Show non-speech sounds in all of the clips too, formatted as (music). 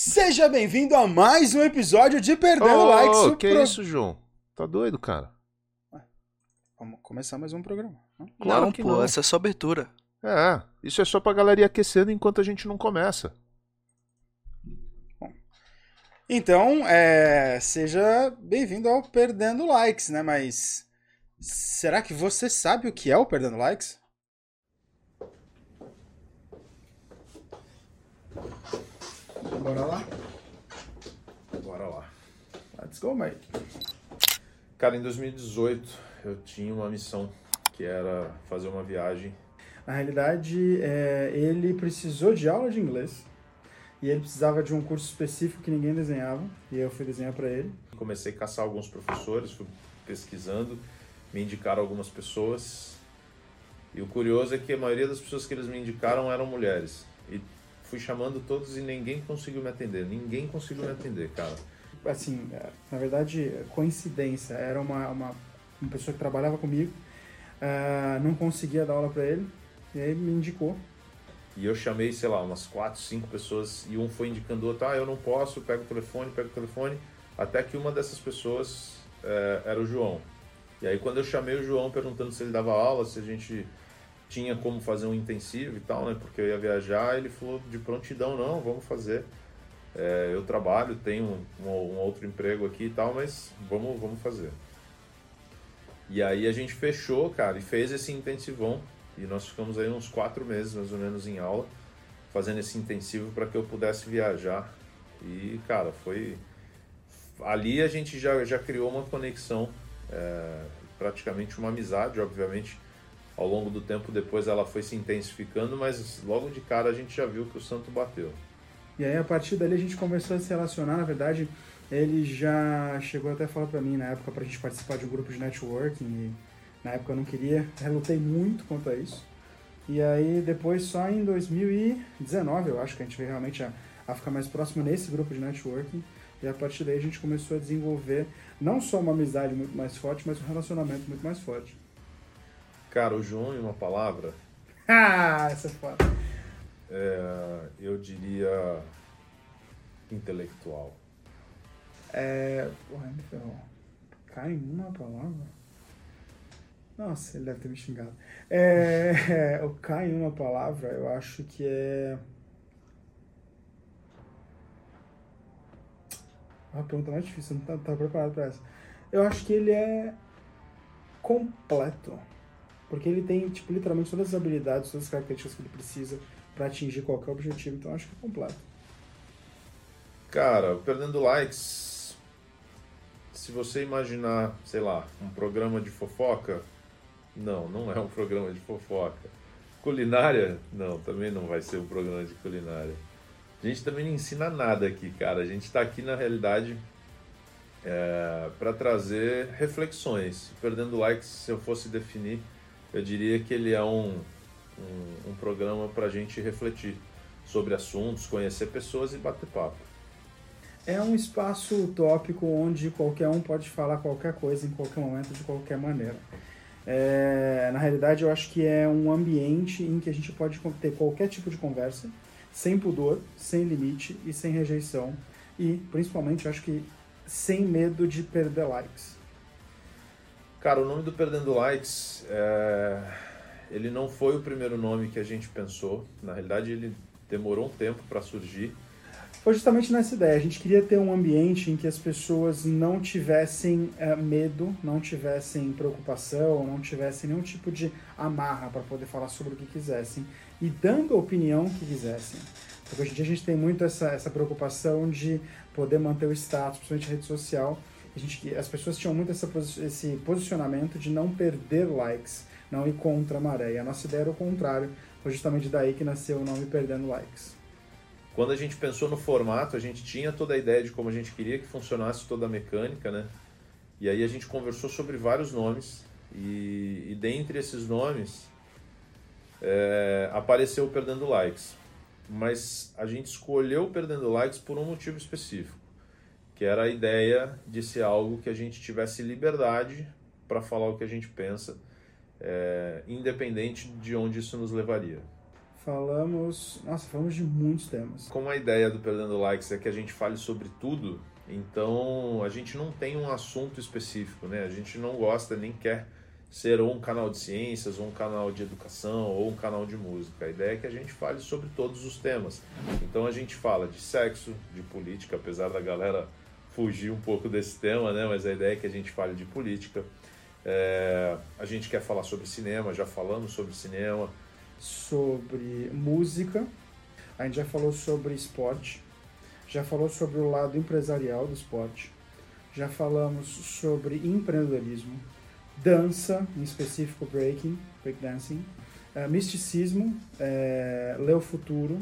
Seja bem-vindo a mais um episódio de Perdendo Ô, Likes. o que pro- isso, João? Tá doido, cara? Vamos começar mais um programa. não? Claro não, que pô, não. essa é só abertura. É, isso é só pra galera ir aquecendo enquanto a gente não começa. Então, é, seja bem-vindo ao Perdendo Likes, né? Mas será que você sabe o que é o Perdendo Likes? Bora lá? Bora lá. Let's go, mate. Cara, em 2018 eu tinha uma missão que era fazer uma viagem. Na realidade, é, ele precisou de aula de inglês e ele precisava de um curso específico que ninguém desenhava e eu fui desenhar para ele. Comecei a caçar alguns professores, fui pesquisando, me indicaram algumas pessoas. E o curioso é que a maioria das pessoas que eles me indicaram eram mulheres. Fui chamando todos e ninguém conseguiu me atender. Ninguém conseguiu me atender, cara. assim, é, na verdade, coincidência. Era uma, uma, uma pessoa que trabalhava comigo, ah, não conseguia dar aula para ele, e aí me indicou. E eu chamei, sei lá, umas quatro, cinco pessoas e um foi indicando o outro, ah, eu não posso, pega o telefone, pega o telefone, até que uma dessas pessoas eh, era o João. E aí quando eu chamei o João perguntando se ele dava aula, se a gente tinha como fazer um intensivo e tal, né, porque eu ia viajar, ele falou de prontidão, não, vamos fazer. Eh, eu trabalho, tenho um, um outro emprego aqui e tal, mas vamos, vamos fazer. E aí a gente fechou, cara, e fez esse intensivão. E nós ficamos aí uns quatro meses, mais ou menos, em aula, fazendo esse intensivo para que eu pudesse viajar. E, cara, foi. Ali a gente já, já criou uma conexão, é, praticamente uma amizade, obviamente. Ao longo do tempo, depois ela foi se intensificando, mas logo de cara a gente já viu que o santo bateu. E aí, a partir dali, a gente começou a se relacionar. Na verdade, ele já chegou até a falar para mim, na época, para a gente participar de um grupo de networking. E na época eu não queria, relutei muito quanto a isso. E aí, depois, só em 2019, eu acho que a gente veio realmente a, a ficar mais próximo nesse grupo de networking. E a partir daí, a gente começou a desenvolver não só uma amizade muito mais forte, mas um relacionamento muito mais forte. Cara, o João, em uma palavra, (laughs) Ah, essa é foda. é, eu diria intelectual. É. Porra, me ferrou. Cai em uma palavra? Nossa, ele deve ter me xingado. É, (laughs) o cai em uma palavra, eu acho que é. Ah, A pergunta mais difícil, eu não estava preparado para essa. Eu acho que ele é completo. Porque ele tem, tipo, literalmente todas as habilidades, todas as características que ele precisa para atingir qualquer objetivo. Então acho que é completo. Cara, perdendo likes. Se você imaginar, sei lá, um programa de fofoca, não, não é um programa de fofoca. Culinária, não, também não vai ser um programa de culinária. A gente também não ensina nada aqui, cara. A gente está aqui na realidade para trazer reflexões. Perdendo likes, se eu fosse definir, eu diria que ele é um, um, um programa para a gente refletir sobre assuntos, conhecer pessoas e bater papo. É um espaço utópico onde qualquer um pode falar qualquer coisa em qualquer momento, de qualquer maneira. É, na realidade, eu acho que é um ambiente em que a gente pode ter qualquer tipo de conversa, sem pudor, sem limite e sem rejeição. E, principalmente, eu acho que sem medo de perder likes. Cara, o nome do Perdendo Likes, é... ele não foi o primeiro nome que a gente pensou. Na realidade, ele demorou um tempo para surgir. Foi justamente nessa ideia. A gente queria ter um ambiente em que as pessoas não tivessem eh, medo, não tivessem preocupação, não tivessem nenhum tipo de amarra para poder falar sobre o que quisessem e dando a opinião que quisessem. Porque hoje em dia a gente tem muito essa, essa preocupação de poder manter o status, principalmente rede social. A gente, as pessoas tinham muito essa, esse posicionamento de não perder likes, não ir contra a maré. E a nossa ideia era o contrário. Foi justamente daí que nasceu o nome Perdendo Likes. Quando a gente pensou no formato, a gente tinha toda a ideia de como a gente queria que funcionasse toda a mecânica, né? E aí a gente conversou sobre vários nomes e, e dentre esses nomes é, apareceu Perdendo Likes. Mas a gente escolheu Perdendo Likes por um motivo específico, que era a ideia de ser algo que a gente tivesse liberdade para falar o que a gente pensa, é, independente de onde isso nos levaria. falamos. Nossa, falamos de muitos temas. Como a ideia do Perdendo Likes é que a gente fale sobre tudo, então a gente não tem um assunto específico, né? A gente não gosta nem quer ser ou um canal de ciências, ou um canal de educação, ou um canal de música. A ideia é que a gente fale sobre todos os temas. Então a gente fala de sexo, de política, apesar da galera fugir um pouco desse tema, né? Mas a ideia é que a gente fale de política. É... a gente quer falar sobre cinema, já falamos sobre cinema. Sobre música, a gente já falou sobre esporte, já falou sobre o lado empresarial do esporte, já falamos sobre empreendedorismo, dança, em específico breaking, breakdancing, uh, misticismo, é, ler o futuro.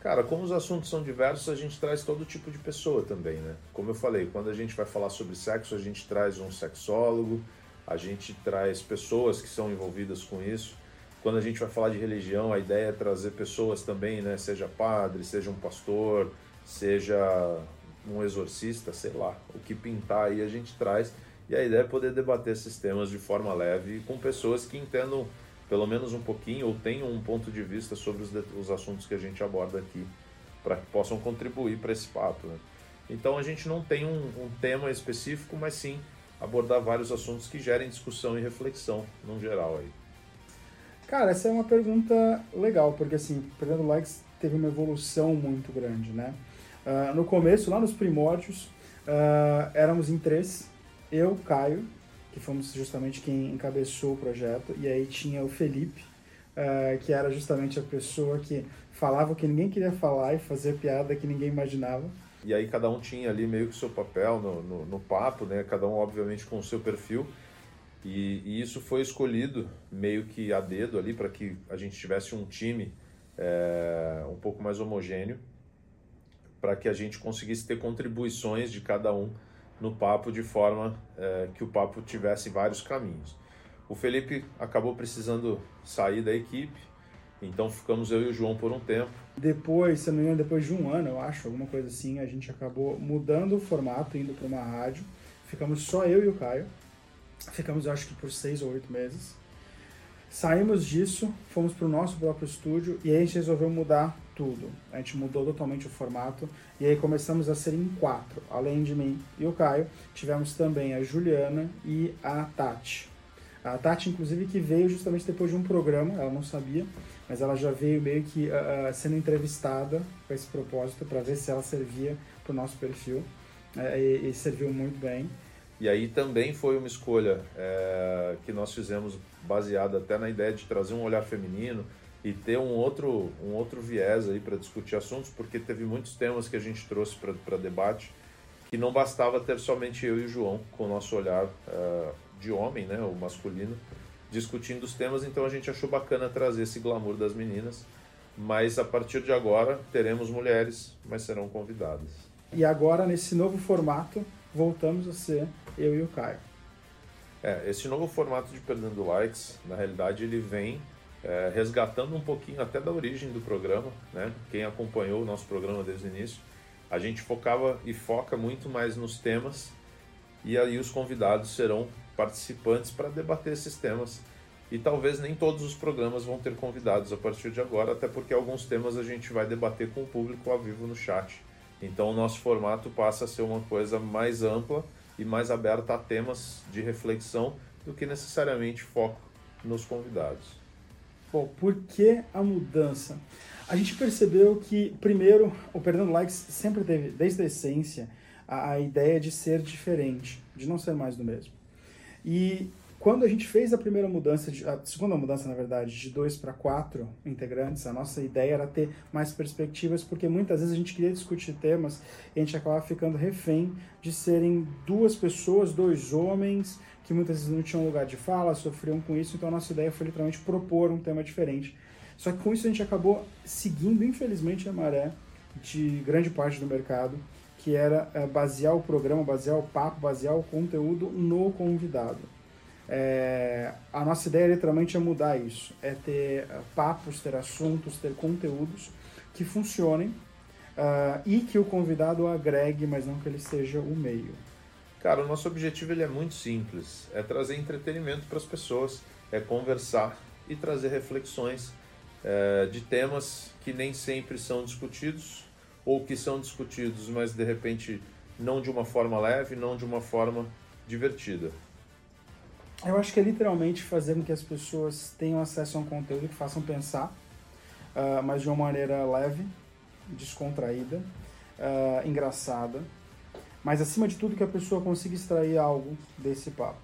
Cara, como os assuntos são diversos, a gente traz todo tipo de pessoa também, né? Como eu falei, quando a gente vai falar sobre sexo, a gente traz um sexólogo, a gente traz pessoas que são envolvidas com isso. Quando a gente vai falar de religião, a ideia é trazer pessoas também, né? Seja padre, seja um pastor, seja um exorcista, sei lá, o que pintar aí a gente traz e a ideia é poder debater esses temas de forma leve com pessoas que entendam pelo menos um pouquinho ou tenham um ponto de vista sobre os, os assuntos que a gente aborda aqui, para que possam contribuir para esse papo. Né? Então a gente não tem um, um, tema específico, mas sim abordar vários assuntos que gerem discussão e reflexão no geral aí. Cara, essa é uma pergunta legal, porque assim, Perdendo Likes teve uma evolução muito grande, né? Uh, no começo, lá nos primórdios, uh, éramos em três, eu, Caio, que fomos justamente quem encabeçou o projeto, e aí tinha o Felipe, uh, que era justamente a pessoa que falava o que ninguém queria falar e fazia piada que ninguém imaginava. E aí cada um tinha ali meio que seu papel no, no, no papo, né? Cada um obviamente com o seu perfil. E, e isso foi escolhido meio que a dedo ali para que a gente tivesse um time é, um pouco mais homogêneo, para que a gente conseguisse ter contribuições de cada um no papo de forma é, que o papo tivesse vários caminhos. O Felipe acabou precisando sair da equipe, então ficamos eu e o João por um tempo. Depois, se não me engano, depois de um ano, eu acho, alguma coisa assim, a gente acabou mudando o formato, indo para uma rádio. Ficamos só eu e o Caio. Ficamos, eu acho que por seis ou oito meses. Saímos disso, fomos para o nosso próprio estúdio e aí a gente resolveu mudar tudo. A gente mudou totalmente o formato e aí começamos a ser em quatro. Além de mim e o Caio, tivemos também a Juliana e a Tati. A Tati, inclusive, que veio justamente depois de um programa, ela não sabia, mas ela já veio meio que uh, sendo entrevistada com esse propósito para ver se ela servia para o nosso perfil uh, e, e serviu muito bem. E aí também foi uma escolha é, que nós fizemos baseada até na ideia de trazer um olhar feminino e ter um outro, um outro viés aí para discutir assuntos, porque teve muitos temas que a gente trouxe para debate que não bastava ter somente eu e o João com o nosso olhar uh, de homem, né, o masculino, discutindo os temas, então a gente achou bacana trazer esse glamour das meninas, mas a partir de agora teremos mulheres, mas serão convidadas. E agora, nesse novo formato, voltamos a ser eu e o Caio. É, esse novo formato de Perdendo Likes, na realidade, ele vem é, resgatando um pouquinho até da origem do programa, né? Quem acompanhou o nosso programa desde o início, a gente focava e foca muito mais nos temas e aí os convidados serão participantes para debater esses temas. E talvez nem todos os programas vão ter convidados a partir de agora, até porque alguns temas a gente vai debater com o público ao vivo no chat. Então o nosso formato passa a ser uma coisa mais ampla e mais aberta a temas de reflexão do que necessariamente foco nos convidados. Bom, por que a mudança? A gente percebeu que, primeiro, o Perdendo Likes sempre teve, desde a essência, a, a ideia de ser diferente, de não ser mais do mesmo. E quando a gente fez a primeira mudança, de, a segunda mudança, na verdade, de dois para quatro integrantes, a nossa ideia era ter mais perspectivas, porque muitas vezes a gente queria discutir temas e a gente acabava ficando refém de serem duas pessoas, dois homens, que muitas vezes não tinham lugar de fala, sofriam com isso, então a nossa ideia foi literalmente propor um tema diferente. Só que com isso a gente acabou seguindo, infelizmente, a maré de grande parte do mercado, que era eh, basear o programa, basear o papo, basear o conteúdo no convidado. É, a nossa ideia literalmente é mudar isso, é ter uh, papos, ter assuntos, ter conteúdos que funcionem uh, e que o convidado agregue, mas não que ele seja o meio. Cara, o nosso objetivo ele é muito simples, é trazer entretenimento para as pessoas, é conversar e trazer reflexões é, de temas que nem sempre são discutidos ou que são discutidos, mas de repente não de uma forma leve, não de uma forma divertida. Eu acho que é literalmente fazer com que as pessoas tenham acesso a um conteúdo que façam pensar, uh, mas de uma maneira leve, descontraída, uh, engraçada, mas acima de tudo que a pessoa consiga extrair algo desse papo.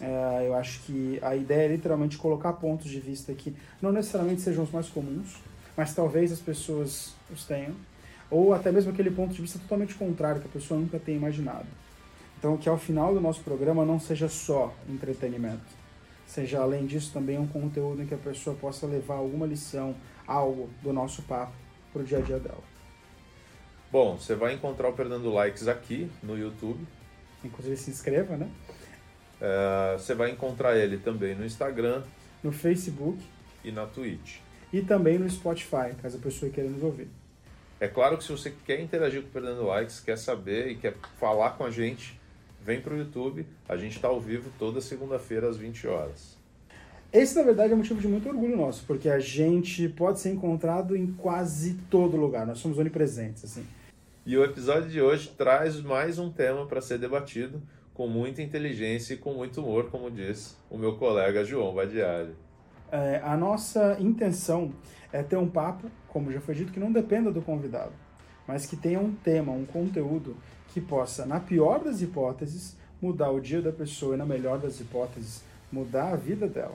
Uh, eu acho que a ideia é literalmente colocar pontos de vista que não necessariamente sejam os mais comuns, mas talvez as pessoas os tenham, ou até mesmo aquele ponto de vista totalmente contrário que a pessoa nunca tenha imaginado. Então, que ao final do nosso programa não seja só entretenimento, seja além disso também um conteúdo em que a pessoa possa levar alguma lição, algo do nosso papo para o dia a dia dela. Bom, você vai encontrar o Perdendo Likes aqui no YouTube. Inclusive se inscreva, né? É, você vai encontrar ele também no Instagram, no Facebook e na Twitch. E também no Spotify, caso a pessoa queira nos ouvir. É claro que se você quer interagir com o Perdendo Likes, quer saber e quer falar com a gente, vem para o YouTube. A gente está ao vivo toda segunda-feira às 20 horas. Esse, na verdade, é um motivo de muito orgulho nosso, porque a gente pode ser encontrado em quase todo lugar. Nós somos onipresentes, assim. E o episódio de hoje traz mais um tema para ser debatido com muita inteligência e com muito humor, como diz o meu colega João Badiari. É, a nossa intenção é ter um papo, como já foi dito, que não dependa do convidado, mas que tenha um tema, um conteúdo que possa, na pior das hipóteses, mudar o dia da pessoa e, na melhor das hipóteses, mudar a vida dela.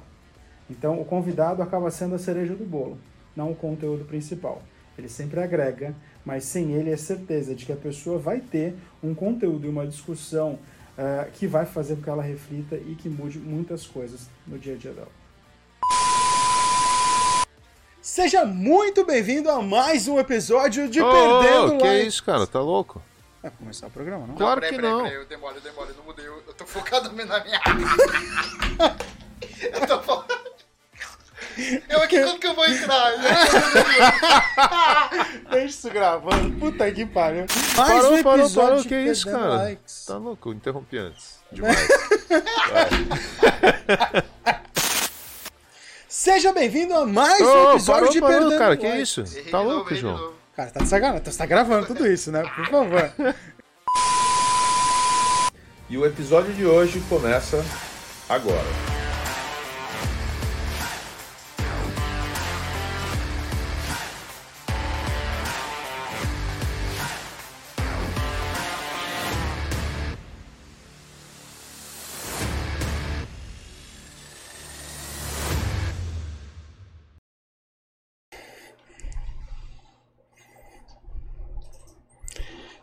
Então, o convidado acaba sendo a cereja do bolo, não o conteúdo principal. Ele sempre agrega, mas sem ele é certeza de que a pessoa vai ter um conteúdo e uma discussão uh, que vai fazer com que ela reflita e que mude muitas coisas no dia a dia dela. Seja muito bem-vindo a mais um episódio de oh, Perdendo Que é isso, cara? Tá louco? Vai começar o programa, não? Claro não, peraí, que peraí, não. Peraí, eu demoro, eu demoro, eu não mudei. Eu, eu tô focado na minha. (laughs) eu tô focado. (laughs) Eu aqui quando que eu vou entrar? (laughs) Deixa isso gravando. Puta que pariu. Mais parou, um parou, parou. Que isso, cara? Likes. Tá louco? Interrompi antes. Demais. Seja bem-vindo a mais um episódio parou, de parou, Perdendo cara, que isso? Tá louco, João? Cara, tá de sacanagem. Você tá gravando tudo isso, né? Por favor. E o episódio de hoje começa agora.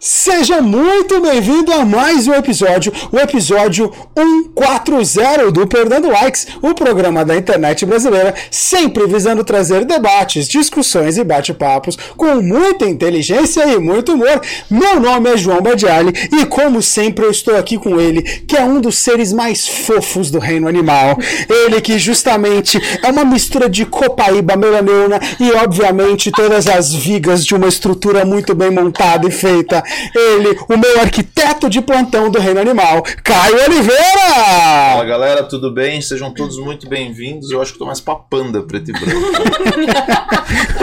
Seja muito bem-vindo a mais um episódio, o episódio 140 do Perdendo Likes, o programa da internet brasileira, sempre visando trazer debates, discussões e bate-papos com muita inteligência e muito humor. Meu nome é João Badiali e, como sempre, eu estou aqui com ele, que é um dos seres mais fofos do reino animal. Ele que justamente é uma mistura de copaíba, melanina e, obviamente, todas as vigas de uma estrutura muito bem montada e feita ele, o meu arquiteto de plantão do Reino Animal, Caio Oliveira! Fala galera, tudo bem? Sejam todos muito bem-vindos. Eu acho que tô mais pra panda preto e branco.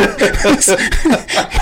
(laughs)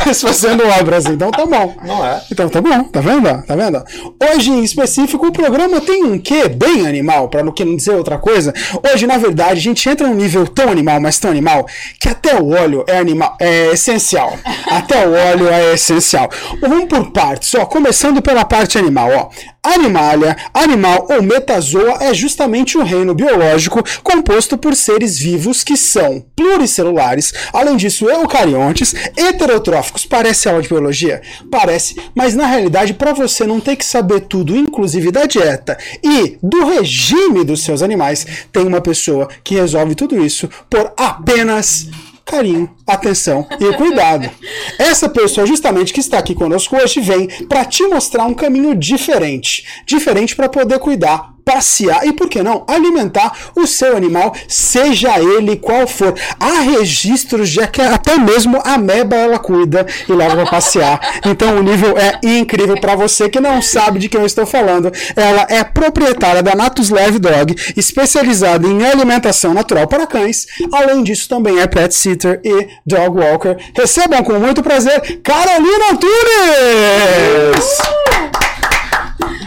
Mas fazendo obras, então tá bom. Não é? Então tá bom, tá vendo? Tá vendo? Hoje, em específico, o programa tem um quê bem animal, pra não dizer outra coisa. Hoje, na verdade, a gente entra num nível tão animal, mas tão animal, que até o óleo é animal, é essencial. Até o óleo é essencial. Vamos por partes, ó começando pela parte animal, ó. Animalia, animal ou metazoa é justamente o reino biológico composto por seres vivos que são pluricelulares, além disso eucariontes, heterotróficos. Parece aula de biologia? Parece, mas na realidade para você não ter que saber tudo, inclusive da dieta e do regime dos seus animais, tem uma pessoa que resolve tudo isso por apenas carinho atenção e cuidado. Essa pessoa, justamente que está aqui conosco hoje, vem para te mostrar um caminho diferente. Diferente para poder cuidar passear e, por que não, alimentar o seu animal, seja ele qual for. Há registros de que até mesmo a meba ela cuida e leva para passear. Então o nível é incrível para você que não sabe de quem eu estou falando. Ela é proprietária da Natus Live Dog, especializada em alimentação natural para cães. Além disso, também é pet sitter e dog walker. Recebam com muito prazer Carolina Antunes!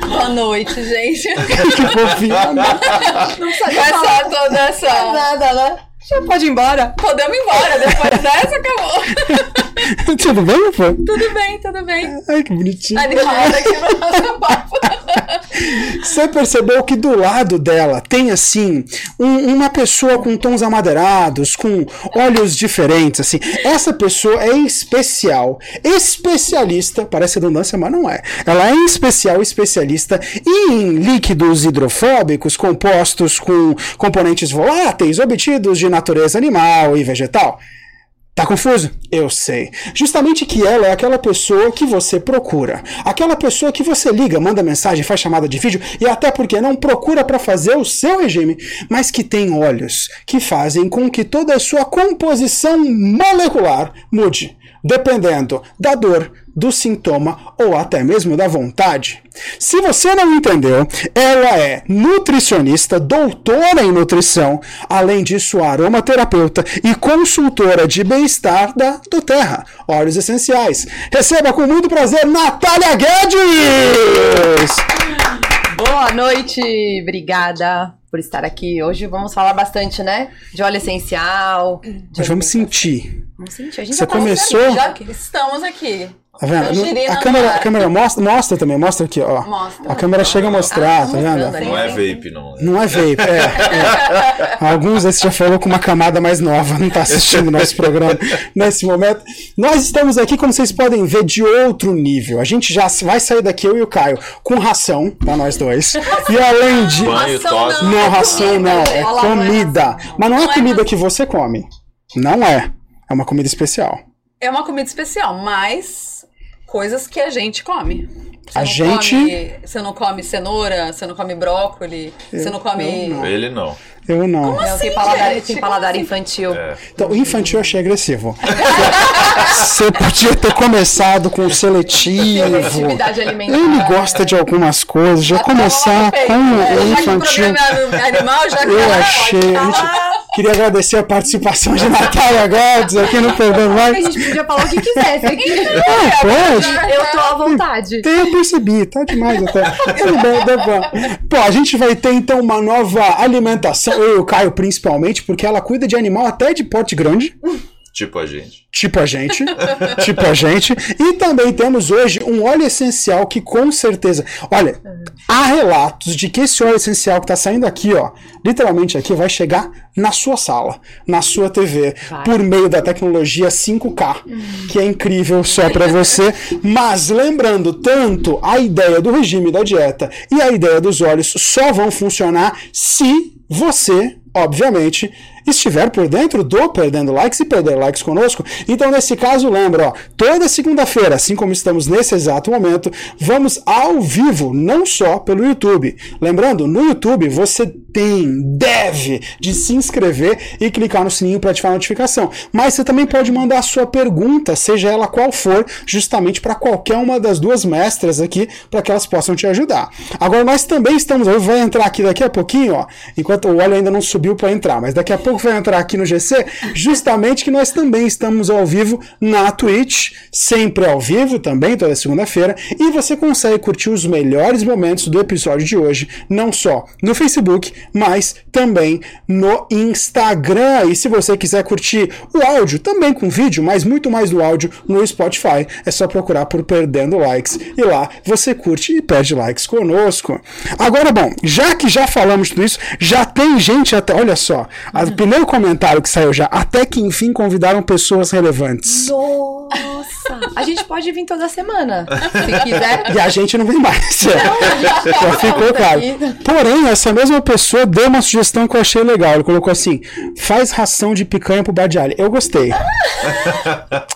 Boa noite, gente. (laughs) que fofinha. Não sabia essa, toda essa... Nada, né? Já pode ir embora? Podemos ir embora. Depois (laughs) dessa, acabou. (laughs) tudo bem, pô? Tudo bem, tudo bem. Ai, que bonitinho. Animada aqui no nosso papo. (laughs) Você percebeu que do lado dela tem assim um, uma pessoa com tons amadeirados, com olhos diferentes, assim. Essa pessoa é especial, especialista, parece redundância, mas não é. Ela é em especial especialista em líquidos hidrofóbicos compostos com componentes voláteis obtidos de natureza animal e vegetal. Tá confuso? Eu sei. Justamente que ela é aquela pessoa que você procura. Aquela pessoa que você liga, manda mensagem, faz chamada de vídeo e até porque não procura para fazer o seu regime, mas que tem olhos que fazem com que toda a sua composição molecular mude dependendo da dor, do sintoma ou até mesmo da vontade. Se você não entendeu, ela é nutricionista, doutora em nutrição, além disso, aromaterapeuta e consultora de bem-estar da do Terra, óleos essenciais. Receba com muito prazer Natália Guedes! Boa noite, obrigada por estar aqui. Hoje vamos falar bastante, né? De óleo essencial. De Nós vamos sentir. Vamos sentir. A gente Você já tá começou. Já estamos aqui. Tá vendo? A câmera, a câmera mostra, mostra também, mostra aqui, ó. Mostra. A câmera chega a mostrar, Ah, tá tá vendo? Não é vape, não. Não é vape, é, é. Alguns já falou com uma camada mais nova, não tá assistindo nosso programa nesse momento. Nós estamos aqui, como vocês podem ver, de outro nível. A gente já vai sair daqui, eu e o Caio, com ração, pra nós dois. E além de. Banho, tosse. não. Não, é ração comida, não, né? é é comida. Mas não é é comida que você come. Não é. É uma comida especial. É uma comida especial, mas coisas que a gente come. Você A não gente- come- você não come cenoura, você não come brócolis, você não come. não. Ele não. Eu não. Não, assim, tem paladar, gente? tem paladar Como infantil. Então, o infantil eu achei agressivo. Você podia ter começado com o seletivo. Ele gosta de algumas coisas, já começar Tá bom, com o Já que o infantil. é animal, já que Eu é achei. gente queria agradecer a participação de Natália Godes aqui no Perdão A gente podia falar o que quisesse aqui. Ah, (laughs) pode? Eu tô à vontade. Tem, eu percebi, tá demais até. Tudo bem, tá bom. Pô, a gente vai ter então uma nova alimentação, eu e o Caio principalmente, porque ela cuida de animal até de porte grande. Tipo a gente. Tipo a gente, (laughs) tipo a gente. E também temos hoje um óleo essencial que com certeza. Olha, há relatos de que esse óleo essencial que tá saindo aqui, ó, literalmente aqui, vai chegar na sua sala, na sua TV, Vai. por meio da tecnologia 5K, que é incrível só pra você. Mas lembrando, tanto a ideia do regime da dieta e a ideia dos óleos só vão funcionar se você, obviamente, estiver por dentro do Perdendo Likes e perder likes conosco. Então, nesse caso, lembra, ó, toda segunda-feira, assim como estamos nesse exato momento, vamos ao vivo, não só pelo YouTube. Lembrando, no YouTube você tem, deve de se inscrever e clicar no sininho para ativar a notificação. Mas você também pode mandar a sua pergunta, seja ela qual for, justamente para qualquer uma das duas mestras aqui, para que elas possam te ajudar. Agora, nós também estamos, vou entrar aqui daqui a pouquinho, ó, enquanto o óleo ainda não subiu para entrar, mas daqui a pouco vai entrar aqui no GC, justamente que nós também estamos ao vivo na Twitch, sempre ao vivo também, toda segunda-feira, e você consegue curtir os melhores momentos do episódio de hoje, não só no Facebook, mas também no Instagram. E se você quiser curtir o áudio, também com vídeo, mas muito mais do áudio no Spotify, é só procurar por Perdendo Likes e lá você curte e perde likes conosco. Agora, bom, já que já falamos tudo isso, já tem gente até, olha só, o primeiro comentário que saiu já, até que enfim convidaram pessoas relevantes. Nossa! A gente pode vir toda semana, se quiser. E a gente não vem mais. Não, (laughs) Já ficou claro. Porém, essa mesma pessoa deu uma sugestão que eu achei legal. Ele colocou assim: faz ração de picanha pro Badiali. (laughs) Eu gostei.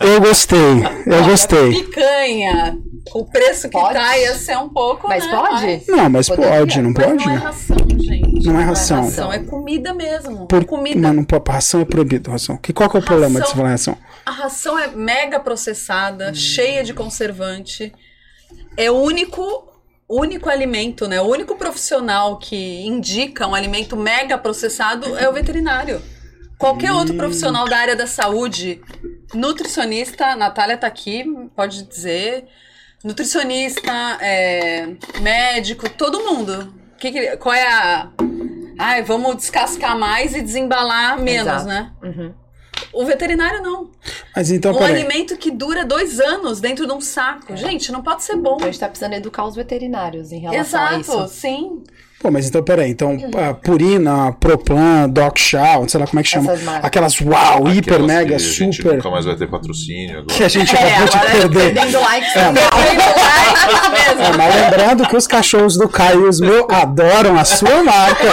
Eu gostei. Eu gostei. Picanha, o preço que Pode? tá ia ser um pouco. Mas né, pode? Não, mas Poderia. pode, não Mas pode? não é ração, gente. Não é ração. ração, é comida mesmo. Por... comida. Mas não pode, ração é proibido, ração. Que, qual que é o problema de Ração- se falar ração? A ração é mega Hum. processada, cheia de conservante. É o único único alimento, né? O único profissional que indica um alimento mega processado é o veterinário. Qualquer outro Hum. profissional da área da saúde, nutricionista, a Natália tá aqui, pode dizer, nutricionista, é, médico, todo mundo. Que que- qual é a. Ai, vamos descascar mais e desembalar menos, Exato. né? Uhum. O veterinário não. Mas então, um alimento que dura dois anos dentro de um saco. Gente, não pode ser bom. Então a gente tá precisando educar os veterinários em relação a Exato, isso. sim. Pô, mas então, peraí. Então, a Purina, Proplan, Doc Chow, sei lá como é que chama. Aquelas uau, hiper, Aquelas mega, que A gente super. nunca mais vai ter patrocínio agora. Que a gente (laughs) É, acabou de perder. perdendo likes. É, mas- Mesmo. É, mas lembrando que os cachorros do Caio e os meus adoram a sua marca.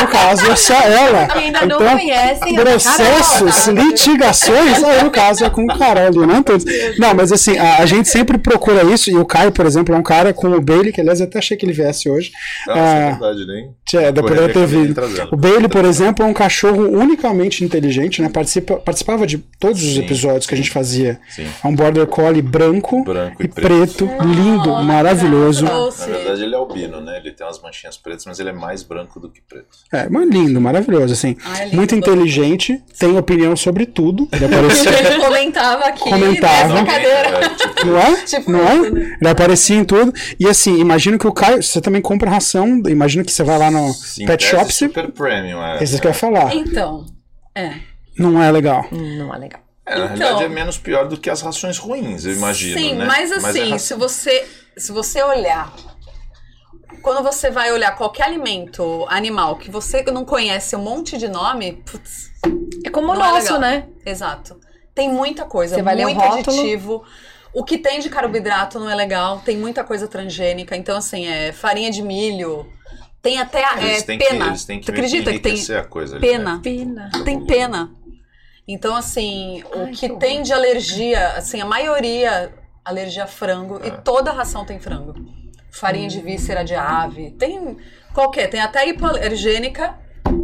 No caso, é só ela. Que ainda não Então, conhecem a processos, litigações, aí no caso é com o Carol, não todos. Não, mas assim, a, a gente sempre procura isso, e o Caio, por exemplo, é um cara com o Bailey, que aliás eu até achei que ele viesse hoje. Não, isso Ah, é verdade, nem. Tchê, depois Correria eu ter acabei vindo. O Bailey, por exemplo, é um cachorro unicamente inteligente, né? Participa, participava de todos os Sim, episódios que a gente fazia. Sim. É um border collie branco, Branco e e preto, lindo, maravilhoso. Trouxe. Na verdade, ele é albino, né? Ele tem umas manchinhas pretas, mas ele é mais branco do que preto. É, mas lindo, maravilhoso, assim. Ah, é lindo. Muito inteligente, tem opinião sobre tudo. Ele aparecia, Ele (laughs) comentava aqui Comentava. nessa cadeira. É, tipo, não é? Tipo não é? né? Ele aparecia em tudo. E assim, imagino que o Caio, você também compra ração, imagino que você vai lá no sim, pet shop, super premium, é. esse que eu ia falar. Então, é. Não é legal. Não é legal. É, na Então- realidade é menos pior do que as rações ruins, eu imagino, Sim, né? mas é assim, ração. se você se você olhar quando você vai olhar qualquer alimento animal que você não conhece um monte de nome, putz, É como o é nosso, né? exato. Tem muita coisa, Você vai ler o rótulo. aditivo. O que tem de carboidrato não é legal, tem muita coisa transgênica. Então, assim, é farinha de milho, tem até a- é, que, pena. eles têm que tu acredita que tem a coisa ali, pena? né? Pena. Tem pena. Então, assim, o Ai, que que tem de alergia, assim, a maioria alergia a frango É. e toda ração tem frango. Farinha Hum. de víscera de ave, tem qualquer, tem até hipoalergênica,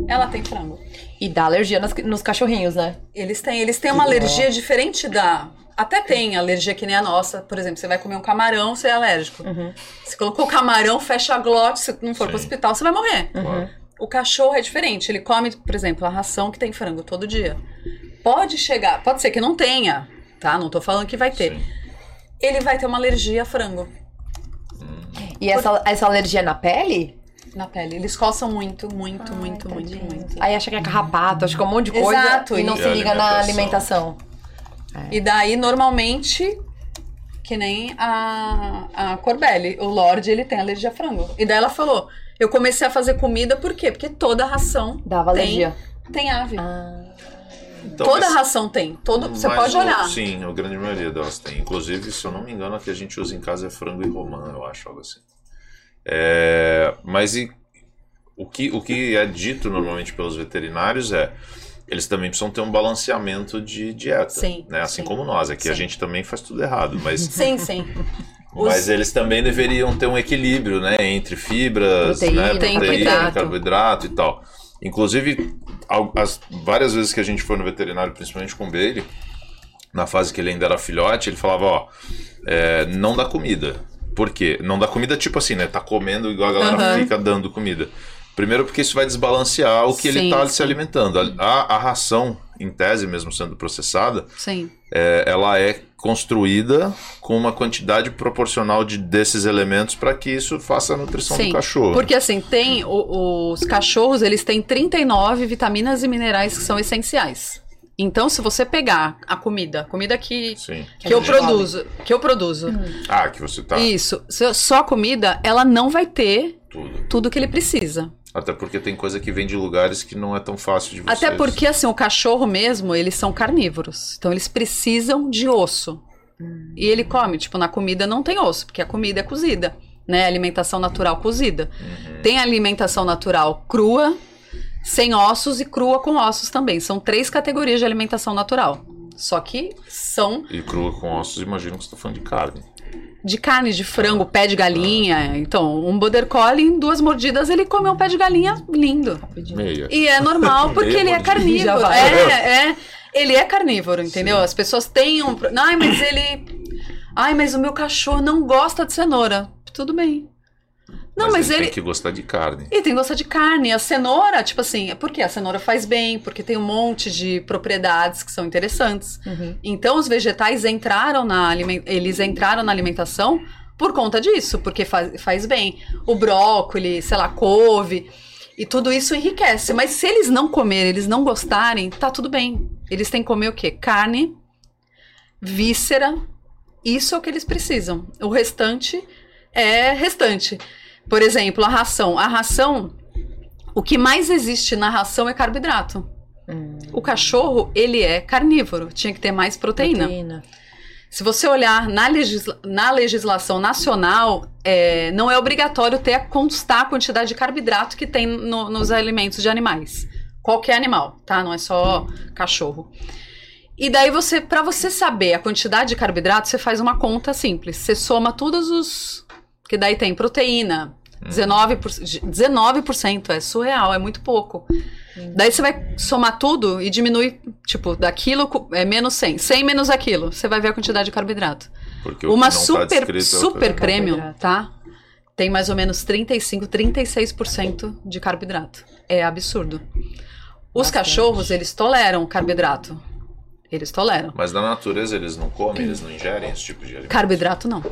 ela tem frango. E dá alergia nos, nos cachorrinhos, né? Eles têm, eles têm uma alergia diferente da até tem alergia que nem a nossa, por exemplo, você vai comer um camarão, você é alérgico. Uhum. Você colocou camarão, fecha a glote, se não for Sim. pro hospital, você vai morrer. Claro. O cachorro é diferente. Ele come, por exemplo, a ração que tem frango todo dia. Pode chegar, pode ser que não tenha, tá? Não tô falando que vai ter. Sim. Ele vai ter uma alergia a frango E essa, essa alergia é na pele? na pele. Eles coçam muito, muito, muito, Ai, muito, tadinho. muito. Aí acha que é carrapato, acha que é um monte de coisa Exato, e não e se liga na alimentação. Alimentação. E daí, normalmente, que nem a, a Corbelli, o Lorde, ele tem alergia a frango. E daí ela falou: eu comecei a fazer comida por quê? Porque toda ração Dava tem, alergia. tem ave. Ah, Então, toda mas- ração tem. Todo, você pode o- olhar. Sim, a grande maioria delas tem. Inclusive, se eu não me engano, a que a gente usa em casa é frango e romã, eu acho, algo assim. É, mas e, o, que, o que é dito normalmente pelos veterinários é eles também precisam ter um balanceamento de dieta. Sim, né? Assim sim. como nós. Aqui a Sim. gente também faz tudo errado, mas (laughs) Sim, sim. (laughs) Os- Mas eles também deveriam ter um equilíbrio, né? Entre fibras, Proteína, né? Proteína, carboidrato. carboidrato e tal. Inclusive, as várias vezes que a gente foi no veterinário, principalmente com o Bailey, na fase que ele ainda era filhote, ele falava, ó, é, não dá comida. Por quê? Não dá comida tipo assim, né? Tá comendo igual a galera Aham. fica dando comida. Primeiro porque isso vai desbalancear o que ele Sim, tá se sim. alimentando. A, a- ração, em tese mesmo sendo processada, é, ela é construída com uma quantidade proporcional de, desses elementos para que isso faça a nutrição Sim, do cachorro. Porque assim, tem o- os cachorros, eles têm 39 vitaminas e minerais que são essenciais. Então, se você pegar a comida, comida que, Sim. que eu a gente come. produzo, que eu produzo, Ah, que você tá isso, só a comida, ela não vai ter tudo. tudo que ele precisa. Até porque tem coisa que vem de lugares que não é tão fácil de vocês. Até porque, assim, o cachorro mesmo, eles são carnívoros. Então, eles precisam de osso. E ele come, tipo, na comida não tem osso, porque a comida é cozida, né? Alimentação natural cozida. Tem alimentação natural crua, sem ossos e crua com ossos também. São três categorias de alimentação natural. Só que são E crua com ossos, imagino que você tá falando de carne. de carne, de frango, pé de galinha. Então, um border collie, em duas mordidas, ele comeu um pé de galinha lindo. Meia. E é normal, (laughs) porque Meia ele é carnívoro. É, é. Ele é carnívoro, entendeu? Sim. As pessoas têm um. Ai, mas ele. Ai, mas o meu cachorro não gosta de cenoura. Tudo bem. Não, mas, ele ele. tem que gostar de carne. Ele tem que gostar de carne. A cenoura, tipo assim, é porque a cenoura faz bem, porque tem um monte de propriedades que são interessantes. Uhum. Então os vegetais entraram na eles entraram na alimentação por conta disso, porque faz, faz bem. O brócolis, sei lá, couve, e tudo isso enriquece. Mas se eles não comerem, eles não gostarem, tá tudo bem. Eles têm que comer o quê? Carne, víscera, isso é o que eles precisam. O restante é restante. Por exemplo, a ração. A ração, o que mais existe na ração é carboidrato. Hum. O cachorro, ele é carnívoro, tinha que ter mais proteína. Proteína. Se você olhar na, legisla- na legislação nacional, é, não é obrigatório ter a constar a quantidade de carboidrato que tem no- nos alimentos de animais. Qualquer animal, tá? Não é só cachorro. E daí você, para você saber a quantidade de carboidrato, você faz uma conta simples. Você soma todos os que daí tem proteína, 19%, 19% é surreal, é muito pouco. Daí você vai somar tudo e diminui, tipo, daquilo é menos 100. 100 menos aquilo, você vai ver a quantidade de carboidrato. Porque o Uma que não tá super, é o super que- premium, Carboidrato. tá? Tem mais ou menos 35, 36% de carboidrato. É absurdo. Os Bastante. cachorros, eles toleram carboidrato. Eles toleram. Mas na natureza eles não comem, eles não ingerem esse tipo de alimento. Carboidrato não.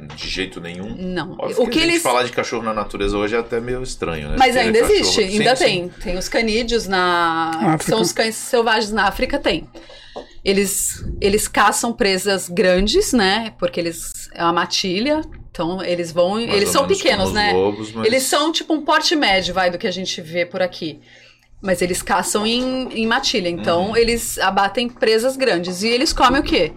De jeito nenhum. Não. Óbvio o que a gente eles falar de cachorro na natureza hoje é até meio estranho, né? Mas Porque ainda cachorro- existe, Sim, ainda sim. tem. Tem os canídeos na. África. São os cães selvagens na África, tem. Eles, eles caçam presas grandes, né? Porque eles. É uma matilha. Então eles vão. Mais eles são pequenos, né? lobos, mas- Eles são tipo um porte médio, vai, do que a gente vê por aqui. Mas eles caçam em, em matilha. Então Uhum. eles abatem presas grandes. E eles comem o quê?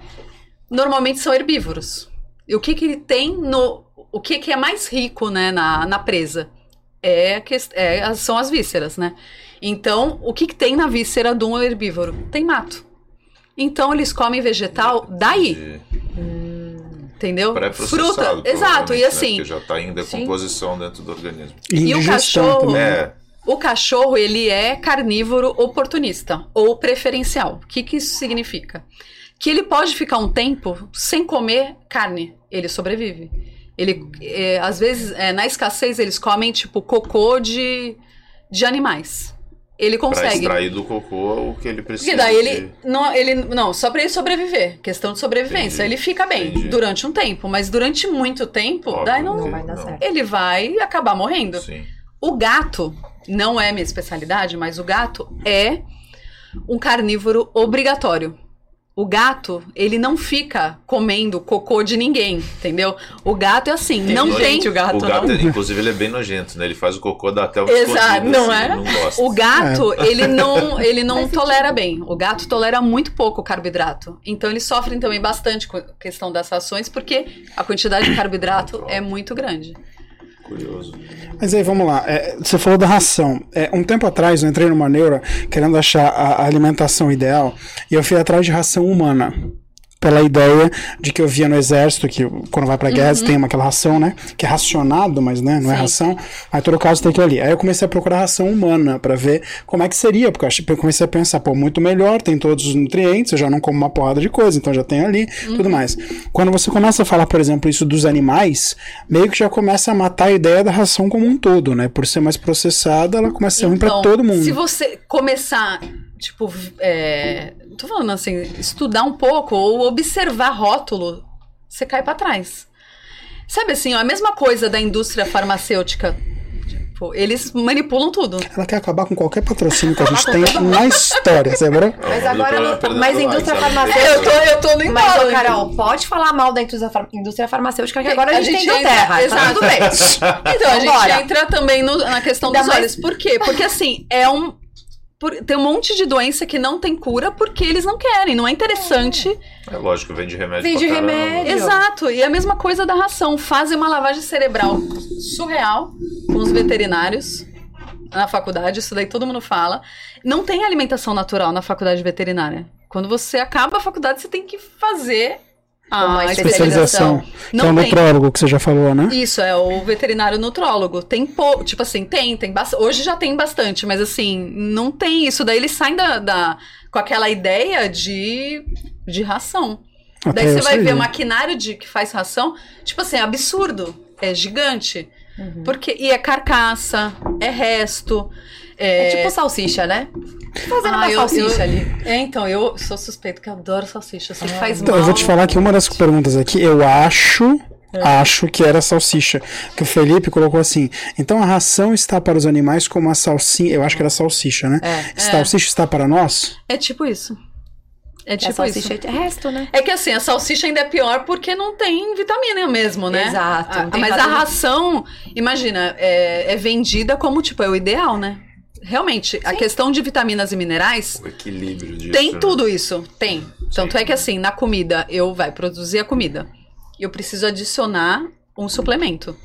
Normalmente são herbívoros. E o que que ele tem no. O que que é mais rico, né, na, na presa? É, é são as vísceras, né? Então, o que que tem na víscera de um herbívoro? Tem mato. Então eles comem vegetal daí, De entendeu? Fruta, exato. E né? assim, Porque já tá em decomposição dentro do organismo. E, E o cachorro? também. É, O cachorro, ele é carnívoro oportunista ou preferencial. O que, que isso significa? Que ele pode ficar um tempo sem comer carne, ele sobrevive. Ele, é, às vezes, é, na escassez, eles comem, tipo, cocô de, de animais. Ele pra consegue. extrair do cocô o que ele precisa. Porque daí ele de- não, ele. não, só pra ele sobreviver. Questão de sobrevivência. Entendi. Ele fica bem Entendi. durante um tempo, mas durante muito tempo, Óbvio daí não, Não vai dar certo. ele vai acabar morrendo. Sim. O gato não é minha especialidade, mas o gato é um carnívoro obrigatório. O gato, ele não fica comendo cocô de ninguém, entendeu? O gato é assim, não nojento tem. o gato, o gato, não. é- inclusive, ele é bem nojento, né? Ele faz o cocô da até o Exato, não assim, é? ele Não. O gato, É. ele não, ele não (laughs) tolera bem. O gato tolera muito pouco carboidrato. Então eles sofrem também bastante com a questão das rações, porque a quantidade de carboidrato é muito grande. Curioso. Mas aí, vamos lá. É, você falou da ração. É, um tempo atrás, eu entrei numa neura querendo achar a, a alimentação ideal e eu fui atrás de ração humana. Pela ideia de que eu via no exército, que quando vai pra guerra tem uma, aquela ração, né? Que é racionado, mas né, não é Sim. ração. Aí, em todo caso, tem aquilo ali. Aí eu comecei a procurar ração humana pra ver como é que seria, porque eu achei- eu comecei a pensar, pô, muito melhor, tem todos os nutrientes, eu já não como uma porrada de coisa, então já tem ali, tudo mais. Quando você começa a falar, por exemplo, isso dos animais, meio que já começa a matar a ideia da ração como um todo, né? Por ser mais processada, ela começa a ser ruim pra Então, todo mundo. Se você começar, tipo, é, tô falando assim, estudar um pouco ou observar rótulo, você cai pra trás. Sabe assim, ó, a mesma coisa da indústria farmacêutica. Tipo, eles manipulam tudo. Ela quer acabar com qualquer patrocínio que a gente tem na história, você lembra? Mas agora não- Perdendo mas indústria farmacêutica- Eu tô, eu tô no Mas, embalo. ô, Carol, pode falar mal da indústria, far- indústria farmacêutica, que agora a, A gente, gente tem entra- terra. Tá exato. tudo bem. Então, a gente entra também no- na questão Ainda dos mais- olhos. Por quê? Porque assim, é um. Por- tem um monte de doença que não tem cura porque eles não querem, não é interessante. É lógico, vende remédio Vende remédio. Exato, e a mesma coisa da ração. Fazem uma lavagem cerebral surreal com os veterinários na faculdade, isso daí todo mundo fala. Não tem alimentação natural na faculdade veterinária. Quando você acaba a faculdade, você tem que fazer a Uma Especialização. Que é Não o tem. nutrólogo que você já falou, né? Isso, é o veterinário nutrólogo. Tem pouco, tipo assim, tem, tem bastante. Hoje já tem bastante, mas assim, não tem isso. Daí eles saem da, da- com aquela ideia de, de ração. Até Daí você vai sei. ver o maquinário de, que faz ração, tipo assim, é absurdo. É gigante. Uhum. Porque, e é carcaça, é resto. É, É tipo salsicha, né? Fazendo Ah, uma eu- salsicha eu- ali. É, então, eu sou suspeito que eu adoro salsicha. Você faz Então, mal. eu vou te falar que uma das perguntas aqui, eu acho. Acho que era salsicha. Que o Felipe colocou assim. Então a ração está para os animais como a salsinha. Eu acho que era salsicha, né? É. Salsicha está para nós? É tipo isso. É É tipo salsicha isso. é resto, né? É que assim, a salsicha ainda é pior porque não tem vitamina mesmo, né? Exato, A- mas a ração, imagina, é, é vendida como, tipo, é o ideal, né? Realmente, a questão de vitaminas e minerais O equilíbrio disso. tem né? tudo isso. Tem. Tanto Sim. é que assim, na comida, eu vai produzir a comida. Eu preciso adicionar um suplemento.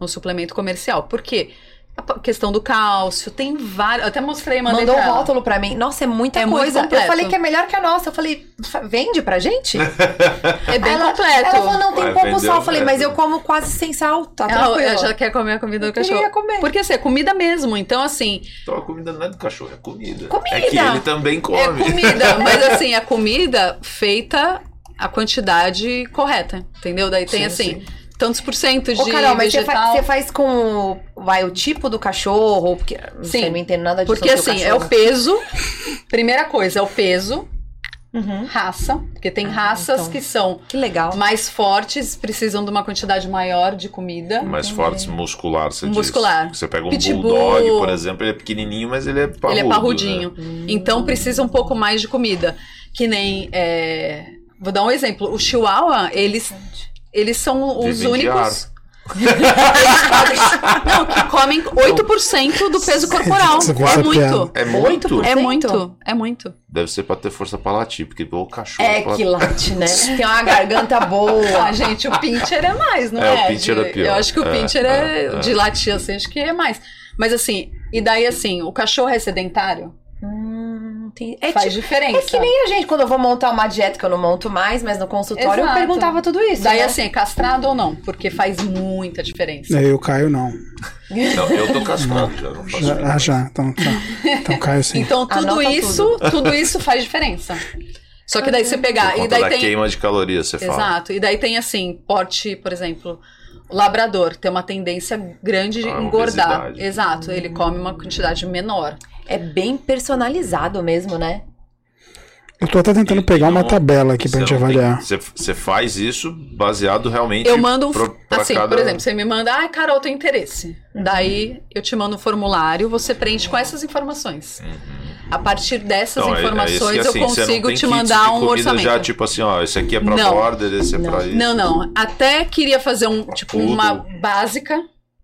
Um suplemento comercial. Por quê? A questão do cálcio, tem vários. Eu até mostrei, mandei Mandou pra ela. rótulo pra mim. Nossa, é muita É muito coisa. eu falei que é melhor que a nossa. Eu falei, "Fa- vende pra gente? (laughs) É bem ela, completo. Ela falou, não, tem Vai pouco sal. Eu falei, resto. mas eu como quase sem sal. Tá Ela, tranquilo. ela já quer comer a comida do Eu queria cachorro. comer. Porque assim, é comida mesmo. Então, assim, Então a comida não é do cachorro, é comida. Comida. É que ele também come. é comida. (laughs) mas assim, a comida feita a quantidade correta. Entendeu? Daí tem Sim, assim, sim. Tantos por cento de Ô, Carol, mas você vegetal. faz, você faz com vai, o tipo do cachorro? Porque não Sim. sei, não entendo nada disso. Porque assim, é o cachorro. peso. Primeira coisa, é o peso, Uhum. raça. Porque tem Ah, raças então. que são Que legal. mais fortes, precisam de uma quantidade maior de comida. Mais fortes muscular, você Muscular. diz. Você pega um Pitbull. bulldog, por exemplo, ele é pequenininho, mas ele é parrudo. Ele é parrudinho. né? Então precisa um pouco mais de comida. Que nem. é, Vou dar um exemplo. O Chihuahua, eles, eles são os únicos. (laughs) Não, que comem 8% do peso corporal. É muito. É muito? 8%? É muito. É muito. Deve ser pra ter força pra latir, porque o cachorro... É pra- que late, né? (laughs) Tem uma garganta boa. Ah, gente, o pincher é mais, não É, é? o pincher De- é pior. Eu acho que o É, pincher é, é, é. de latir, assim, acho que é mais. Mas assim, e daí assim, o cachorro é sedentário? Tem- é, faz tipo- diferença. é que nem a gente, quando eu vou montar uma dieta, que eu não monto mais, mas no consultório eu Exato. perguntava tudo isso. Daí né? assim, é castrado ou não? Porque faz muita diferença. Eu e o Caio não. Não, eu tô cascado já, não faço Já, ah, já. Então, tá. então Caio sim. Então tudo Anota isso, tudo. isso faz diferença. Só que daí você pegar Por e daí da tem queima de calorias, você fala. Exato. E daí tem assim, porte, por exemplo, labrador tem uma tendência grande de Ah, engordar. obesidade. Exato, ele come uma quantidade menor. É bem personalizado mesmo, né? Eu tô até tentando pegar uma Então, tabela aqui pra gente avaliar. Você, faz isso baseado realmente Eu mando um. pro- pra assim, cada- por exemplo, você me manda, ai, Carol, tem interesse. Daí eu te mando um formulário, você preenche com essas informações. A partir dessas Então, é- é informações esse que, assim, eu consigo te mandar um orçamento. já tipo assim, ó, esse aqui é pra Não. border, esse é Não. pra isso. Não, não. Até queria fazer um, tipo, Tudo. uma básica.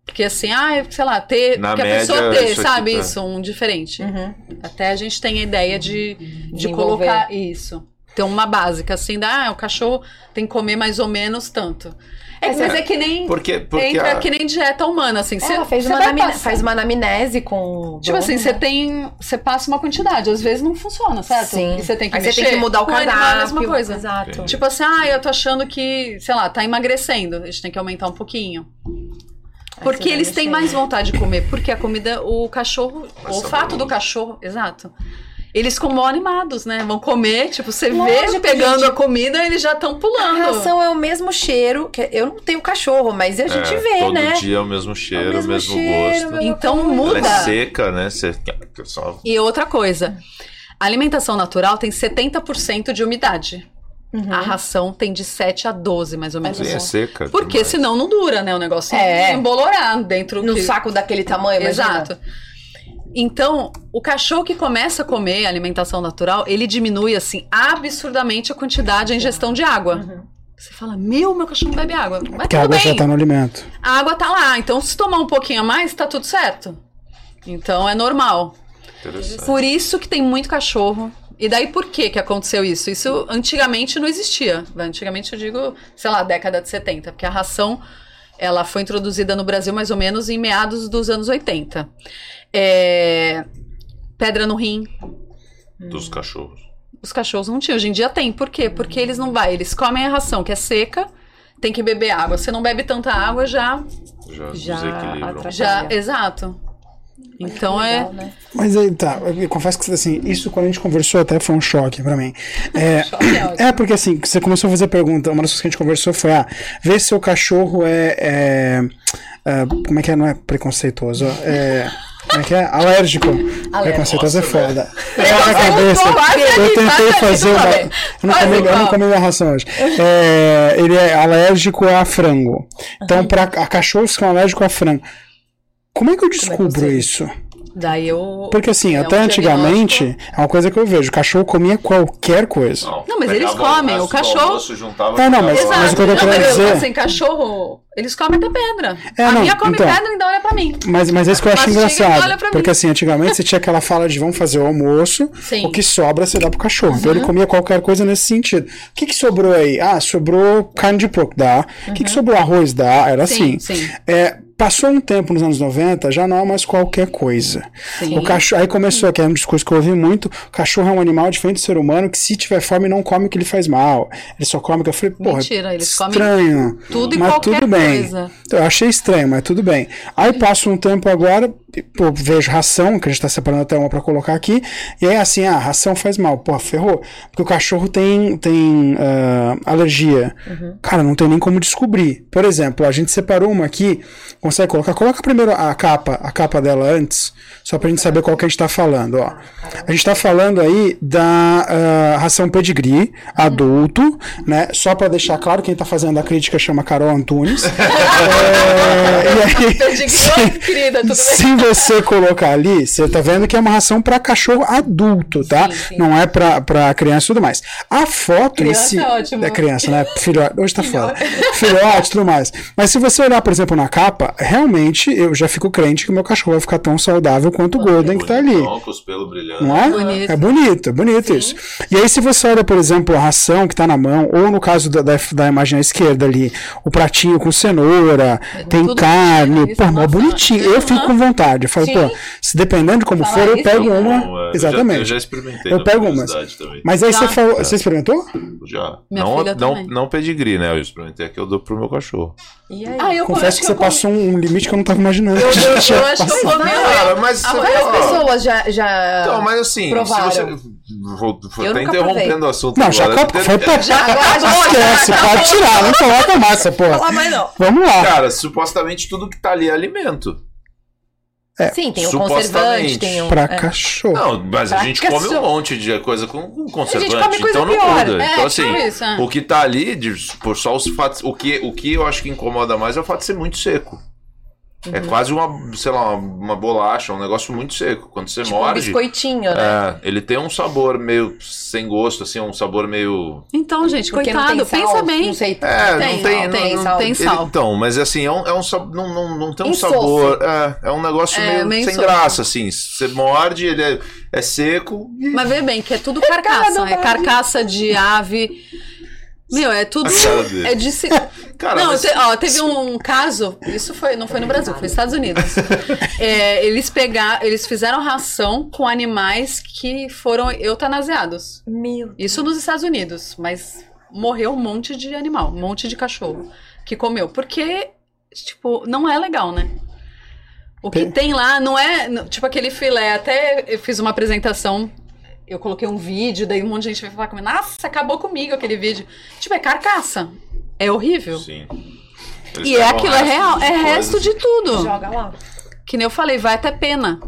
Porque assim, ah, sei lá, ter. Na que a média, pessoa ter, isso sabe? tá. Isso, um diferente. Uhum. Até a gente tem a ideia de, de colocar isso. Ter uma básica, assim, da, ah, o cachorro tem que comer mais ou menos tanto. É, É, mas é que nem. Porque, porque entra a- que nem dieta humana, assim. Você, Ela fez uma, faz uma anamnese com. Tipo dono, assim, né? você tem. Você passa uma quantidade, às vezes não funciona, certo? Sim. E você tem que Aí mexer. você tem que mudar o Com animal cardápio. É a mesma coisa. Exato. Entendi. Tipo assim, ah, eu tô achando que, sei lá, tá emagrecendo. A gente tem que aumentar um pouquinho. Porque eles têm mais vontade de comer. Porque a comida, o cachorro, Mais o olfato do cachorro, exato. Eles ficam animados, né? Vão comer, tipo, você vê Lógico, pegando gente. a comida, eles já estão A pulando. ração é o mesmo cheiro. Que eu não tenho cachorro, mas a gente é, vê, todo né? dia é o mesmo cheiro, o mesmo, mesmo cheiro, gosto. mesmo- Então Ela muda. é seca, né? Você só E outra coisa, a alimentação natural tem 70% de umidade. Uhum. A ração tem de 7 a 12, mais ou menos. Sim, é seca. Porque demais. senão não dura, né? O negócio É. embolorar dentro No que... saco daquele tamanho, imagina. Então, o cachorro que começa a comer alimentação natural, ele diminui, assim, absurdamente a quantidade, a ingestão de água. Uhum. Você fala, meu, meu cachorro não bebe água. Mas Porque a água bem, já tá no alimento. a água tá lá. Então, se tomar um pouquinho a mais, tá tudo certo. Então, é normal. Interessante. Por isso que tem muito cachorro. E daí por que que aconteceu isso? Isso antigamente não existia. Antigamente eu digo, sei lá, década de 70, porque a ração ela foi introduzida no Brasil mais ou menos em meados dos anos 80. É, Pedra no rim, Dos cachorros. os cachorros não tinham. Hoje em dia tem. Por quê? Porque eles não vai, eles comem a ração que é seca, tem que beber água. Se não bebe tanta água, já Já, Já já, exato. Então é Legal, né? Mas aí tá, eu confesso que assim, isso quando a gente conversou até foi um choque pra mim. É, (laughs) Choque é é porque assim, você começou a fazer pergunta, uma das coisas que a gente conversou foi, ah, vê se seu cachorro é, é, é, como é que é, não é preconceituoso, é, como é que é? Alérgico. Preconceituoso é foda. Na cabeça. Eu tentei fazer uma. Eu não comi, eu não comi minha ração hoje. É, ele é alérgico a frango. Então, pra a cachorros que são alérgicos a frango. Como é que eu descubro sei? isso? Daí eu. Porque assim, É um até antigamente, diagnóstico. é uma coisa que eu vejo, o cachorro comia qualquer coisa. Não, mas eles comem, o cachorro- almoço, juntava, É, não, mas- jogava lá. mas o que eu tô não, querendo mas eu- dizer- assim, cachorro, eles comem até pedra. É, a não, minha come então. pedra e ainda olha pra mim. Mas, mas é isso que eu acho engraçado. Porque assim, antigamente você tinha aquela fala de vamos fazer o almoço, Sim. Uhum. o que sobra você dá pro cachorro. Então ele comia qualquer coisa nesse sentido. O que, que sobrou aí? Ah, sobrou carne de porco, dá. O que, que sobrou arroz, dá. Era Uhum. Sim, assim. sim. É, passou um tempo nos anos 90, já não é mais qualquer coisa. O cachorro, aí começou, que é um discurso que eu ouvi muito, o cachorro é um animal diferente do ser humano, que se tiver fome não come o que ele faz mal. Ele só come o que eu falei, porra, Mentira, eles comem estranho. tudo e mas qualquer tudo bem. Coisa. Eu achei estranho, mas tudo bem. Aí passa um tempo agora, pô, vejo ração, que a gente tá separando até uma pra colocar aqui, e aí assim, ah, ração faz mal. Pô, ferrou. Porque o cachorro tem, tem ah, alergia. Cara, não tem nem como descobrir. Por exemplo, a gente separou uma aqui, consegue colocar? Coloca primeiro a capa, a capa dela antes, só pra gente saber qual que a gente tá falando, ó. A gente tá falando aí da ah, ração pedigree, adulto, né? Só pra deixar claro, quem tá fazendo a crítica chama Carol Antunes. (laughs) É, e aí, (laughs) Pedigree, querida, se você colocar ali, você tá vendo que é uma ração para cachorro adulto, tá? Sim, sim. Não é pra, pra criança e tudo mais. A foto Criança em si. é ótimo. É criança, né? Filhote. Hoje tá foda. Filhote e tudo mais. Mas se você olhar, por exemplo, na capa, realmente eu já fico crente que o meu cachorro vai ficar tão saudável quanto o Golden que tá ali. Pelos brilhando. Não é? Bonito. É bonito, é bonito isso. E aí, se você olha, por exemplo, a ração que tá na mão, ou no caso da, da, da imagem à esquerda ali, o pratinho com cenoura, tem tudo carne, pô, mó nossa. bonitinho. Eu fico com vontade. Eu falo, Sim. pô, se dependendo de como Fala for, eu pego não, uma. Então, é, eu já- Exatamente. Eu já experimentei. Eu pego Também. Mas aí Já. você falou. Você experimentou? Já. Minha não, filha não, também. não pedigree, né? Eu experimentei a que eu dou pro meu cachorro. E aí? Ah, eu Confesso acho que você eu comi- passou um limite que eu não tava imaginando. Eu, que eu, já eu tinha acho que eu (laughs) comi. Cara, mas Quantas ó, pessoas já. já... Então, mas assim, provaram? se você. Vou, vou Eu até interrompendo provei. o assunto. Não, já agora. acabou. Foi pra. Já, agora (laughs) Esquece, pode tirar, não coloca massa, pô. Falar mais não. Vamos lá. Cara, supostamente tudo que tá ali é alimento. Sim, tem um Supostamente. conservante, tem um. Pra é. cachorro. Não, mas a Pra gente cachorro. come um monte de coisa com, conservante, come coisa então não pior. muda. É, então, assim, tipo isso, é. o que tá ali, de, por só os fatos. O que, o que eu acho que incomoda mais é o fato de ser muito seco. Uhum. É quase uma, sei lá, uma, uma bolacha, um negócio muito seco. Quando você Tipo um morde. biscoitinho, né? É, ele tem um sabor meio sem gosto, assim, um sabor meio. Então, gente, Porque coitado, sal, pensa bem. Não sei. É, Tem, não tem. não tem, não, não tem ele- sal. então, mas assim, é um, é um não, não, não tem um Insosso. sabor. É, é um negócio É, meio, meio sem graça, assim. Você morde, ele é, é seco. E... Mas vê bem, que é tudo carcaça. É carcaça de ave. Meu, é tudo. A cara dele. É de. se- (laughs) Cara, não, mas- te- ó, teve um caso, isso foi, não foi no Brasil, foi nos Estados Unidos. (laughs) É, eles pegaram, eles fizeram ração com animais que foram eutanasiados. Meu. Isso nos Estados Unidos, mas morreu um monte de animal, um monte de cachorro que comeu, porque tipo, não é legal, né? O que Tem- tem lá não é, tipo aquele filé, até eu fiz uma apresentação eu coloquei um vídeo, daí um monte de gente veio falar comigo, nossa, acabou comigo aquele vídeo. Tipo, é carcaça. É horrível. Sim. E é aquilo, é real, é resto de de tudo. Joga lá. Que nem eu falei, vai até pena.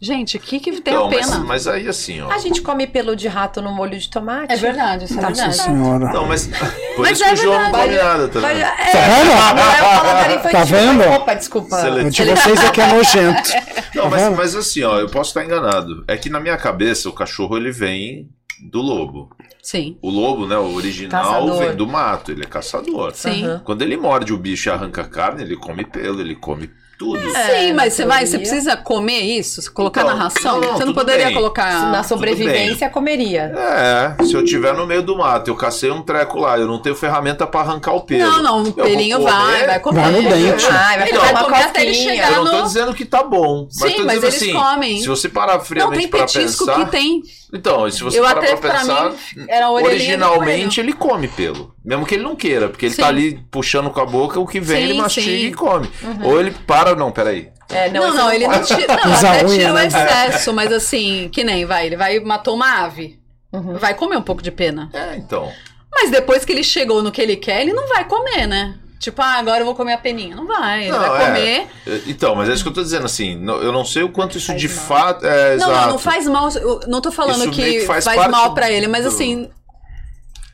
Gente, o que que tem Então, a mas, pena? mas aí assim, ó. A gente come pelo de rato no molho de tomate. É verdade, isso é Tá verdade. Nossa senhora. Não, mas. Por Mas isso é que o João não come nada, tá Mas, vendo? é, Tá vendo? Não é o paladar infantil. Tá vendo? Opa, desculpa. Seletivo. O de vocês é que é nojento. Não, Tá mas, mas assim, ó, eu posso estar enganado. É que na minha cabeça o cachorro ele vem do lobo. Sim. O lobo, né, o original, Caçador. vem do mato, ele é caçador. Sim. Quando ele morde o bicho e arranca a carne, ele come pelo, ele come tudo. Sim, mas você vai, você precisa comer isso? Colocar Então, na ração? não, não, você não poderia bem. colocar. Na sobrevivência, comeria. É, se eu tiver no meio do mato, eu cacei um treco lá, eu não tenho ferramenta pra arrancar o pelo. Não, não, o pelinho vai, vai comer. Vai no dente. Vai, vai uma comer até ele cosquinha. chegar Eu não tô dizendo que tá bom. Mas Sim, tô mas eles assim, comem. se você parar Não, friamente tem pra petisco pensar... que tem. Então, se você Eu parar até, pra pra pensar, mim, originalmente ele come pelo. Mesmo que ele não queira, porque ele Sim. tá ali puxando com a boca, o que vem Sim, ele mastiga sim. e come. Ou ele para, não, peraí. É, Não, esse não, ele não tira. Não, até tira o né? excesso, mas assim, que nem vai, ele vai matou uma ave. Uhum. Vai comer um pouco de pena. É, então. Mas depois que ele chegou no que ele quer, ele não vai comer, né? Tipo, ah, agora eu vou comer a peninha. Não vai, ele Não, vai é. comer. Então, mas é isso que eu tô dizendo, assim, eu não sei o quanto isso Faz de mal. fato é Não, exato. não, não faz mal. eu Não tô falando Isso que, que faz, faz mal pra ele, mas do- assim,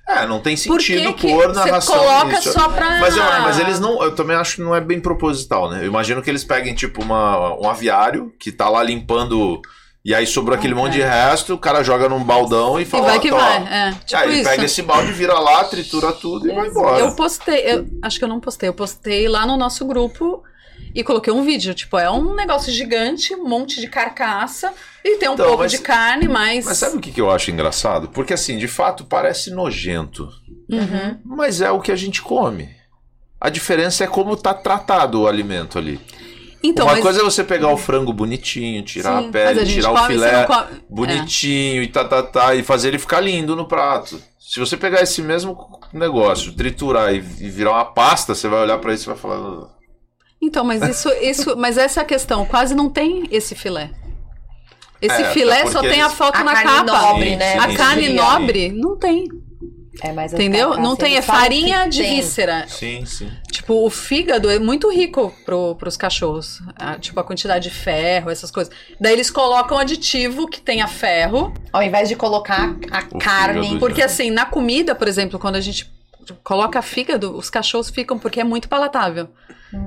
É, não tem sentido que, que pôr na você ração coloca isso. só pra. Mas, eu, mas eles não. Eu também acho que não é bem proposital, né? Eu imagino que eles peguem, tipo, uma, um aviário que tá lá limpando. E aí sobrou aquele monte de resto, o cara joga num baldão e E fala. vai ó, que vai. É, tipo aí ele pega esse balde, vira lá, tritura tudo e vai embora. Eu postei, eu acho que eu não postei, eu postei lá no nosso grupo e coloquei um vídeo. Tipo, é um negócio gigante, um monte de carcaça e tem um Então, pouco mas- de carne, mas. Mas sabe o que, que eu acho engraçado? Porque assim, de fato, parece nojento. Uhum. Mas é o que a gente come. A diferença é como tá tratado o alimento ali. Então, Uma mas. coisa é você pegar o frango bonitinho, tirar Sim, a pele, a tirar o come, filé come- bonitinho e tá, tá, tá, e fazer ele ficar lindo no prato. Se você pegar esse mesmo negócio, triturar e, e virar uma pasta, você vai olhar pra isso e vai falar. "Ah, Então, mas isso, (laughs) isso, mas essa é a questão. Quase não tem esse filé. Esse É, filé só tem a foto A na carne capa. nobre, Sim, né? sim, A sim. carne Sim. nobre não tem, É, mas as entendeu? Não tem, é farinha de tem. víscera. Sim, sim. Tipo, o fígado é muito rico pro, pros cachorros. Ah, tipo, a quantidade de ferro, essas coisas. Daí eles colocam aditivo que tenha ferro. Ao invés de colocar a O carne. Porque assim, na comida, por exemplo, quando a gente coloca fígado, os cachorros ficam porque é muito palatável.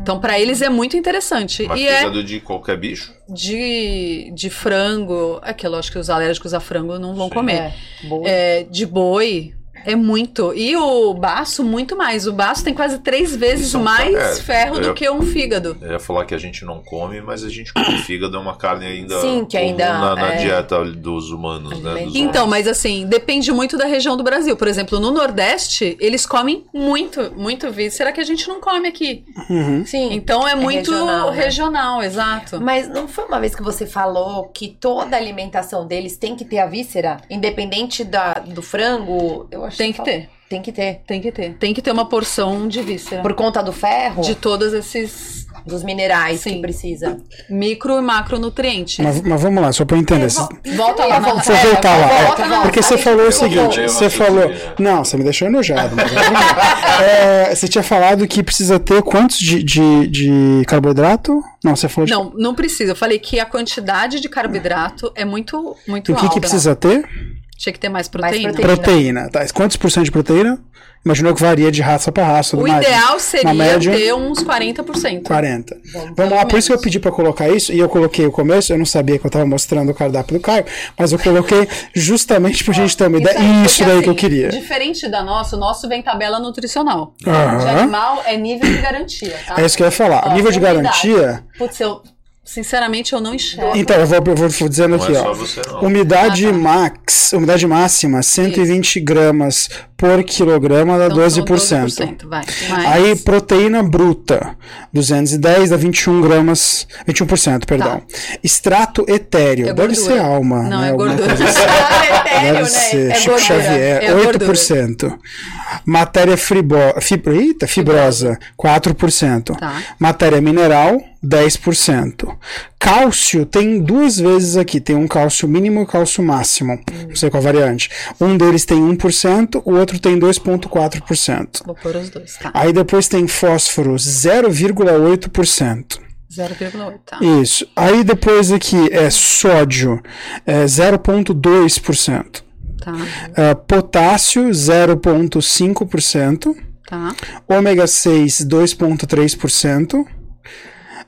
Então, pra eles é muito interessante. Mas e é fígado de qualquer bicho. de, de frango. É que lógico que os alérgicos a frango não vão Sim. comer. É, boa. É, de boi. É muito. E o baço, muito mais. O baço tem quase três vezes São- mais é, ferro do que um fígado. Eu ia falar que a gente não come, mas a gente come fígado, é uma carne ainda, Sim, que ainda na, na é- dieta dos humanos, né? Dos. Então, mas assim, depende muito da região do Brasil. Por exemplo, no Nordeste, eles comem muito, muito víscera que a gente não come aqui. Uhum. Sim. Então é muito regional, regional, né? exato. Mas não foi uma vez que você falou que toda a alimentação deles tem que ter a víscera? Independente da, do frango? Eu acho Tem que ter, Tem que ter. tem que ter. Tem que ter uma porção de víscera. Por conta do ferro? De todos esses Dos minerais que Sim. precisa. micro e macronutrientes. Mas, mas vamos lá, só pra eu entender. Cê- Volta lá, volta. Vou voltar lá. volta É, lá. porque você falou o seguinte, você Eu falou... Não, você me deixou enojado. mas vamos (laughs) lá. É, você tinha falado que precisa ter quantos de, de, de carboidrato? Não, você falou de... Não, não precisa. Eu falei que a quantidade de carboidrato é muito, muito E o que, alta. que precisa ter? Tinha que ter mais Mais proteína. proteína. Proteína. Tá. Quantos por cento de proteína? Imaginou que varia de raça pra raça. O mais, né? ideal seria média- ter uns 40%. 40. Pelo Vamos lá, por isso que eu pedi pra colocar isso, e eu coloquei o começo, eu não sabia que eu tava mostrando o cardápio do Caio, mas eu coloquei justamente pra gente ter uma ideia. Isso porque, daí que eu assim, queria. Diferente da nossa, o nosso vem tabela nutricional. De animal é nível de garantia, tá? É isso que eu ia falar. Ó, Nível de umidade. garantia. Putz, eu, sinceramente, eu não enxergo. Então, eu vou, eu vou dizendo Não aqui, é só ó. você, não. Umidade Ah, tá. max, umidade máxima, 120 gramas por quilograma dá Então, são 12%. 12%, vai. Mas- Aí, proteína bruta, 210 dá 21 gramas, 21%, perdão. Extrato etéreo, É deve ser alma, Não, né? é gordura. coisa assim. (laughs) Etéreo, Deve né? ser, É Chico Xavier, é gordura. 8%. Matéria fribo, fibro, eita, fibrosa, 4%. Tá. Matéria mineral, 10%. Cálcio tem duas vezes aqui, tem um cálcio mínimo e um cálcio máximo, não sei qual variante. Um deles tem 1%, o outro tem 2,4%. Vou pôr os dois, tá? Aí depois tem fósforo, 0,8%. 0,8, tá? Isso. Aí depois aqui é sódio, é 0,2%. Tá, É, potássio, 0,5%. tá. Ômega 6, 2,3%.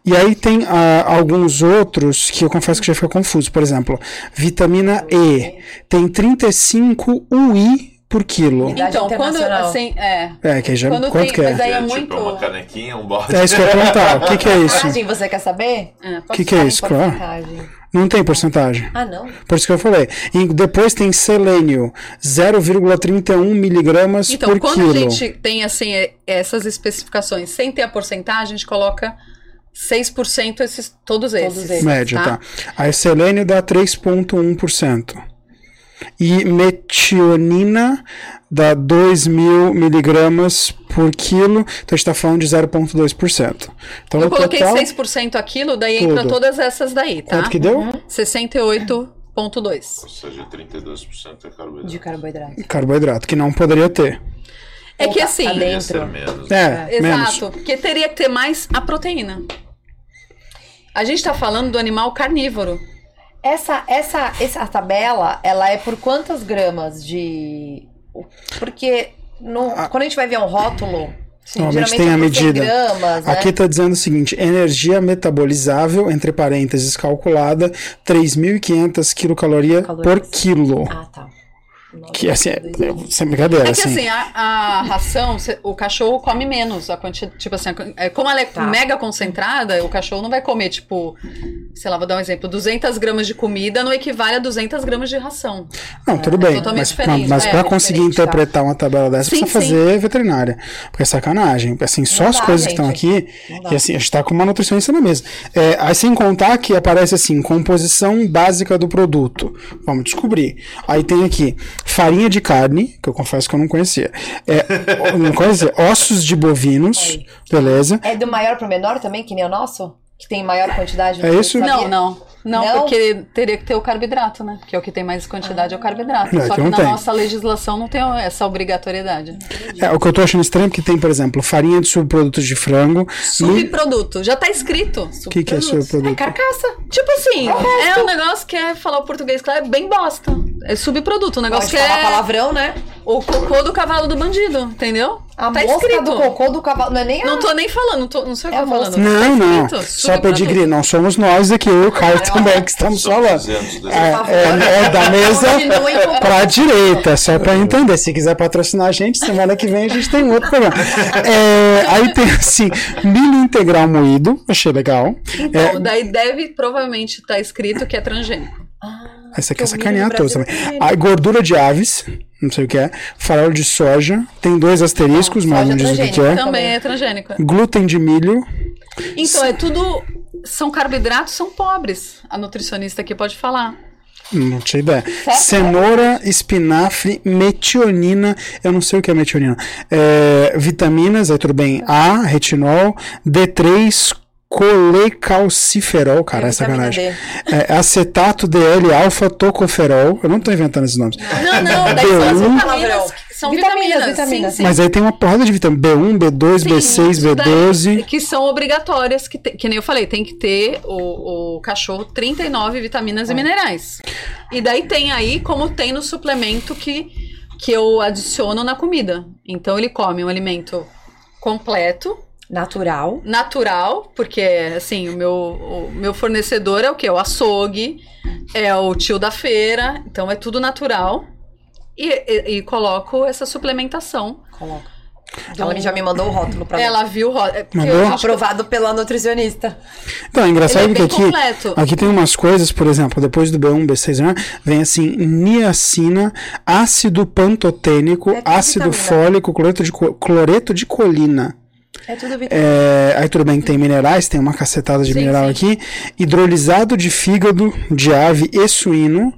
E aí tem ah, alguns outros que eu confesso que já fica confuso. Por exemplo, vitamina E tem 35 UI por quilo. Então, quando assim, é. É, que já Quando quanto tem- que é? mas aí- é tipo, muito- uma canequinha, um balde. É isso que eu ia perguntar. O que, que é (laughs) isso? Você quer saber? é, O pode que, que é isso? Claro. porcentagem. Não tem porcentagem. Ah, não? Por isso que eu falei. E depois tem selênio, 0,31 miligramas Então, por quando quilo. a gente tem assim é- essas especificações sem ter a porcentagem, a gente coloca 6% esses, todos esses. esses. Médio, tá? Aí selênio dá 3,1%. E metionina dá 2 mil miligramas por quilo. Então a gente tá falando de 0,2%. Então Eu coloquei total, 6% aquilo, daí entra Tudo. todas essas daí, tá? quanto que deu? 68,2. Ou seja, 32% é carboidrato. De carboidrato. Carboidrato, que não poderia ter. É que Tá assim, dentro. Podia ser menos. É, menos. exato, porque teria que ter mais a proteína. A gente tá falando do animal carnívoro. Essa, essa, essa tabela, ela é por quantas gramas de... Porque no- quando a gente vai ver um rótulo, sim, Normalmente tem a por 100 medida. gramas, né? Aqui tá dizendo o seguinte: energia metabolizável, entre parênteses, calculada, 3.500 quilocaloria por quilo. Ah, tá. Que assim, é, é sem brincadeira, É que assim. assim, a, a ração, o cachorro come menos. A quantidade, tipo assim, é, como ela é Tá. mega concentrada, o cachorro não vai comer, tipo, sei lá, vou dar um exemplo, 200 gramas de comida não equivale a 200 gramas de ração. Não, tudo bem. totalmente Mas, diferente, mas é, pra é conseguir tá? interpretar uma tabela dessa, Sim, precisa sim. fazer veterinária. Porque é sacanagem. Assim, só Não as dá, coisas que estão gente. aqui, que assim, a gente tá com uma nutricionista na mesa. É, aí sem contar que aparece assim, composição básica do produto. Vamos descobrir. Aí tem aqui, farinha de carne, que eu confesso que eu não conhecia. É, não conhecia. Ossos de bovinos, beleza. É do maior pro menor também, que nem o nosso? Que tem maior quantidade? É isso? sabia? Não, não. Não, Não? porque teria que ter o carboidrato, né? Que é o que tem mais quantidade, é o carboidrato. É, Só que que na tem. nossa legislação não tem essa obrigatoriedade. É, o que eu tô achando estranho é que tem, por exemplo, farinha de subprodutos de frango. Subproduto, já tá escrito. O que, que é Subproduto. subproduto? Carcaça. Tipo assim, é um negócio que é falar o português claro, é bem bosta. É subproduto, um negócio Pode que falar é palavrão, né? o cocô do cavalo do bandido, entendeu? A tá mosca escrito. do cocô do cavalo. Não é nem a... Não tô nem falando, não, tô, não sei o que É eu tô falando. Não, Tá não. Só pedigree. Não somos nós aqui, eu e o Caio também, que estamos falando. 200, 200. É, é, é da mesa com- pra direita, só pra entender. Se quiser patrocinar a gente, semana que vem a gente tem outro programa. É, aí tem assim, milho integral moído, achei legal. Então, daí deve provavelmente estar escrito que é transgênico. Essa aqui é sacanear todos Brasil também. é A gordura de aves, não sei o que é. Farelo de soja, tem dois asteriscos, Ah, mas não diz o que, é. Também também. é transgênico. Glúten de milho, Então, é tudo. São carboidratos, são pobres. A nutricionista aqui pode falar. Não tinha ideia. Cenoura, espinafre, metionina. Eu não sei o que é metionina. É, vitaminas, aí tudo bem. A, retinol, D3, colecalciferol, cara, é, sacanagem. É, acetato DL alfa tocoferol. Eu não tô inventando esses nomes. Não, não, daí são as B1. vitaminas. que São Vitaminas, vitaminas, vitaminas. Sim, sim. Mas aí tem uma porrada de vitamina. B1, B2, Sim, B6, isso daí, B12. Que são obrigatórias, que, te- que nem eu falei, tem que ter o, o cachorro 39 vitaminas e minerais. E daí tem aí, como tem no suplemento que, que eu adiciono na comida. Então ele come um alimento completo, Natural. natural, porque assim, o meu, o meu fornecedor é o quê? O açougue, é o tio da feira, então é tudo natural. E, e- e coloco essa suplementação. Coloca. Ela já me mandou o rótulo pra mim. Ela viu. é Mandou? a gente- Aprovado pela nutricionista. Então, é engraçado é que aqui, completo. aqui tem umas coisas, por exemplo, depois do B1, B6, né, vem assim, niacina, ácido pantotênico, É tudo ácido vitamina. fólico, cloreto de, cloreto de colina. É tudo vitamina. É, aí tudo bem que tem minerais, tem uma cacetada de Sim, mineral sim. aqui. Hidrolisado de fígado de ave e suíno.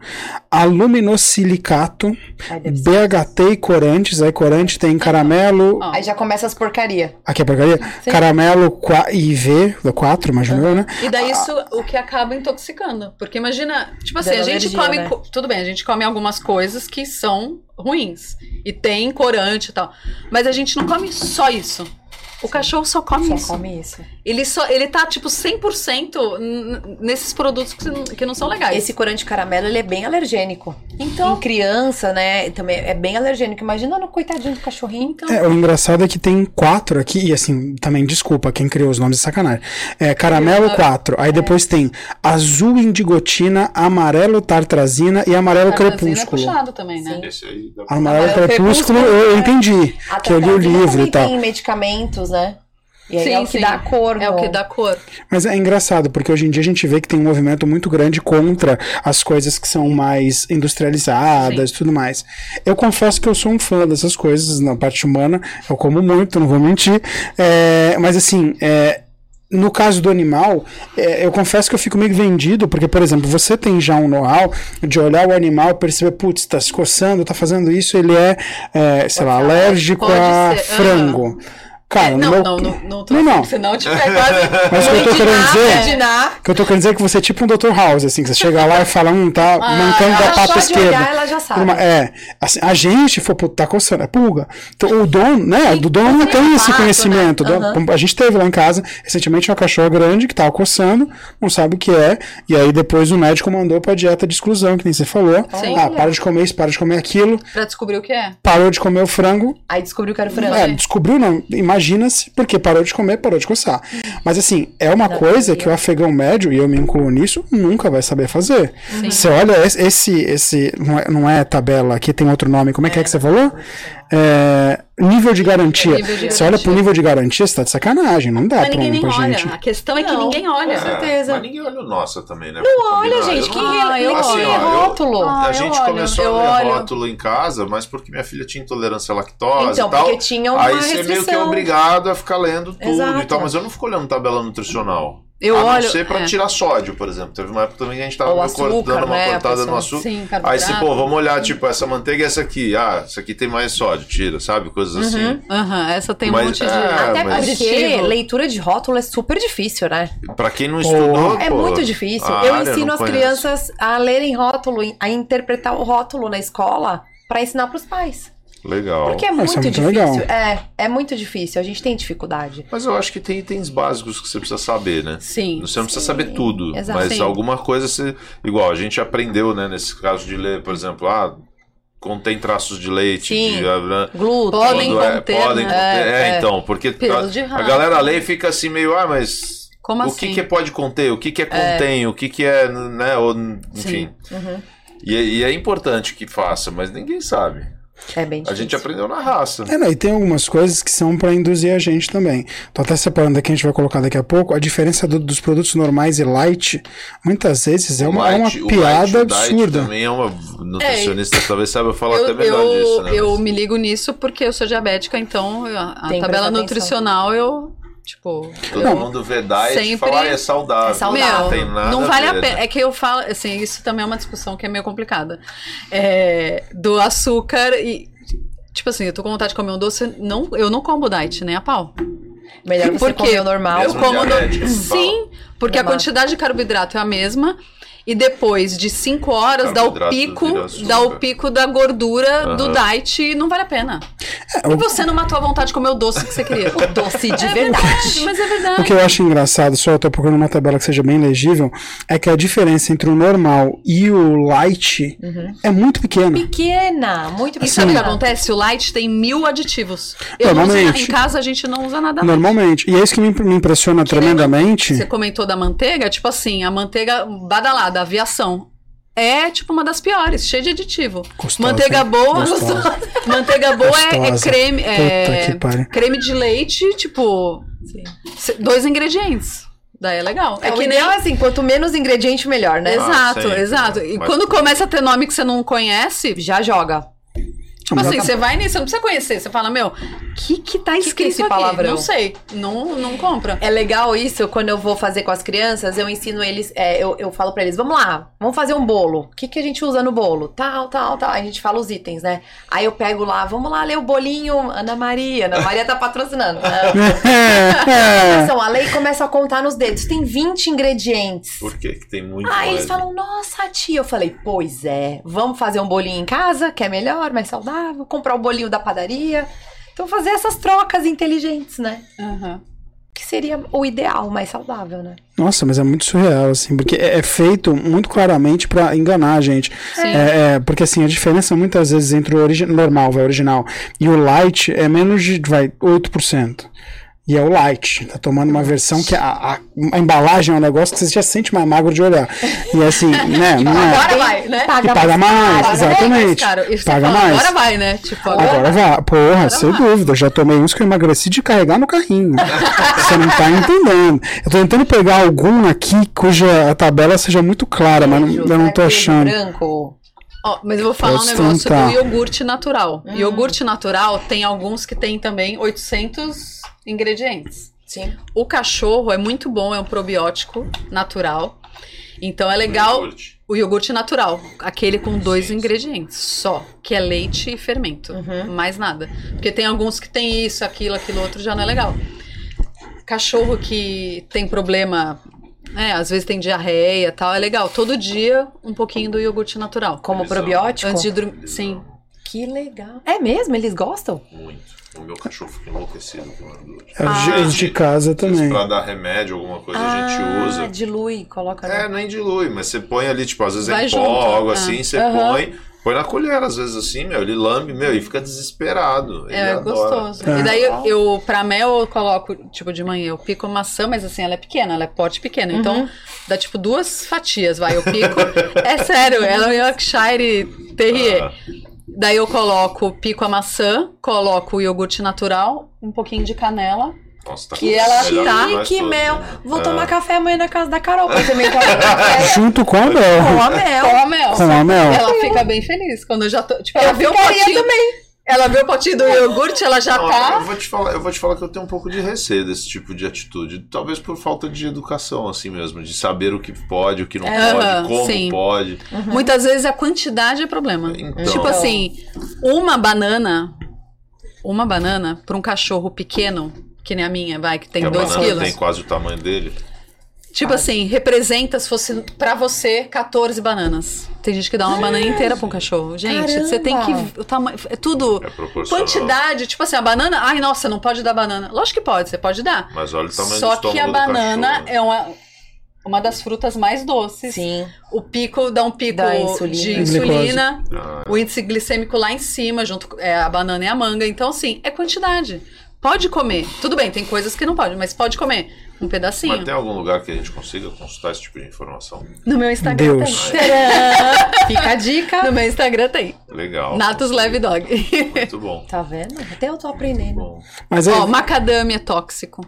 Aluminosilicato. Ai. BHT e corantes. Aí corante tem caramelo. Ó. Aí já começa as porcaria. Aqui é porcaria? Caramelo qua- IV, 4, imagino eu, né? E daí isso o que acaba intoxicando. Porque imagina, tipo assim, a gente alergia, come. né? Tudo bem, a gente come algumas coisas que são ruins. E tem corante e tal. Mas a gente não come só isso. O cachorro só come Só isso. come isso. Ele, só, ele tá, tipo, 100% n- nesses produtos que, não- que não são legais. Esse corante caramelo, ele é bem alergênico. Então, Em criança, né, também é bem alergênico. Imagina no coitadinho do cachorrinho. então É, o engraçado é que tem quatro aqui, e assim, também desculpa quem criou os nomes de sacanagem. É caramelo quatro, aí depois tem azul indigotina, amarelo tartrazina e amarelo Tartrazina é crepúsculo. puxado também, né? Sim. Esse aí dá Amarelo Amarelo crepúsculo, crepúsculo, eu, eu é. entendi, A que eu li o livro e tal. tem medicamentos, né? E aí Sim, é o que sim. dá cor. É o que dá cor. Mas é engraçado, porque hoje em dia a gente vê que tem um movimento muito grande contra as coisas que são mais industrializadas e tudo mais. Eu confesso que eu sou um fã dessas coisas na parte humana, eu como muito, não vou mentir. É, mas assim, é, no caso do animal, é, eu confesso que eu fico meio vendido, porque, por exemplo, você tem já um know-how de olhar o animal e perceber, putz, tá se coçando, tá fazendo isso, ele é, é, sei lá, alérgico a ser, frango. Cara, É, não, meu... não, não, não, Não, não. Senão, tipo, é quase. (laughs) Mas o que eu tô querendo dizer... O que eu tô querendo dizer é que você é tipo um Dr. House, assim, que você chega lá e fala, hum, tá mancando da pata esquerda. olhar, ela já sabe. Uma- É, assim, a gente, for, tá coçando, é pulga. Então, o dono, né, do dono não tem esse fato, conhecimento. né? Do- A gente teve lá em casa, recentemente, uma cachorra grande que tava coçando, não sabe o que é, e aí depois o médico mandou pra dieta de exclusão, que nem você falou. Sim. Ah, para de comer isso, para de comer aquilo, Pra descobrir o que é. parou de comer o frango, Aí descobriu que era o frango. é, descobriu não, imagina-se, porque parou de comer, parou de coçar. Mas assim, é uma coisa que o afegão médio, e eu me incluo nisso, nunca vai saber fazer. Você olha esse, esse, esse- não, é, não é tabela, aqui tem outro nome, como é que é que você falou? É, nível de garantia. Nível de Você olha garantia. pro nível de garantia, você tá de sacanagem, não dá Mas pra, ninguém nem pra olha. gente. A questão é que Não. ninguém olha. Com certeza. Mas ninguém olha o nossa também, né? Não olha, Combinar, gente. eu Que não- Ah, eu leite olho. é Ah, eu- rótulo. Ah, a gente olho, começou eu a ler olho. rótulo em casa, mas porque minha filha tinha intolerância à lactose Então, e tal. porque tinha uma Aí você meio que é restrição. obrigado a ficar lendo tudo Exato. e tal, mas eu não fico olhando tabela nutricional. Eu a olho- não ser pra é. tirar sódio, por exemplo. Teve uma época também que a gente tava Ou açúcar, cortando uma né, cortada no açúcar. Sim, Aí você, pô, vamos olhar, tipo, essa manteiga e essa aqui. Ah, essa aqui tem mais sódio, tira, sabe? Coisas assim. Aham, essa tem um Mas, monte de. é, Até mas- porque leitura de rótulo é super difícil, né? Pra quem não estudou, É pô, muito difícil. Eu ensino as crianças a lerem rótulo, a interpretar o rótulo na escola pra ensinar pros pais. Legal. Porque é muito, é muito difícil. legal. É, é muito difícil. A gente tem dificuldade. Mas eu acho que tem itens básicos que você precisa saber, né? Sim. Você não precisa Sim, saber tudo, exato. mas Sim. alguma coisa você. Igual, a gente aprendeu, né, nesse caso de ler, por exemplo, ah, contém traços de leite, Sim. de. ah, Glúten. Podem é- conter, podem né? conter. É, É, é. então, porque a, a galera lê e fica assim meio, ah, mas. Como o assim? que, que pode conter? O que, que é contém? O que, que é, né? Ou, enfim. Uhum. E, é- e é importante que faça, mas ninguém sabe. É bem A difícil. gente aprendeu na raça. É, não, e tem algumas coisas que são pra induzir a gente também. Tô até separando aqui, a gente vai colocar daqui a pouco. A diferença do- dos produtos normais e light, muitas vezes, é uma, é uma light- piada light diet absurda. também é uma nutricionista, talvez saiba falar Eu, até melhor eu, disso, né? eu Mas- me ligo nisso porque eu sou diabética, então a tabela nutricional eu, tipo. Todo mundo vê diet e fala, ah, é saudável. É saudável. Não tem nada não vale a, ver, pena. né? É que eu falo, assim, isso também é uma discussão que é meio complicada. É, do açúcar e. Tipo assim, eu tô com vontade de comer um doce, não, eu não como diet, nem a pau. Melhor você Por quê? comer o normal. Mesmo eu como no... Sim, porque a Normal. quantidade de carboidrato é a mesma. E depois de 5 horas dá o pico, dá o pico da gordura do Aham. diet e não vale a pena. É, E o- você não matou a vontade de comer o doce que você queria. (laughs) O doce de É verdade. mas é O verdade. que eu acho engraçado, só eu tô procurando uma tabela que seja bem legível, é que a diferença entre o normal e o light Uhum. é muito pequena. Pequena, muito E sabe o que pequena. acontece? O light tem mil aditivos. Eu não uso, Normalmente. em casa a gente não usa nada light. Normalmente. E é isso que me, impressiona Que tremendamente. Você comentou da manteiga, tipo assim, a manteiga badalada, aviação. É tipo uma das piores, cheia de aditivo. Gostosa, manteiga boa, Gostosa. (laughs) manteiga boa é, é Gostosa. creme, é creme de leite, tipo, Sim. dois ingredientes. Daí é legal. É, É, que nem é assim, quanto menos ingrediente, melhor, né? Exato. Exato, sempre, exato. E Mas- quando começa a ter nome que você não conhece, Já joga. Tipo assim, você vai nisso, você não precisa conhecer. Você fala, meu, o que que tá que é escrito esse aqui? palavrão? Não sei. Não, não compra. É legal isso, quando eu vou fazer com as crianças, eu ensino eles, é, eu, eu falo pra eles, vamos lá, vamos fazer um bolo. O que, que a gente usa no bolo? Tal, tal, tal. Aí a gente fala os itens, né? Aí eu pego lá, vamos lá ler o bolinho, Ana Maria. Ana Maria tá patrocinando. É, (laughs) Atenção, a lei começa a contar nos dedos. Tem 20 ingredientes. Por quê? Que tem muito Aí eles óleo. falam, nossa, tia. Eu falei, pois é, vamos fazer um bolinho em casa, que é melhor, mais saudável, comprar o bolinho da padaria. Então fazer essas trocas inteligentes, né? Aham. Que seria o ideal, mais saudável, né? Nossa, mas é muito surreal, assim, porque é é feito muito claramente pra enganar a gente. É, é, porque, assim, a diferença muitas vezes entre o normal, vai, original, e o light é menos de, vai, 8%. E é o light. Tá tomando uma versão que a, a- a embalagem é um negócio que você já sente mais magro de olhar. E assim, né? (laughs) Não é. Agora vai, né? E paga mais, Paga exatamente. mais, cara. Isso Paga fala, mais. Agora vai, né? Tipo, agora, Agora vai. Porra, sem vai. dúvida. Já tomei uns que eu emagreci de carregar no carrinho. Você não tá entendendo. Eu tô tentando pegar algum aqui cuja a tabela seja muito clara, mas não- eu não tô achando. Branco. Ó, mas eu vou falar Posso um negócio tentar. do iogurte natural. Iogurte natural tem alguns que tem também 800 ingredientes. Sim. O cachorro é muito bom, é um probiótico natural. Então é legal Iogurte. o iogurte natural, aquele com dois Sim, ingredientes só, que é leite e fermento, mais nada. Porque tem alguns que tem isso, aquilo, aquilo outro já não é legal. Cachorro que tem problema, né, às vezes tem diarreia, e tal, é legal. Todo dia um pouquinho do iogurte natural. Como Eles probiótico? Antes de dormir, sim. Que legal. É mesmo? Eles gostam? Muito. O meu cachorro fica enlouquecido com iogurte. É, os de- os de casa também. Pra dar remédio, alguma coisa a gente ah, usa. dilui, coloca. É, nem dilui, mas você põe ali, tipo, às vezes Vai é em pó, junto, algo é. assim, você Aham. põe, põe na colher, às vezes assim, meu, ele lambe, meu, e fica desesperado. É adora. gostoso. É. E daí eu, eu, pra mel, eu coloco, tipo, de manhã, eu pico maçã, mas assim, ela é pequena, ela é porte pequeno. Então, dá tipo duas fatias, vai, eu pico. é sério, ela é um Yorkshire Terrier. Ah, Daí eu coloco, pico a maçã, coloco o iogurte natural, um pouquinho de canela. Nossa, tá Que ela tá- que mel. né? Vou Ah. tomar café amanhã na casa da Carol pra também tomar café (laughs) Junto com a com Mel. a mel. Com a mel. Com a Mel. Ela fica bem feliz quando eu já tô. Tipo, ela Eu vê o potinho. também. Ela vê o potinho do iogurte, ela já Não, Eu tá. vou, te falar, eu vou te falar que eu tenho um pouco de receio desse tipo de atitude. Talvez por falta de educação, assim mesmo. De saber o que pode, o que não Aham, pode, como sim. pode. Muitas vezes a quantidade é problema. Então. Tipo assim, uma banana, uma banana para um cachorro pequeno, que nem a minha, vai, que tem a 2 banana quilos. tem quase o tamanho dele. Tipo assim, representa se fosse pra você 14 bananas. Tem gente que dá uma banana inteira pra um cachorro. Gente, você tem que. Caramba! O tamanho. É tudo. É proporcional. Quantidade, tipo assim, a banana. Ai, nossa, não pode dar banana. Lógico que pode, você pode dar. Mas olha o tamanho Só do que a do banana cachorro. né? é uma, uma das frutas mais doces. Sim. O pico dá um pico Da insulina. de insulina. Ah, O índice glicêmico lá em cima, junto com é, a banana e a manga. Então, assim, é quantidade. Pode comer. Tudo bem, tem coisas que não pode, mas pode comer. Um pedacinho. Mas tem algum lugar que a gente consiga consultar esse tipo de informação? No meu Instagram Deus. tem. (laughs) Fica a dica. No meu Instagram tem. Legal. Natus Leve Dog. Muito bom. Tá vendo? Até eu tô aprendendo. bom. Mas é, Ó, macadâmia é tóxico.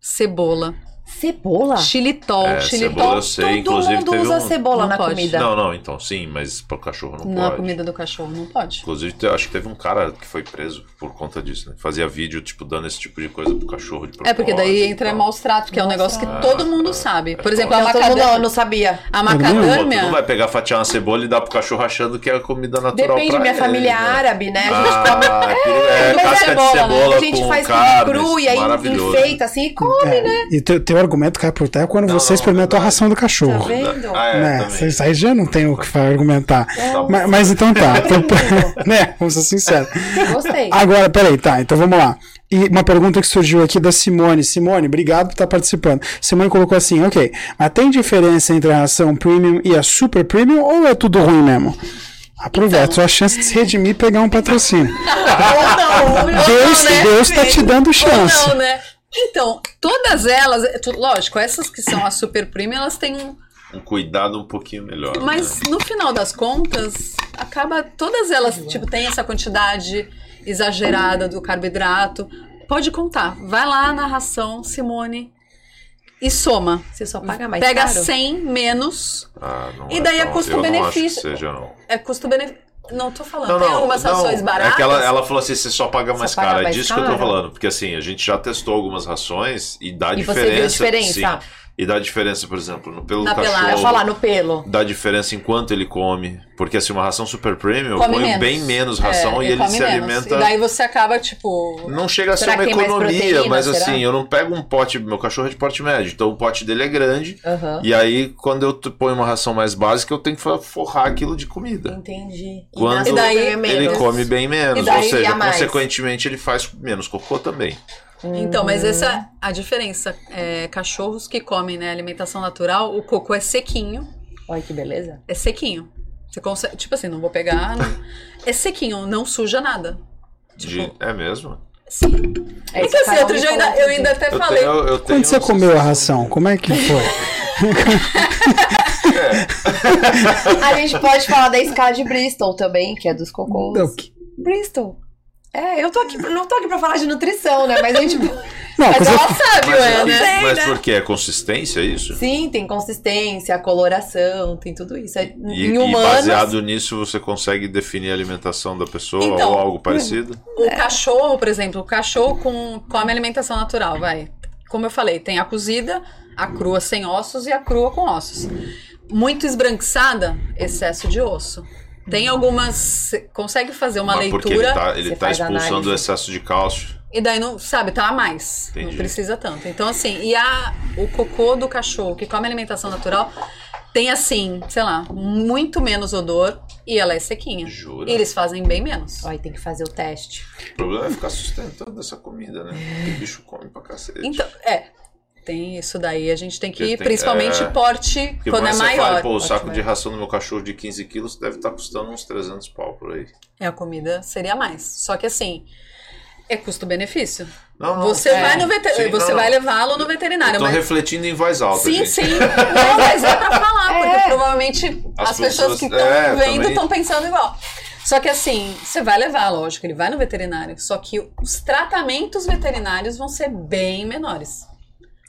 Cebola. Cebola? Xilitol. É, xilitol. cebola eu sei, Todo inclusive mundo teve usa um... cebola Não na pode. comida. Não, não, então sim, mas pro cachorro não Na pode. comida do cachorro, não pode. Inclusive, acho que teve um cara que foi preso por conta disso, né? Fazia vídeo, tipo, dando esse tipo de coisa pro cachorro de É porque daí e entra maus tratos, que é um negócio que todo mundo sabe. Por exemplo, a Não, todo mundo não, macadâmia. eu não sabia. A macadâmia. não vai pegar, fatiar uma cebola e dar pro cachorro achando que é comida natural Depende, pra minha ele, família é né? árabe, né? A gente. Ah, (laughs) é, é, Mas casca é de bola, né? cebola A gente com faz cru e aí enfeita assim e come. é, e teu, teu argumento cai por terra quando Não, você não, experimentou a verdade. ração do Tá cachorro. vendo? Ah, é, né? aí já não tem o que argumentar. Tá bom. Mas, mas então tá. (laughs) Então, né? Vamos ser sinceros. Gostei. Agora, peraí, tá. Então vamos lá. E uma pergunta que surgiu aqui da Simone. Simone, obrigado por estar participando. Simone colocou assim, ok. Mas tem diferença entre a ração premium e a super premium ou é tudo ruim mesmo? Aproveita sua chance de se redimir e pegar um patrocínio. Ou não, ou Deus, não, né? Deus tá te dando Ou chance. não, né? Então, todas elas, é lógico, essas que são as super premium, elas têm um. Um cuidado um pouquinho melhor. Mas né? no final das contas, acaba. Todas elas, tipo, tem essa quantidade exagerada do carboidrato. Pode contar. Vai lá na ração, Simone, e soma. Você só paga mais Pega caro? 100 menos. Ah, não E daí é tão- custo-benefício. É custo-benefício. Não tô falando. Não, tem não, algumas não, rações baratas. É que ela, ela falou assim: você só paga mais paga caro. É mais disso que eu tô falando. Porque assim, a gente já testou algumas rações e dá E você diferença. viu a diferença? sim. E dá diferença, por exemplo, no pelo Na do pelagem. cachorro. Eu falar no pelo. Dá diferença enquanto ele come. Porque assim, uma ração super premium, eu Come ponho menos. bem menos ração É, e ele se menos. alimenta. E daí você acaba, tipo. Não chega a ser uma economia, proteína, mas será? assim, eu não pego um pote. Meu cachorro é de porte médio, então o pote dele é grande. Aham. E aí, quando eu ponho uma ração mais básica, eu tenho que forrar aquilo de comida. Entendi. Quando E daí é. Ele come bem menos, E ou seja, consequentemente ele faz menos cocô também. Então, mas essa é a diferença. É, cachorros que comem né, alimentação natural, o cocô é sequinho. Olha que beleza. É sequinho. Você consegue. Tipo assim, não vou pegar. não- É sequinho, não suja nada. De- é mesmo? Sim. É isso que assim, outro dia eu ainda, eu ainda até Eu falei. tenho- eu tenho Quando você comeu a ração, como é que foi? (laughs) A gente pode falar da escala de Bristol também, que é dos cocôs. Não, que- Bristol. É, eu tô aqui, não tô aqui pra falar de nutrição, né? Mas a gente. (laughs) (laughs) Não, Mas ela você- sabe, Mas, ué, é- né? mas por quê? É consistência isso? Sim, tem consistência, coloração, tem tudo isso. É- E, em e humanos. baseado nisso, você consegue definir a alimentação da pessoa Então, ou algo parecido? O cachorro, por exemplo, o cachorro com, come alimentação natural, vai. Como eu falei, tem a cozida, a crua sem ossos e a crua com ossos. Muito esbranquiçada, excesso de osso. Tem algumas. você Consegue fazer uma Mas porque leitura ele tá, ele tá expulsando análise. o excesso de cálcio. e daí não, sabe, tá a mais. Entendi. Não precisa tanto. Então, assim, e a, o cocô do cachorro que come alimentação natural tem, assim, sei lá, muito menos odor e ela é sequinha. Jura? E eles fazem bem menos. Ai, tem que fazer o teste. O problema é ficar sustentando essa comida, né? Porque o bicho come pra cacete. Então, é. Tem isso daí, a gente tem que Porque ir, tem- principalmente é. porte Porque quando é maior. Fala, Pô, o saco de ração do meu cachorro de 15 quilos deve estar custando uns 300 pau por aí. É, a comida seria mais. Só que assim, é custo-benefício. Não, não. Você é. vai no veterinário, você não, vai levá-lo no veterinário, tô mas refletindo em voz alta, Sim, gente. sim. Não, mas é pra falar, (laughs) porque É. provavelmente As as, pessoas, pessoas- que estão é, vendo também. estão pensando igual. Só que assim, você vai levar, lógico, ele vai no veterinário. Só que os tratamentos veterinários vão ser bem menores.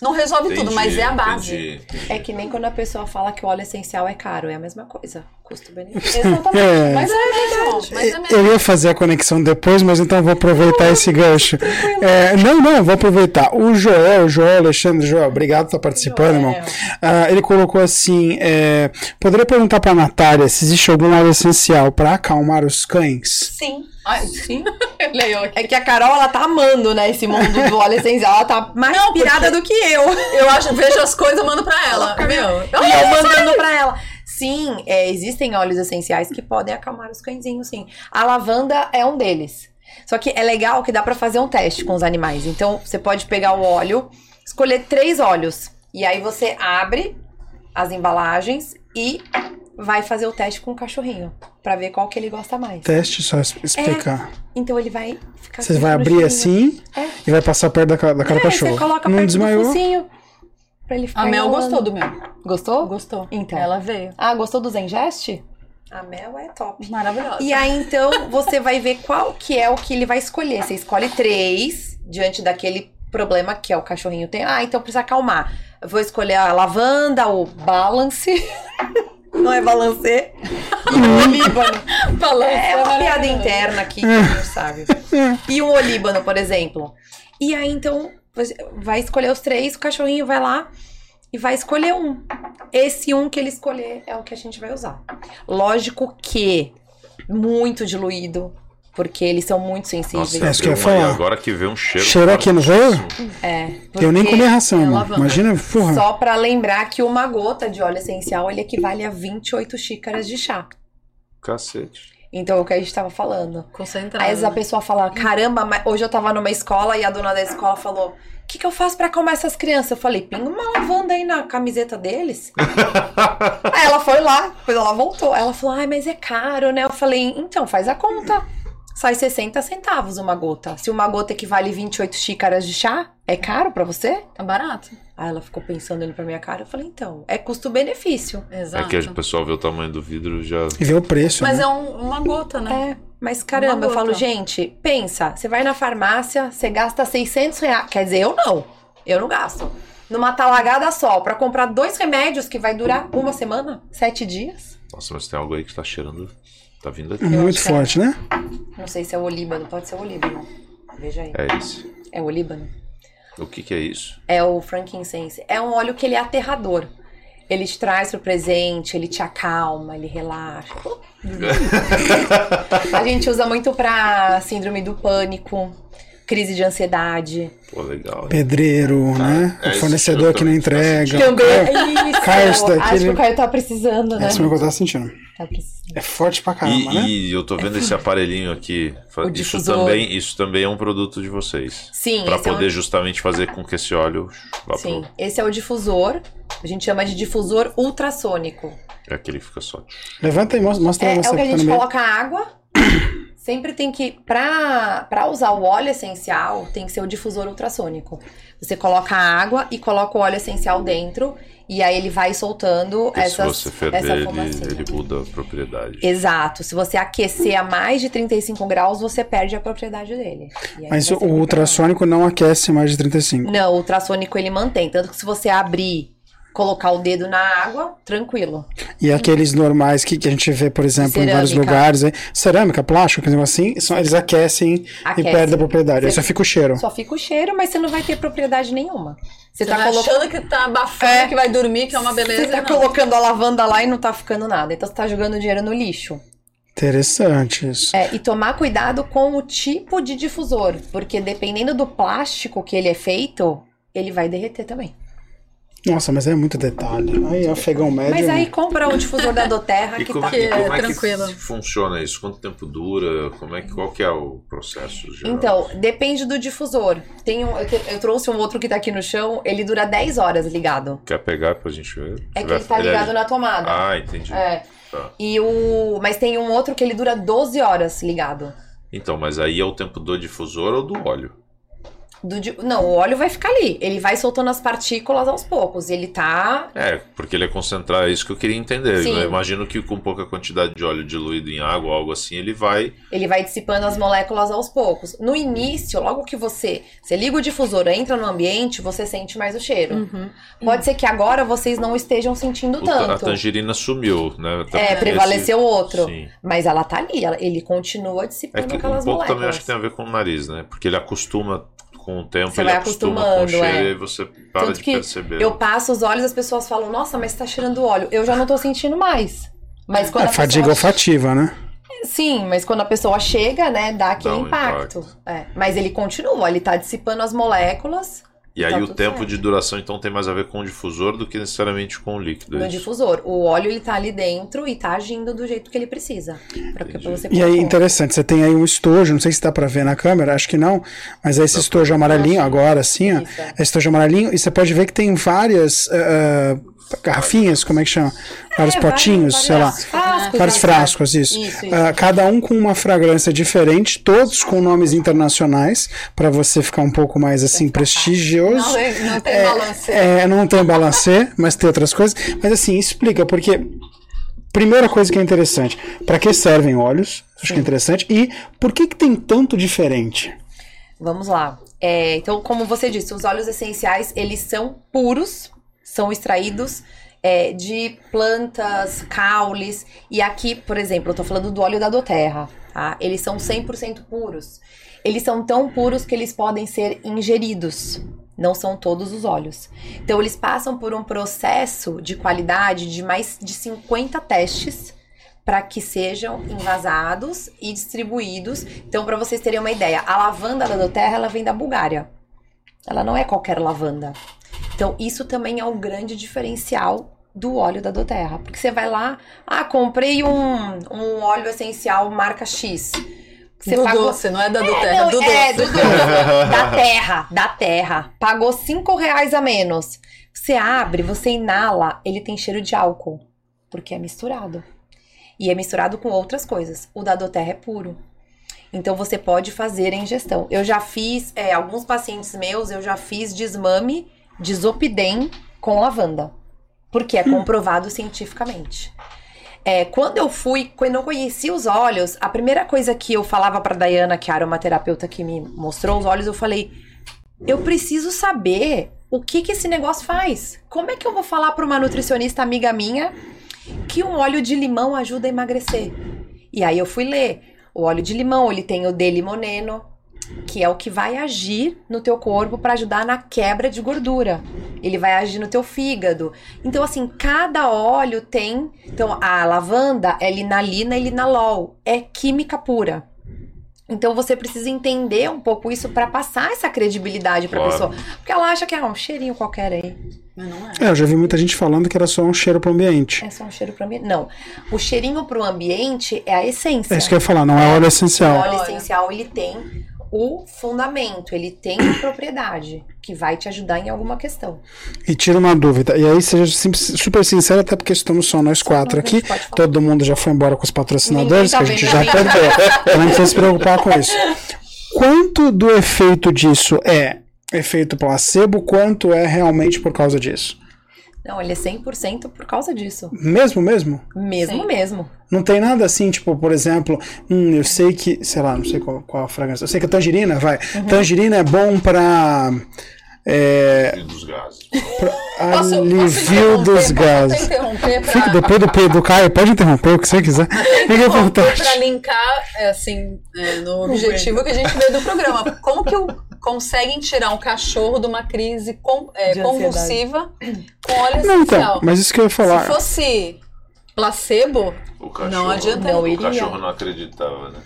Não resolve tudo, Entendi, mas é a base. entendi, entendi. É que nem quando a pessoa fala que o óleo essencial é caro, é a mesma coisa. Custo-benefício. (laughs) Exatamente. É. Mas é mesmo. Mas é mesmo. Eu ia fazer a conexão depois, mas então vou aproveitar esse gancho. É, não, não, vou aproveitar. O Joel, o Joel Alexandre, Joel, obrigado por estar participando, irmão. Ah, ele colocou assim: é, poderia perguntar para Natália se existe algum óleo essencial para acalmar os cães? Sim. Ai, sim. Leio (laughs) aqui. É que a Carol, ela tá amando, né, esse mundo do (laughs) óleo essencial. Ela tá mais Não, pirada do que eu. Eu acho, vejo as coisas, mando pra ela. Meu, E eu mandando pra ela. Sim, é, existem óleos essenciais que podem acalmar os cãezinhos, sim. A lavanda é um deles. Só que é legal que dá pra fazer um teste com os animais. Então, você pode pegar o óleo, escolher três óleos. E aí você abre as embalagens e vai fazer o teste com o cachorrinho. Pra ver qual que ele gosta mais. Teste, só es- explicar. Então ele vai ficar Você vai abrir assim É. e vai passar perto da, da cara do É, cachorro. Você coloca Não perto desmaiou? do focinho. Pra ele ficar A Mel enrolando. gostou do meu. Gostou? Gostou. Então. Ela veio. Ah, gostou do Zengest? A Mel é top. Maravilhosa. E aí, então, você vai ver qual que é o que ele vai escolher. Você escolhe três diante daquele problema que é o cachorrinho tem. Ah, então precisa acalmar. Eu vou escolher a lavanda, o balance. (laughs) Não é balancê. E o olíbano. Falando. É uma piada interna aqui, que não sabe. E um olíbano, por exemplo. E aí, então, você vai escolher os três, o cachorrinho vai lá e vai escolher um. Esse um que ele escolher é o que a gente vai usar. Lógico que muito diluído, porque eles são muito sensíveis. É isso que eu ia aí falar. Agora que vê um cheiro. Cheiro aqui no veio? É. Eu nem comi a ração, é. Imagina, porra. Só pra lembrar que uma gota de óleo essencial ele equivale a 28 xícaras de chá. Cacete. Então é o que a gente tava falando. Concentrada. Às vezes a pessoa fala, caramba, mas hoje eu tava numa escola e a dona da escola falou: o que, que eu faço pra acalmar essas crianças? Eu falei, pinga uma lavanda aí na camiseta deles. (laughs) aí ela foi lá, depois ela voltou. Ela falou, ai, mas é caro, né? Eu falei, então faz a conta. Sai 60 centavos uma gota. Se uma gota equivale 28 xícaras de chá, é caro pra você? Tá barato. Aí ela ficou pensando ali pra minha cara. Eu falei, então, é custo-benefício. É Exato. que o pessoal vê o tamanho do vidro já. E ver o preço. Mas né? é um- uma gota, né? É, mas caramba, eu falo, gente, pensa, você vai na farmácia, você gasta 600 reais. Quer dizer, eu não. Eu não gasto. Numa talagada só, pra comprar dois remédios que vai durar uma semana, sete dias. Nossa, mas tem algo aí que tá cheirando. Tá vindo aqui. Muito é. forte, né? Não sei se é o olíbano, pode ser o olíbano. Veja aí. É esse. É o olíbano. O que, que é isso? É o frankincense. É um óleo que ele é aterrador. Ele te traz pro presente, ele te acalma, ele relaxa. (laughs) A gente usa muito pra síndrome do pânico, crise de ansiedade. Pô, legal. Pedreiro, né? é, o fornecedor que não entrega. Também Caio, é isso. Caio, daqui, Acho que o Caio tá precisando, né? Esse é o que eu tava sentindo. Tá precisando. É forte pra caramba, E, né? e eu tô vendo esse aparelhinho aqui. Isso difusor. também, isso também é um produto de vocês. Sim, Pra esse é um- poder justamente fazer com que esse óleo vá Sim, pro. esse é o difusor. A gente chama de difusor ultrassônico. É aquele que fica só. Levanta aí, mostra, É, é você o que a gente coloca água. (coughs) Sempre tem que, pra, pra usar o óleo essencial, tem que ser o difusor ultrassônico. Você coloca a água e coloca o óleo essencial dentro, e aí ele vai soltando Porque essas, se você ferver, essa ele, fumacinha. ele muda a propriedade. Exato. Se você aquecer a mais de 35 graus, você perde a propriedade dele. Mas o ultrassônico não aquece mais de 35. Não, o ultrassônico ele mantém. Tanto que se você abrir, colocar o dedo na água, tranquilo. E aqueles normais que, que a gente vê, por exemplo, em vários Cerâmica. lugares, aí, cerâmica, plástico, assim, são, eles aquecem Aquece. e perdem a propriedade. Aí Você- só fica o cheiro. Só fica o cheiro, mas você não vai ter propriedade nenhuma. Você, Você tá vai colocando. achando que tá abafando, É. que vai dormir, que é uma beleza. Você tá não. colocando a lavanda lá e não tá ficando nada. Então você tá jogando dinheiro no lixo. Interessante isso. É, e tomar cuidado com o tipo de difusor. Porque dependendo do plástico que ele é feito, ele vai derreter também. Nossa, mas é muito detalhe. Aí, afegão médio. Mas aí compra o difusor da Doterra que como, tá. e como é tranquilo. que funciona isso? Quanto tempo dura? Como é que, qual que é o processo geral? Então, depende do difusor. Tem um, eu, eu trouxe um outro que tá aqui no chão, ele dura 10 horas ligado. Quer pegar pra gente ver? É que Vai- ele tá é- ligado na tomada. Ah, entendi. É. Tá. E o. Mas tem um outro que ele dura 12 horas ligado. Então, mas aí é o tempo do difusor ou do óleo? Do di- Não, o óleo vai ficar ali. Ele vai soltando as partículas aos poucos. Ele tá. É, porque ele é concentrar, é isso que eu queria entender. Sim. Eu imagino que com pouca quantidade de óleo diluído em água ou algo assim, ele vai. Ele vai dissipando as moléculas aos poucos. No início, logo que você, você liga o difusor, entra no ambiente, você sente mais o cheiro. Uhum. Pode ser que agora vocês não estejam sentindo o ta- a tanto. tangerina sumiu, né? Até É, prevaleceu esse- outro. Sim. Mas ela tá ali, ele continua É dissipando que um aquelas pouco moléculas. também acho que tem a ver com o nariz, né? Porque ele acostuma com o tempo, Você ele vai acostuma com o acostumando, cheiro é. e você para Tanto de que perceber. Eu passo os olhos, as pessoas falam, nossa, mas tá cheirando óleo. Eu já não tô sentindo mais. Mas quando É a fadiga pessoa... olfativa, né? Sim, mas quando a pessoa chega, né, dá aquele um impacto. É, mas ele continua, ele tá dissipando as moléculas E aí Tá o tudo tempo certo. de duração então tem mais a ver com o difusor do que necessariamente com o líquido. é no isso? difusor. O óleo, ele tá ali dentro e tá agindo do jeito que ele precisa. Pra você E aí, interessante, você tem aí um estojo, não sei se dá pra ver na câmera, acho que não, mas é esse Dá estojo pra amarelinho agora, assim, ó. É. Esse estojo amarelinho, e você pode ver que tem várias ah, garrafinhas, como é que chama? Vários É, potinhos, vários- sei lá. vários frascos, Vários né? frascos, isso. Isso, isso. Ah, cada um com uma fragrância diferente, todos com nomes internacionais, pra você ficar um pouco mais assim prestigioso. Não, tem- não tem balance. É, não tem balancê, mas tem outras coisas. Mas assim, explica, porque. Primeira coisa que é interessante, para que servem óleos? Acho que é interessante. E por que, que tem tanto diferente? Vamos lá. É, então, como você disse, os óleos essenciais, eles são puros, são extraídos é, de plantas, caules. E aqui, por exemplo, eu tô falando do óleo da doterra, tá? Eles são 100% puros. Eles são tão puros que eles podem ser ingeridos. Não são todos os óleos. Então, eles passam por um processo de qualidade de mais de 50 testes para que sejam envasados e distribuídos. Então, para vocês terem uma ideia, a lavanda da doterra, ela vem da Bulgária. Ela não é qualquer lavanda. Então, isso também é um grande diferencial do óleo da doterra. Porque você vai lá, ah, comprei um, um óleo essencial marca X. Você do pagou- doce, não é da é, terra, não, do é, doce. do da terra, da terra. Pagou cinco reais a menos. Você abre, você inala, ele tem cheiro de álcool. Porque é misturado. E é misturado com outras coisas. O da doterra é puro. Então você pode fazer a ingestão. Eu já fiz, é, alguns pacientes meus, eu já fiz desmame de zopidem com lavanda. Porque é comprovado cientificamente. É, quando eu fui, quando eu conheci os óleos, a primeira coisa que eu falava pra Dayana, que era uma terapeuta que me mostrou os óleos, eu falei: eu preciso saber o que que esse negócio faz. Como é que eu vou falar pra uma nutricionista amiga minha que um óleo de limão ajuda a emagrecer? E aí eu fui ler. O óleo de limão, ele tem o D-limoneno, que é o que vai agir no teu corpo para ajudar na quebra de gordura. Ele vai agir no teu fígado. Então, assim, cada óleo tem. Então, a lavanda é linalina e linalol. É química pura. Então você precisa entender um pouco isso para passar essa credibilidade pra Claro. pessoa. Porque ela acha que é um cheirinho qualquer aí. Mas não é. É, eu já vi muita gente falando que era só um cheiro pro ambiente. É só um cheiro pro ambiente. Não. O cheirinho pro ambiente é a essência. É isso que eu ia falar, não é óleo O essencial. óleo Olha. essencial, ele tem o fundamento, ele tem a propriedade que vai te ajudar em alguma questão. E tira uma dúvida. E aí, seja super sincero, até porque estamos só nós quatro aqui. gente. Todo mundo já foi embora com os patrocinadores, tá que a gente vendo, já tá perdeu. Então não precisa se preocupar com isso. Quanto do efeito disso é efeito placebo, quanto é realmente por causa disso? Não, ele é 100% por causa disso. Mesmo, mesmo? Mesmo, Sim. mesmo. Não tem nada assim, tipo, por exemplo, hum, eu sei que, sei lá, não sei qual, qual a fragrância. Eu sei que a tangerina, vai. Uhum. Tangerina é bom pra. É, E dos gases. pra Posso- interromper? dos Posso gases. interromper pra, Fica depois do, do Caio, pode interromper o que você quiser. Fica à interromper vontade. pra linkar, é, assim, é, no objetivo que a gente veio do programa. Como que o, conseguem tirar um cachorro de uma crise com- é, De convulsiva com óleo Não, essencial? então, mas isso que eu ia Se falar. fosse placebo, O cachorro, Não adianta- Não o iria. cachorro não acreditava, né?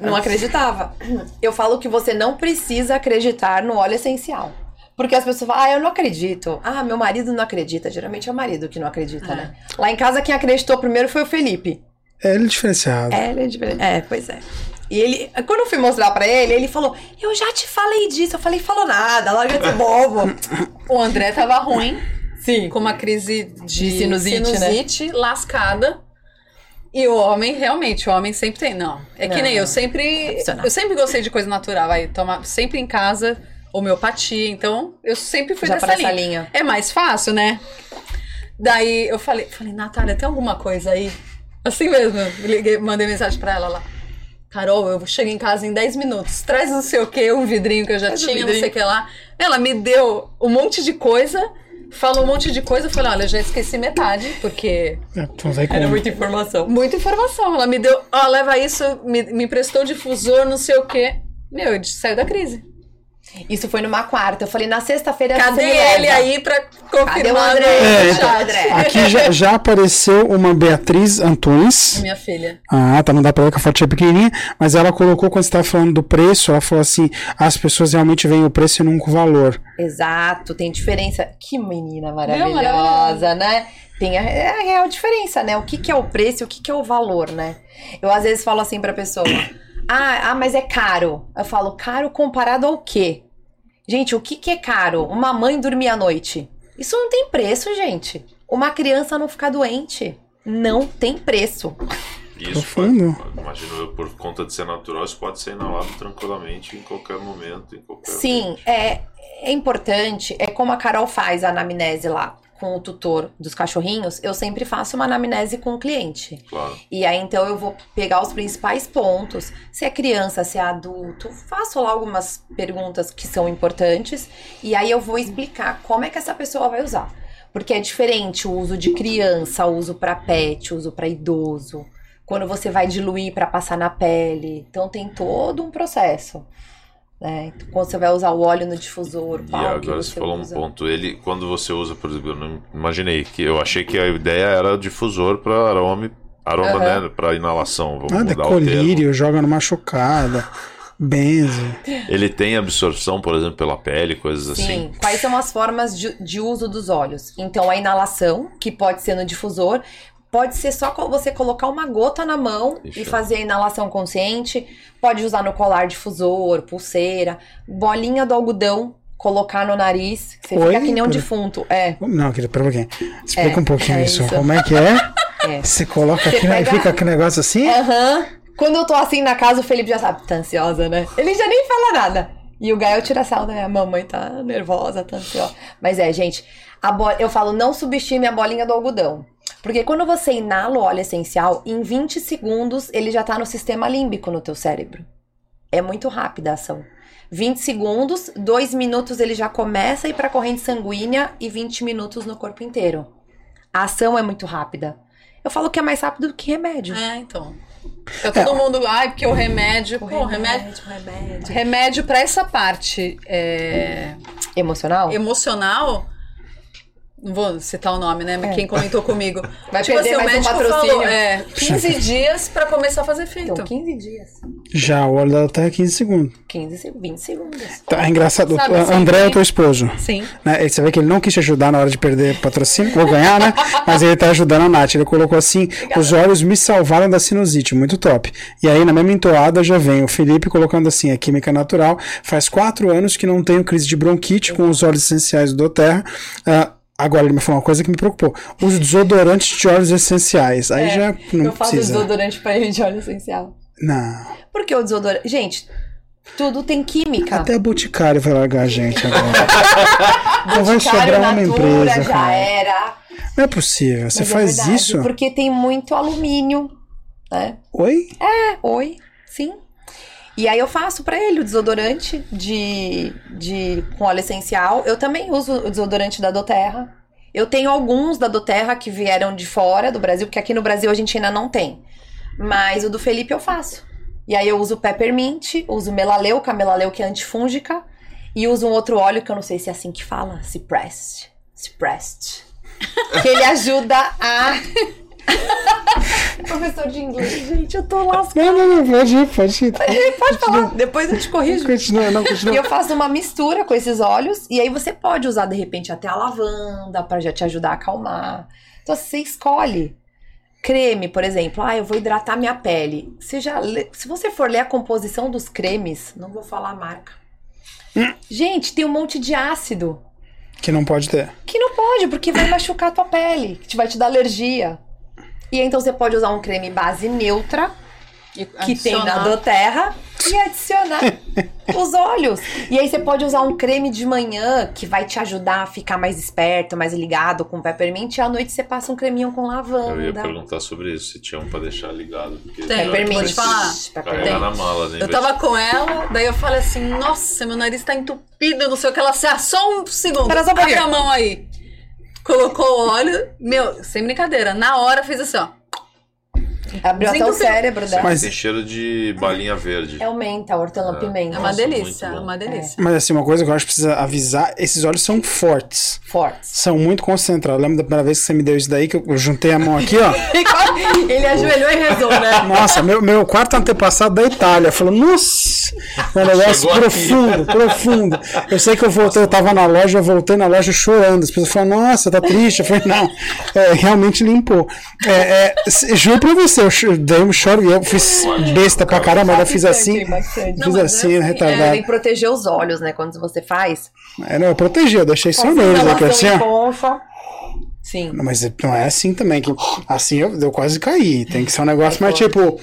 Não acreditava. Eu falo que você não precisa acreditar no óleo essencial. Porque as pessoas falam, ah, eu não acredito. Ah, meu marido não acredita. Geralmente é o marido que não acredita, É. né? Lá em casa, quem acreditou primeiro foi o Felipe. É, ele é diferenciado. É, ele é diferente. É, pois é. E ele, quando eu fui mostrar pra ele, ele falou: Eu já te falei disso. Eu falei: Falou nada, larga de bobo. (laughs) o André tava ruim, Sim. com uma crise de, De sinusite, né? sinusite lascada. E o homem, realmente, o homem sempre tem. Não. É que Não, nem eu sempre. Profissional. Eu sempre gostei de coisa natural. Vai tomar sempre em casa homeopatia. Então, eu sempre fui Já dessa linha. linha. É mais fácil, né? Daí eu falei, falei, Natália, tem alguma coisa aí? Assim mesmo, liguei, mandei mensagem pra ela lá. Carol, eu chego em casa em 10 minutos. Traz não sei o que, um vidrinho que eu já Traz tinha, não vidrinho. sei o que lá. Ela me deu um monte de coisa, falou um monte de coisa. Eu falei, olha, eu já esqueci metade, porque É, então Era muita informação. muita informação. Ela me deu, ó, leva isso, me, me emprestou difusor, não sei o que. Meu, eu saiu da crise. Isso foi numa quarta. Eu falei: Na sexta-feira você Cadê ele leva." aí pra confirmar? Cadê o André? É, então? André. Aqui já, já apareceu uma Beatriz Antunes. Minha filha. Ah, tá, não dá pra ver que a foto é pequenininha, mas ela colocou quando você tava falando do preço, ela falou assim, as pessoas realmente veem o preço e nunca o valor. Exato, tem diferença. Que menina maravilhosa. maravilhosa, né? Tem a, é a real diferença, né? O que, que é o preço e o que, que é o valor, né? Eu às vezes falo assim pra pessoa: ah, ah, mas é caro. Eu falo, caro comparado ao quê? Gente, o que, que é caro? Uma mãe dormir à noite. Isso não tem preço, gente. Uma criança não ficar doente. Não tem preço. Isso, Profundo. pode- imagino eu, por conta de ser natural, isso pode ser inalado tranquilamente em qualquer momento, em qualquer Sim, ambiente. é, é importante. É como a Carol faz a anamnese lá com o tutor dos cachorrinhos. Eu sempre faço uma anamnese com o cliente. Claro. E aí, então, eu vou pegar os principais pontos. Se é criança, se é adulto, faço lá algumas perguntas que são importantes. E aí, eu vou explicar como é que essa pessoa vai usar. Porque é diferente o uso de criança, o uso para pet, o uso para idoso. Quando você vai diluir para passar na pele. Então, tem todo um processo. Né? Então, quando você vai usar o óleo no difusor, E qual que agora você você falou um usa. ponto. Ele, quando você usa, por exemplo, eu não imaginei que eu achei que a ideia era difusor para aroma, aroma Aham. né, para inalação. Vamos Nada, mudar o termo. colírio, joga numa chocada, benze. Ele tem absorção, por exemplo, pela pele, coisas assim. Sim. Quais são as formas de, de uso dos óleos? Então, a inalação, que pode ser no difusor, pode ser só você colocar uma gota na mão Ixi. e fazer a inalação consciente. Pode usar no colar difusor, pulseira, bolinha do algodão, colocar no nariz. Você Oi? fica que nem um defunto. É, Não, querida, pera um pouquinho. Explica É, um pouquinho é isso. isso. Como é que é? (laughs) é. Você coloca Você aqui né, e pega- fica aquele negócio assim? Aham. Quando eu tô assim na casa, o Felipe já sabe, tá ansiosa, né? Ele já nem fala nada. E o Gael tira sal, né? A mamãe tá nervosa, tá ansiosa. Mas é, gente, a bo... eu falo, não subestime a bolinha do algodão. Porque quando você inala o óleo essencial, em 20 segundos ele já tá no sistema límbico no teu cérebro. É muito rápida a ação. 20 segundos, 2 minutos ele já começa a ir pra corrente sanguínea e 20 minutos no corpo inteiro. A ação é muito rápida. Eu falo que é mais rápido do que remédio. É, então. Fica todo mundo, ai, porque o remédio, pô, remédio, remédio. remédio pra essa parte é, Emocional? emocional, não vou citar o nome, né? Mas É. quem comentou comigo. (laughs) Vai tipo perder assim, o mais um médico patrocínio. falou, é, (laughs) 15 dias pra começar a fazer efeito. Então, 15 dias. Já o óleo da terra é 15 segundos. 15, se- 20 segundos. Tá, é engraçado. Sabe, O assim, André é o que- teu esposo. Sim. né? E Você vê que ele não quis te ajudar na hora de perder patrocínio, ou ganhar, né? (laughs) Mas ele tá ajudando a Nath. Ele colocou assim: os olhos me salvaram da sinusite, muito top. E aí, na mesma entoada, já vem o Felipe colocando assim: a química natural. Faz quatro anos que não tenho crise de bronquite com os óleos essenciais do Doterra. Ah, Agora ele me falou uma coisa que me preocupou. Os desodorantes de óleos essenciais. Aí já não É, eu faço precisa. desodorante pra ele de óleo essencial. Não. Porque o desodorante. Gente, tudo tem química. Até a Boticário vai largar a gente agora. (laughs) Não vai sobrar uma Natura, empresa, já cara. era. Não é possível. Você Mas é faz verdade, isso? Porque tem muito alumínio, né? Oi? É, oi, sim. E aí eu faço pra ele o desodorante de, de com óleo essencial. Eu também uso o desodorante da Doterra. Eu tenho alguns da Doterra que vieram de fora do Brasil, porque aqui no Brasil a gente ainda não tem. Mas o do Felipe eu faço. E aí eu uso peppermint, uso melaleuca, melaleuca é antifúngica. E uso um outro óleo que eu não sei se é assim que fala, Ciprest. Ciprest. (laughs) Que ele ajuda a... (laughs) Professor de inglês, gente, eu tô lascada. Não, não, não, pode ir, pode ir. Pode falar, depois eu te corrijo. Continua, não, continua. E eu faço uma mistura com esses óleos, e aí você pode usar de repente até a lavanda pra já te ajudar a acalmar. Então você escolhe. Creme, por exemplo, ah, eu vou hidratar minha pele. Você já lê- se você for ler a composição dos cremes, não vou falar a marca. Gente, tem um monte de ácido Que não pode ter. que não pode, porque vai machucar a tua pele, que te- vai te dar alergia. E então você pode usar um creme base neutra, E que tem na Doterra e adicionar (laughs) os olhos. E aí você pode usar um creme de manhã que vai te ajudar a ficar mais esperto, mais ligado com peppermint. E à noite você passa um creminho com Eu ia lavanda. perguntar sobre isso, se tinha um pra deixar ligado. Porque Tem, Peppermint. vou te falar. Carregar na mala, né? Eu tava com ela, daí eu falei assim, nossa, meu nariz tá entupido, não sei o que. Ela assim, ah, só um segundo, Espera só abre a mão aí. Colocou o óleo, meu, sem brincadeira, na hora fez assim, ó. Abriu até o Desentupiu. cérebro dela. Mas- Tem cheiro de balinha verde. É o menta, hortelã-pimenta. É uma Nossa, delícia, é uma delícia. Mas assim, uma coisa que eu acho que precisa avisar, esses óleos são fortes. Fortes. São muito concentrados. Lembra da primeira vez que você me deu isso daí, que eu juntei a mão aqui, ó? (laughs) Ele ajoelhou e rezou, né? Nossa, meu, meu quarto antepassado da Itália. Falou, nossa, é um negócio profundo, profundo. Eu sei que eu voltei, eu tava na loja, eu voltei na loja chorando. As pessoas falaram, nossa, tá triste. Eu falei, não, é, realmente limpou. É, é, juro pra você, eu dei um choro e eu fiz besta pra caramba, eu fiz assim. Bastante. Fiz Não, mas assim, é assim, retardado. Tem que proteger os olhos, né? Quando você faz. É, não, eu protegi, eu deixei só neles aqui, Relação assim, ó. Sim. Não, Mas não é assim também, que assim eu, eu quase caí. Tem que ser um negócio mais tipo.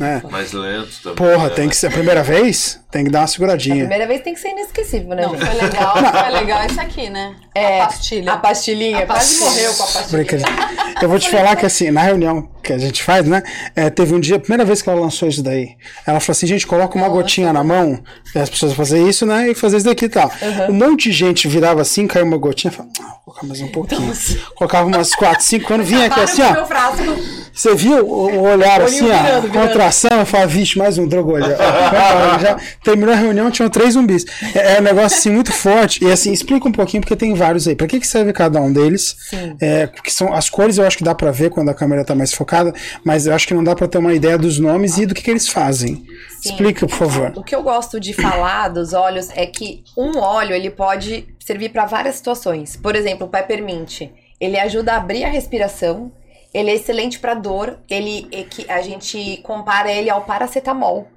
Né? Mais lento também. Porra, né? tem que ser a primeira vez, tem que dar uma seguradinha. Primeira vez tem que ser inesquecível, né, Não, gente? foi legal, foi legal esse aqui, né? É, a pastilha. A pastilhinha. A Quase pastilha. morreu com a. Brincadeira. Eu vou te falar que assim, na reunião que a gente faz, né? é, teve um dia, a primeira vez que ela lançou isso daí, ela falou assim: gente, coloca uma gotinha na mão, e as pessoas fazer isso, né? E fazer isso daqui e tal. Um monte de gente virava assim, caiu uma gotinha, falava, ah, vou colocar mais um pouquinho. Colocava umas quatro, cinco, quando vinha aqui assim, Meu ó. frasco. Você viu o, o olhar assim, ó, virando, virando. contração, eu falava, vixe, mais um drogolho. (laughs) já terminou a reunião, tinham três zumbis. É, é um negócio assim muito forte. E assim, explica um pouquinho, porque tem vários aí. Pra que, que serve cada um deles? Sim. É, porque são as cores eu acho que dá pra ver quando a câmera tá mais focada, mas eu acho que não dá pra ter uma ideia dos nomes e do que, que eles fazem. Explica, por favor. O que eu gosto de falar dos óleos é que um óleo ele pode servir para várias situações. Por exemplo, o peppermint, ele ajuda a abrir a respiração. Ele é excelente para dor. Ele é que a gente compara ele ao paracetamol.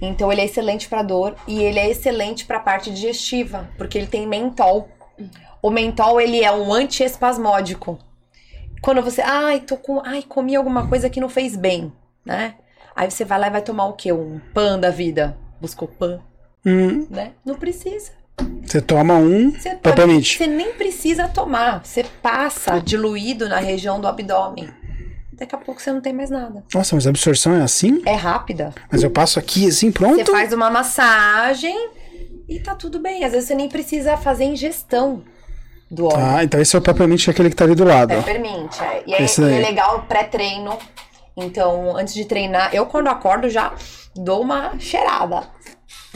Então ele é excelente para dor e ele é excelente para a parte digestiva, porque ele tem mentol. O mentol ele é um antiespasmódico. Quando você, ai, tô com, ai, comi alguma coisa que não fez bem, né? Aí você vai lá e vai tomar o quê? Um pan da vida. Buscou pan, Hum, né? Não precisa. Você toma um Você, pode- peppermint. você nem precisa tomar. Você passa diluído na região do abdômen. Daqui a pouco você não tem mais nada. Nossa, mas a absorção é assim? É rápida. Mas eu passo aqui assim, Você pronto? faz uma massagem e tá tudo bem. Às vezes você nem precisa fazer ingestão do óleo. Ah, então esse é o peppermint, aquele que tá ali do lado. Peppermint, é. E Esse ele daí. é legal pré-treino. Então, antes de treinar, eu quando acordo já dou uma cheirada.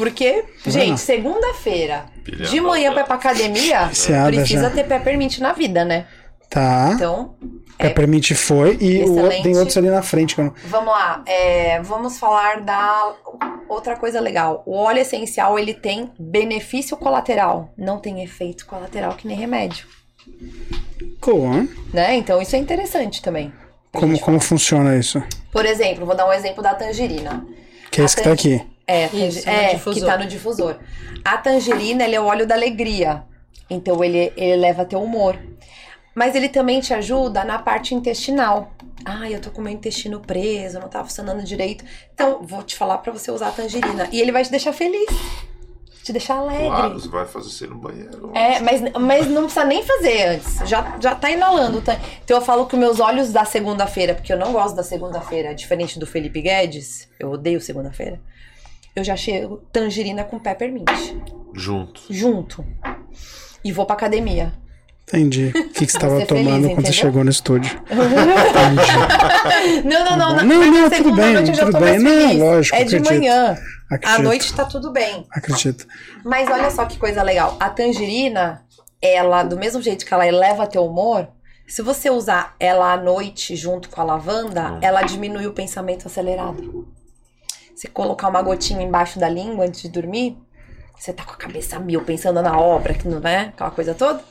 Porque, gente, segunda-feira, de manhã pra ir pra academia, (laughs) Viciada precisa já. ter peppermint na vida, né? Tá. Então, Peppermint foi e o outro, tem outros ali na frente. Não... Vamos lá, é, vamos falar da outra coisa legal. O óleo essencial ele tem benefício colateral, não tem efeito colateral que nem remédio, Cool, né? Então isso é interessante também. Como, como funciona isso? Por exemplo, vou dar um exemplo da tangerina. Que é esse que tá aqui. É, Isso, no é que tá no difusor. A tangerina, ele é o óleo da alegria. Então ele, ele leva teu humor. Mas ele também te ajuda na parte intestinal. Ah, eu tô com meu intestino preso, não tá funcionando direito. Então, vou te falar pra você usar a tangerina. E ele vai te deixar feliz. Te deixar alegre. Claro, você vai fazer isso aí no banheiro. É, mas, mas não precisa nem fazer antes. Já, já tá inalando. Tá? Então eu falo que meus olhos da segunda-feira, porque eu não gosto da segunda-feira, diferente do Felipe Guedes, eu odeio segunda-feira. Eu já chego tangerina com peppermint. Junto. Junto. E vou pra academia. Entendi. O que, que você tava Ser feliz, tomando quando você chegou no estúdio? (laughs) Não, não, não. Não, não, na tudo bem, noite eu já tudo tô bem. mais Não, lógico, É de acredito. manhã. À Acredito. noite tá tudo bem. Acredito. Mas olha só que coisa legal. A tangerina, ela, do mesmo jeito que ela eleva teu humor, se você usar ela à noite junto com a lavanda, ela diminui o pensamento acelerado. Se colocar uma gotinha embaixo da língua antes de dormir, você tá com a cabeça mil, pensando na obra, que não é? Aquela coisa toda.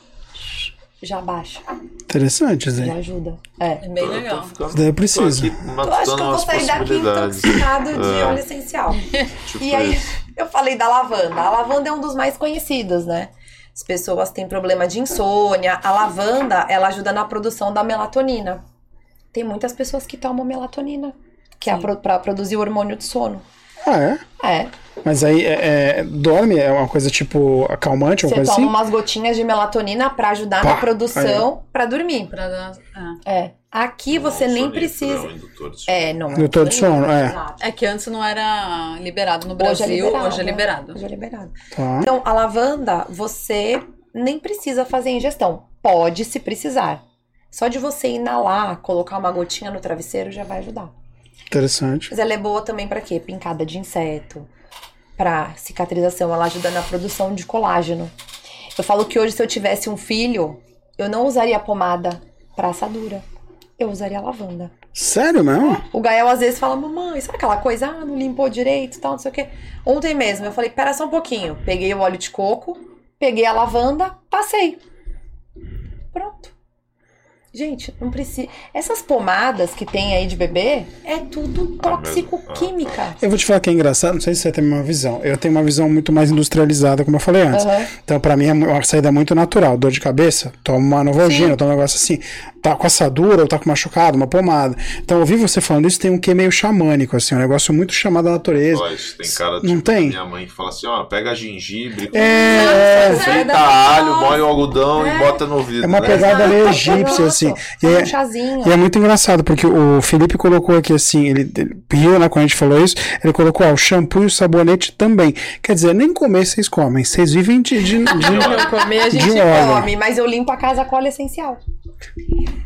Já baixa, Interessante, já Zé. ajuda. É. É bem legal. Isso daí eu preciso. Tô aqui Eu acho que eu vou sair daqui intoxicado de É. óleo essencial. Tipo E aí, isso. eu falei da lavanda. A lavanda é um dos mais conhecidos, né? As pessoas têm problema de insônia. A lavanda, ela ajuda na produção da melatonina. Tem muitas pessoas que tomam melatonina, que é Sim. pro- pra produzir o hormônio de sono. Ah, é? É. Mas aí é, é, dorme é uma coisa tipo acalmante, uma Você coisa toma assim? umas gotinhas de melatonina pra ajudar Pá, na produção pra dormir. Pra dar. é. É. Aqui você Não, nem sonífero, precisa. É indutor de sono. É, não. Indutor de sono, é. É que antes não era liberado no Hoje é Brasil, liberado. hoje é liberado. Hoje é liberado. Tá. Então, a lavanda, você nem precisa fazer ingestão. Pode se precisar. Só de você inalar, colocar uma gotinha no travesseiro já vai ajudar. Interessante. Mas ela é boa também pra quê? Pincada de inseto, pra cicatrização, ela ajuda na produção de colágeno. Eu falo que hoje se eu tivesse um filho, eu não usaria pomada pra assadura. Eu usaria lavanda. Sério mesmo? O Gael às vezes fala, mamãe, sabe aquela coisa? Ah, não limpou direito, tal, não sei o quê. Ontem mesmo eu falei, pera só um pouquinho. Peguei o óleo de coco, peguei a lavanda, passei. Pronto. Gente, não precisa. Essas pomadas que tem aí de bebê é tudo tóxico química. Eu vou te falar que é engraçado, não sei se você tem a mesma visão. Eu tenho uma visão muito mais industrializada, como eu falei antes. Aham. Então, pra mim, é uma saída muito natural. Dor de cabeça, toma uma novalgina, toma um negócio assim. Tá com assadura ou tá com machucado, uma pomada. Então, ouvir você falando isso tem um quê meio xamânico, assim, um negócio muito chamado da natureza. Isso tem cara Não tipo, tem? minha mãe que fala assim, ó, pega gengibre, É, frita alho, molha o algodão e bota no ouvido. é uma né? pegada meio egípcia, assim. Exato. E Faz é, um chazinho. E é muito engraçado, porque o Felipe colocou aqui assim, ele, ele riu, né, quando a gente falou isso, ele colocou, ó, o shampoo e o sabonete também. Quer dizer, nem comer vocês comem, vocês vivem de... de, de- (laughs) Não comer, a gente come, mas eu limpo a casa com óleo essencial.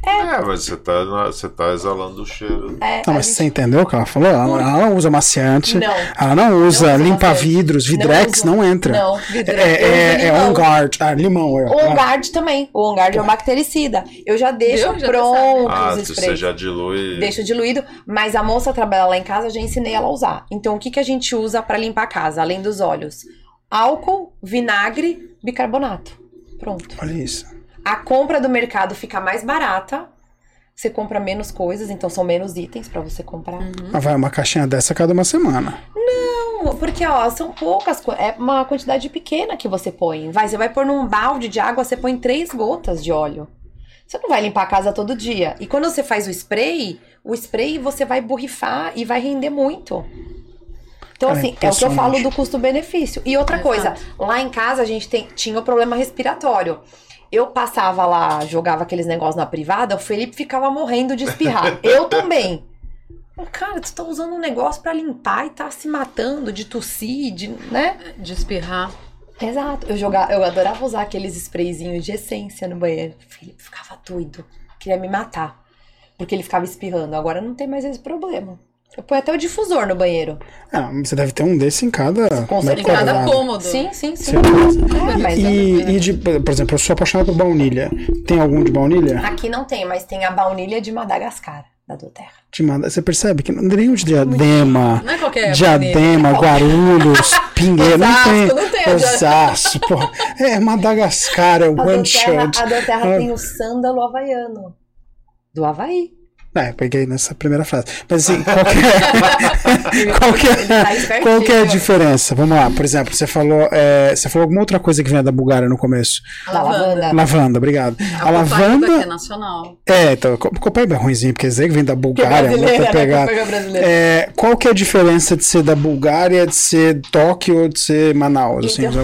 É, mas você tá, você tá exalando o cheiro. É, Não, mas gente- você entendeu o que ela falou? Ela, ela não usa maciante, Não. ela não usa usa limpa maciante. vidros, vidrex uso. não, entra. Não, vidrex. É, Eu é, é limão. on guard, ah, limão. É, O On Guard também. O On Guard é um bactericida. Eu já deixo? Já pronto Ah, os você já dilui. Deixo diluído, mas a moça trabalha lá em casa, eu já ensinei ela a usar. Então, o que, que a gente usa pra limpar a casa, além dos óleos? Álcool, vinagre, bicarbonato. Pronto. Olha isso. A compra do mercado fica mais barata. Você compra menos coisas, então são menos itens pra você comprar. Mas vai uma caixinha dessa a cada uma semana. Não, Porque, ó, são poucas, é uma quantidade pequena que você põe. Vai, você vai pôr num balde de água, você põe três gotas de óleo. Você não vai limpar a casa todo dia. E quando você faz o spray, o spray você vai borrifar e vai render muito. Então, É assim, é o que eu falo do custo-benefício. E outra Exato. coisa, lá em casa a gente tem, tinha o problema respiratório. Eu passava lá, jogava aqueles negócios na privada, o Felipe ficava morrendo de espirrar. (laughs) eu também. Cara, tu tá usando um negócio pra limpar e tá se matando de tossir, de, né? De espirrar. Exato. Eu jogava, eu adorava usar aqueles sprayzinhos de essência no banheiro. O Felipe ficava doido. Queria me matar. Porque ele ficava espirrando. Agora não tem mais esse problema. Eu ponho até o difusor no banheiro. Ah, você deve ter um desse em cada. Com metro Em cada cômodo. Sim, sim, sim. Certeza. É, E, e de, por exemplo, eu sou apaixonado por baunilha. Tem algum de baunilha? aqui não tem, mas tem a baunilha de Madagascar, da Doterra. De Mada- Você percebe que não tem nenhum de diadema. Não é qualquer Diadema, Guarulhos, (laughs) Pingueiro, não tem. não tem Osasco, porra. É Madagascar, é A one shot. a Doterra Ah. tem o sândalo havaiano. Do Havaí. É, peguei nessa primeira frase. Mas assim, (laughs) qual que é, qual que tá é, qual que é a diferença? Vamos lá, por exemplo, você falou, é, você falou alguma outra coisa que vem da Bulgária no começo. Da lavanda. Lavanda, obrigado. A, A lavanda que é nacional. É, então, co- Copaíba é ruimzinho, porque dizer que vem da Que é Bulgária, brasileira, muito né? brasileira. É, qual que é a diferença de ser da Bulgária, de ser Tóquio ou de ser Manaus? Assim, Então- só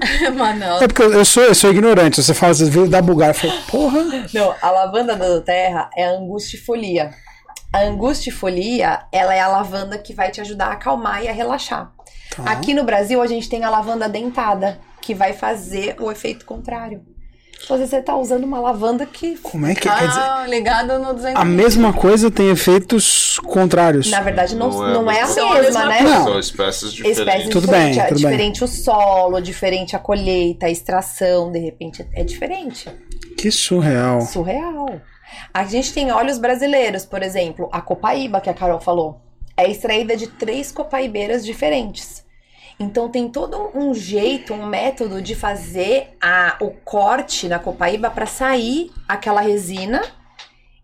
(laughs) Manaus. É porque eu sou, eu sou ignorante. Você fala, você veio da Bulgária. Eu falo, porra. Não, a lavanda da Doterra é a angustifolia. A angustifolia, ela é a lavanda que vai te ajudar a acalmar e a relaxar. Tá. Aqui no Brasil, a gente tem a lavanda dentada, que vai fazer o efeito contrário. Às vezes você tá usando uma lavanda que, Como é que quer dizer? Ah, ligado no 200. A mesma coisa tem efeitos contrários. na verdade, não, Não é não é a mesma, né? Não. São espécies diferentes. Espécies Tudo diferentes. bem, é tudo bem. diferente o solo, diferente a colheita, a extração, de repente é diferente. Que surreal. Surreal. A gente tem óleos brasileiros, por exemplo, a copaíba que a Carol falou. É extraída de três copaibeiras diferentes. Então tem todo um jeito, um método de fazer a, o corte na copaíba para sair aquela resina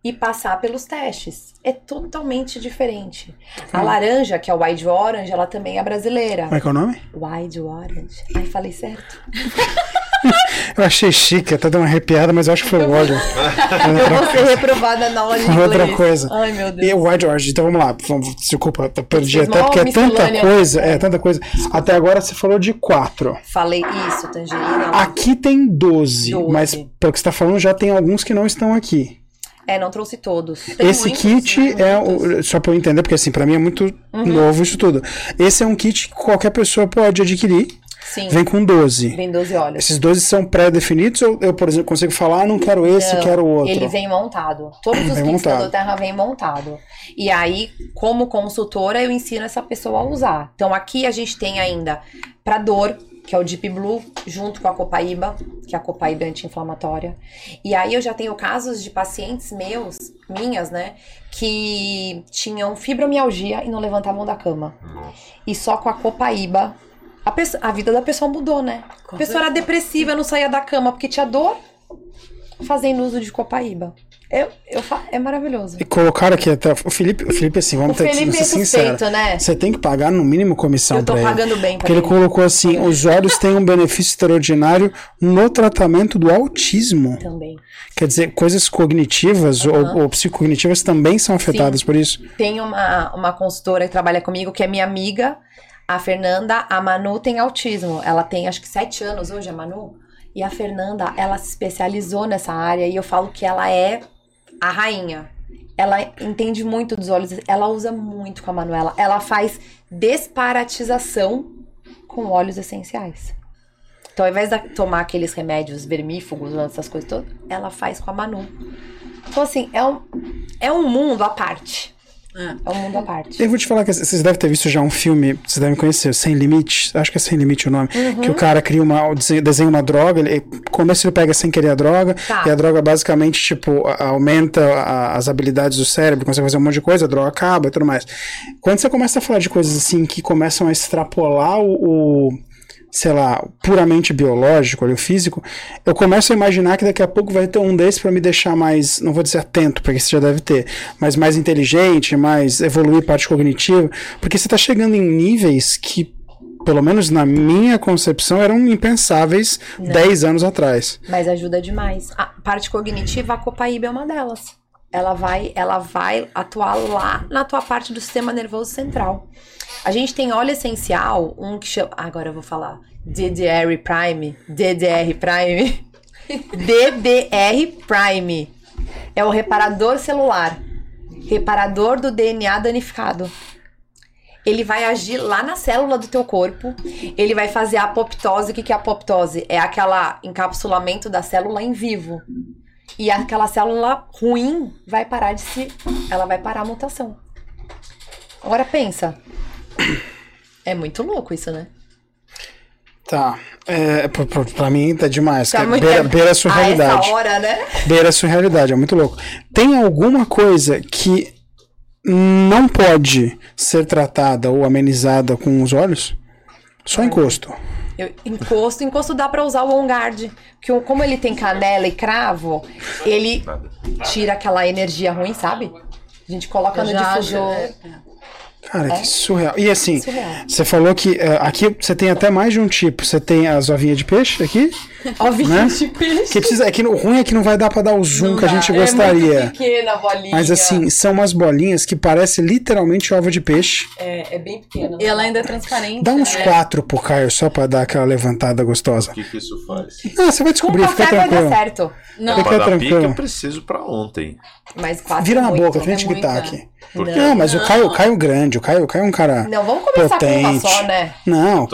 e passar pelos testes. É totalmente diferente. A laranja, que é o Wide Orange, ela também é brasileira. Como é que é o nome? Wide Orange. Ai, falei certo. (laughs) Eu achei chique, até deu uma arrepiada, mas eu acho que foi o óleo. Eu vou ser reprovada na aula de inglês. outra coisa. Ai, meu Deus. E o White Orange, então vamos lá. Vamos, desculpa, perdi até porque é tanta miscelânea. coisa. É, tanta coisa. Até agora você falou de quatro. Falei isso, tangerina. Aqui tem 12, 12. mas pelo que você tá falando, já tem alguns que não estão aqui. É, não trouxe todos. Tem Esse muitos, kit né? é. Muitos. O, só pra eu entender, porque assim, pra mim é muito Uhum. novo isso tudo. Esse é um kit que qualquer pessoa pode adquirir. Sim, Vem com 12. vem 12 óleos. Esses 12 são pré-definidos ou eu, por exemplo, consigo falar, ah, não quero esse, Não, quero outro? Ele vem montado. Todos (clears throat) os Vem kits montado. da Doterra vem montado. E aí, como consultora, eu ensino essa pessoa a usar. Então aqui a gente tem ainda pra dor, que é o Deep Blue, junto com a Copaíba, que é a Copaíba anti-inflamatória. E aí eu já tenho casos de pacientes meus, minhas, né, que tinham fibromialgia e não levantavam da cama. E só com a Copaíba, a, pesso- a vida da pessoa mudou, né? A pessoa era depressiva, não saía da cama porque tinha dor, fazendo uso de Copaíba. Eu, eu, fa- é maravilhoso. E colocaram aqui até. O Felipe, o Felipe assim, O vamos ter que Felipe ser é sincero. né? Você tem que pagar no mínimo comissão Eu tô pra ele. pagando bem pra Porque ele ele. colocou assim: os olhos têm um benefício extraordinário no tratamento do autismo. Também. Quer dizer, coisas cognitivas ou, ou psicognitivas também são afetadas por isso. Tem uma, uma consultora que trabalha comigo que é minha amiga, a Fernanda. A Manu tem autismo. Ela tem acho que sete anos hoje, a Manu. E a Fernanda, ela se especializou nessa área e eu falo que ela é a rainha. Ela entende muito dos olhos, ela usa muito com a Manuela. Ela faz desparatização com óleos essenciais. Então, ao invés de tomar aqueles remédios vermífugos, essas coisas todas, ela faz com a Manu. Então, assim, é um, é um mundo à parte. É. Um mundo à parte. Eu vou te falar que vocês devem ter visto já um filme, vocês devem conhecer, Sem Limite, acho que é Sem Limite o nome, Uhum. que o cara cria uma, desenha uma droga, ele, no começo ele pega sem querer a droga, Tá. e a droga basicamente, tipo, aumenta a- as habilidades do cérebro, consegue fazer um monte de coisa, a droga acaba e tudo mais. Quando você começa a falar de coisas assim que começam a extrapolar o, o sei lá, puramente biológico, ali, o físico, eu começo a imaginar que daqui a pouco vai ter um desse pra me deixar mais, não vou dizer atento, porque você já deve ter, mas mais inteligente, mais evoluir parte cognitiva, porque você tá chegando em níveis que, pelo menos na minha concepção, eram impensáveis 10 anos atrás. Mas ajuda demais. A parte cognitiva, a copaíba é uma delas. Ela vai, ela vai atuar lá na tua parte do sistema nervoso central. A gente tem óleo essencial, um que chama. Agora eu vou falar. DDR Prime. DDR Prime. (laughs) DDR Prime. É o reparador celular. Reparador do DNA danificado. Ele vai agir lá na célula do teu corpo. Ele vai fazer a apoptose. O que é a apoptose? É aquela encapsulamento da célula em vivo. E aquela célula ruim vai parar de se. Ela vai parar a mutação. Agora pensa. É muito louco isso, né? Tá. É, pra, mim tá demais. Tá cara. muito- beira, (laughs) beira a surrealidade. A essa hora, né? Beira a surrealidade, é muito louco. Tem alguma coisa que não pode ser tratada ou amenizada com os olhos? Só encosto. Eu- encosto, encosto dá pra usar o on guard. Que como ele tem canela e cravo, ele tira aquela energia ruim, sabe? A gente coloca no Já- difusor. é. Cara, que surreal. E assim, Surreal. você falou que eh, aqui você tem até mais de um tipo. Você tem as ovinhas de peixe aqui, (laughs) Ovinho né? de peixe. Que precisa, é que o ruim é que não vai dar pra dar o zoom Não que a dá. gente É gostaria. É muito pequena a bolinha. Mas assim, são umas bolinhas que parecem literalmente ovo de peixe. É, é bem pequena. E ela ainda é transparente. Dá uns né? quatro pro Caio só pra dar aquela levantada gostosa. O que, que isso faz? Ah, você vai Com descobrir, fica café vai dar tranquilo. certo. Não, Fica Pra dar tranquilo. pique eu preciso pra ontem. Mas quase Vira na muito. boca, tem é gente que tá muita. aqui. Por quê? Não, mas o Não. Caio, o Caio grande, o Caio, o Caio é um cara Não, vamos começar com uma potente. só, né? Não,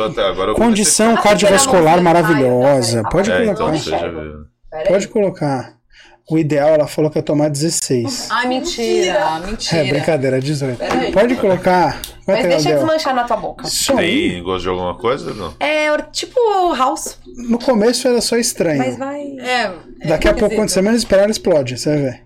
condição Ah, cardiovascular Deus, maravilhosa. vai, Pode vai. É, colocar. então Pode aí. colocar. O ideal, ela falou que é tomar 16. Ai, mentira, mentira. É, brincadeira, 18. Peraí. Pode colocar. Vai Mas deixa desmanchar na tua boca. Só um. Tem gosto de alguma coisa? Não. É tipo house. No começo era só estranho. Mas vai. É, é Daqui a pouco, quando você menos esperar, ela explode. Você vai ver.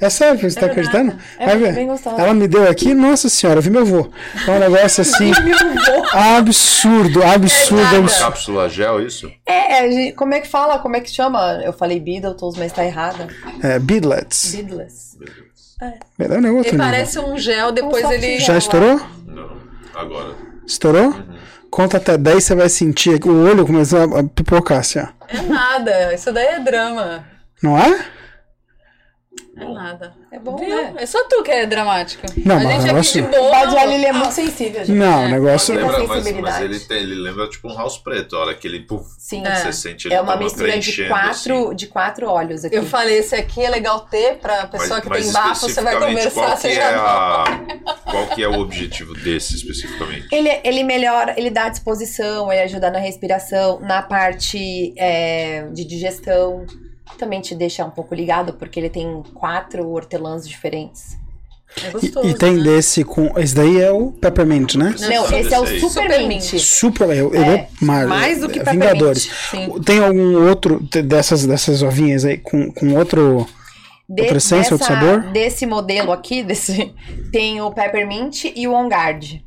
É sério, você tá verdade. acreditando? É vai ver. bem gostosa. Ela me deu aqui, nossa senhora, eu vi meu avô. É um negócio assim. (laughs) absurdo, absurdo, absurdo. Cápsula gel, isso? É, é, gente, como é que fala? Como é que chama? Eu falei Beatles, mas tá errada. É, beadlets. Beatles. É um negócio. Ele né? parece um gel, depois Um ele. Já estourou? Não. Agora. Estourou? Conta até 10, você vai sentir que o olho começou a a pipocar assim, ó. É nada. Isso daí é drama. Não é? É nada. É bom, Viu? né? É só tu que é dramático. Não, a mas gente o aqui negócio- de boa. Ele é muito sensível, gente. Não, o negócio. Lembra- Lembra, mas, mas ele, tem, ele lembra tipo um house preto. A hora que ele puf, Sim. É. você sente ele É uma mistura de quatro, assim. de quatro óleos aqui. Eu falei, esse aqui é legal ter pra pessoa que tem bafo, você vai conversar, você já é a, Qual que é o objetivo desse especificamente? Ele, ele melhora, ele dá disposição, ele ajuda na respiração, na parte é, de digestão. Também te deixa um pouco ligado, porque ele tem quatro hortelãs diferentes. É E, gostoso, e tem né? desse com. Esse daí é o Peppermint, né? Não, esse é o Supermint. Mint. Super. Eu, eu É, vou mar- mais do que é, Peppermint, Vingadores. sim. Tem algum outro dessas, dessas ovinhas aí com, com outro. De- Outra essência, outro dessa- sabor? Desse modelo aqui, desse, (laughs) tem o Peppermint e o On Guard.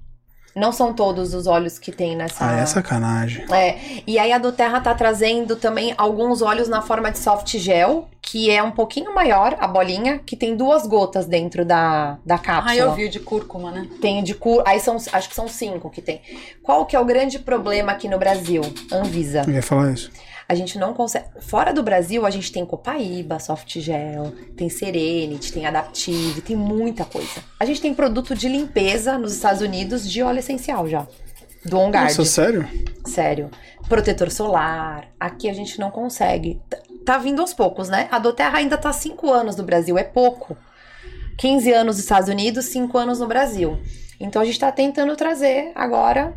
Não são todos os óleos que tem nessa. Ah, é sacanagem. É, e aí a do Terra tá trazendo também alguns óleos na forma de soft gel, que é um pouquinho maior, a bolinha, que tem duas gotas dentro da, da cápsula. Ah, eu vi o de cúrcuma, né? Tem de cur... Aí são, acho que são cinco que tem. Qual que é o grande problema aqui no Brasil? Anvisa. Eu ia falar isso. A gente não consegue. Fora do Brasil, a gente tem Copaíba, Soft Gel, tem Serenity, tem Adaptive, tem muita coisa. A gente tem produto de limpeza nos Estados Unidos de óleo essencial já. Do On Guard. Nossa, sério? Sério. Protetor solar. Aqui a gente não consegue. Tá vindo aos poucos, né? A Doterra ainda tá 5 anos no Brasil, é pouco. 15 anos nos Estados Unidos, 5 anos no Brasil. Então a gente tá tentando trazer agora.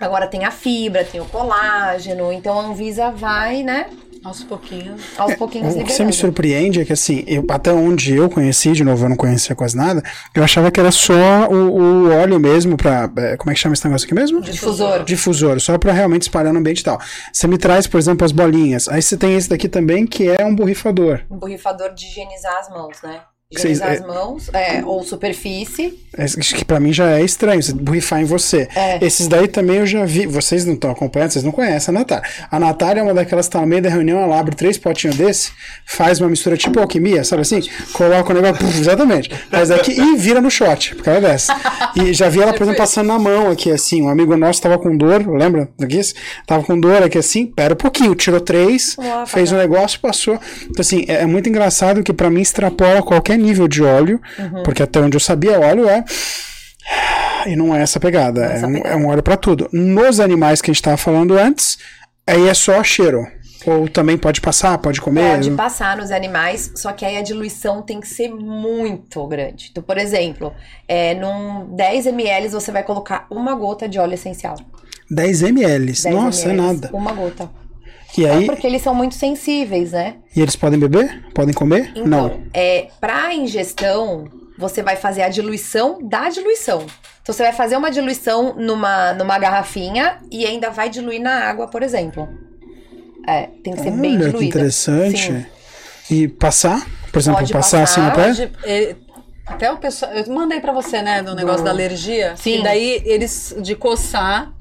Agora tem a fibra, tem o colágeno. Então a Anvisa vai, né? Aos pouquinhos. Aos pouquinhos O que você me surpreende é que, assim, eu, até onde eu conheci, de novo, eu não conhecia quase nada, eu achava que era só o, o óleo mesmo pra. é, Como é que chama esse negócio aqui mesmo? Difusor. Difusor, só pra realmente espalhar no ambiente e tal. Você me traz, por exemplo, as bolinhas. Aí você tem esse daqui também, que é um borrifador. Um borrifador de higienizar as mãos, né? Vocês- Higienizar é- as mãos, é, ou superfície. Esse que pra mim já é estranho, você borrifar em você. É. Esses daí também eu já vi. Vocês não estão acompanhando, vocês não conhecem a Natália. A Natália é uma daquelas que tá no meio da reunião, ela abre três potinhos desse, faz uma mistura tipo alquimia, sabe assim? Coloca o negócio, puf, exatamente. Faz aqui e vira no shot, por causa dessa. E já vi ela, por exemplo, passando na mão aqui, assim. Um amigo nosso tava com dor, lembra disso? Tava com dor aqui assim, pera um pouquinho, tirou três, Uau, fez o negócio, passou. Então, assim, é, é muito engraçado que pra mim extrapola qualquer nível de óleo, Uhum. porque até onde eu sabia, óleo é. E não é essa pegada. essa é, um, pegada. é um óleo pra tudo. Nos animais que a gente tava falando antes, aí é só cheiro. Ou também pode passar, pode comer. Pode passar nos animais, só que aí a diluição tem que ser muito grande. Então, por exemplo, é, num 10 ml você vai colocar uma gota de óleo essencial. 10 ml. 10 Nossa, é ml, nada. Uma gota. E aí, Porque eles são muito sensíveis, né? e eles podem beber? Podem comer? Então, Não. é, pra ingestão, você vai fazer a diluição da diluição. Então, você vai fazer uma diluição numa, numa garrafinha e ainda vai diluir na água, por exemplo. É, tem que ser bem Olha diluída. que interessante. Sim. E passar? Por exemplo, Pode passar, assim na passar, pele? Pode- ele- até o pessoal. Eu mandei pra você, né? Do negócio Do- da alergia. Sim. E daí eles, de coçar,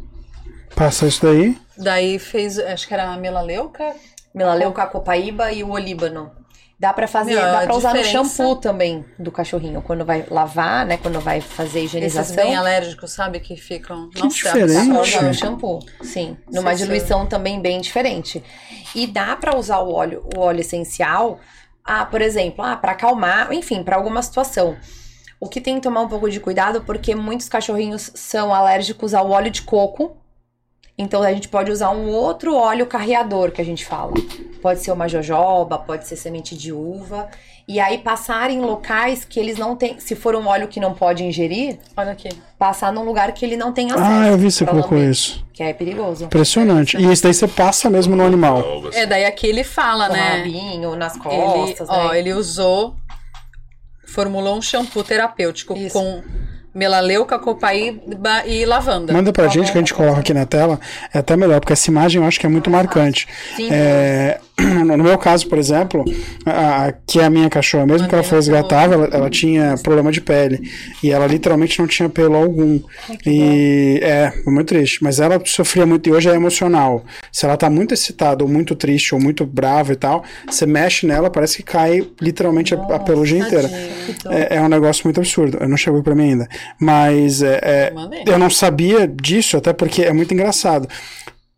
Passa isso daí. Daí fez. Acho que era a melaleuca. Melaleuca, copaíba e o olíbano. Dá pra fazer, Meu, dá a pra usar no diferença- shampoo também do cachorrinho. Quando vai lavar, né? Quando vai fazer Esses higienização. bem alérgicos, sabe? Que ficam. Que Nossa, diferente. a Só pessoa usar no shampoo, sim. Numa Sim, sim. diluição também bem diferente. E dá pra usar o óleo, o óleo essencial, ah, por exemplo, ah, para acalmar, enfim, pra alguma situação. O que tem que tomar um pouco de cuidado porque muitos cachorrinhos são alérgicos ao óleo de coco. Então a gente pode usar um outro óleo carreador que a gente fala. Pode ser uma jojoba, pode ser semente de uva. E aí passar em locais que eles não têm. Se for um óleo que não pode ingerir, Olha aqui. passar num lugar que ele não tem acesso. Ah, eu vi você colocou lamber, isso. Que é perigoso. Impressionante. E esse daí você passa mesmo no animal. É, daí aqui ele fala, Com né? rabinho, nas Ele, costas, ó, né? ele usou, formulou um shampoo terapêutico Isso. com melaleuca, copaíba e lavanda. Manda pra gente que a gente coloca aqui na tela. É até melhor, porque essa imagem eu acho que é muito marcante. Sim. É, (clears throat) no meu caso, por exemplo, a, que é a minha cachorra, mesmo que ela foi resgatável, ela, ela tinha problema de pele. E ela literalmente não tinha pelo algum. E é, foi muito triste. Mas ela sofria muito e hoje é emocional. Se ela tá muito excitada, ou muito triste, ou muito brava e tal, você mexe nela, parece que cai literalmente a, a pelugem inteira. É, é um negócio muito absurdo. Eu não chegou pra mim ainda. Mas é, é, eu não sabia disso, até porque é muito engraçado.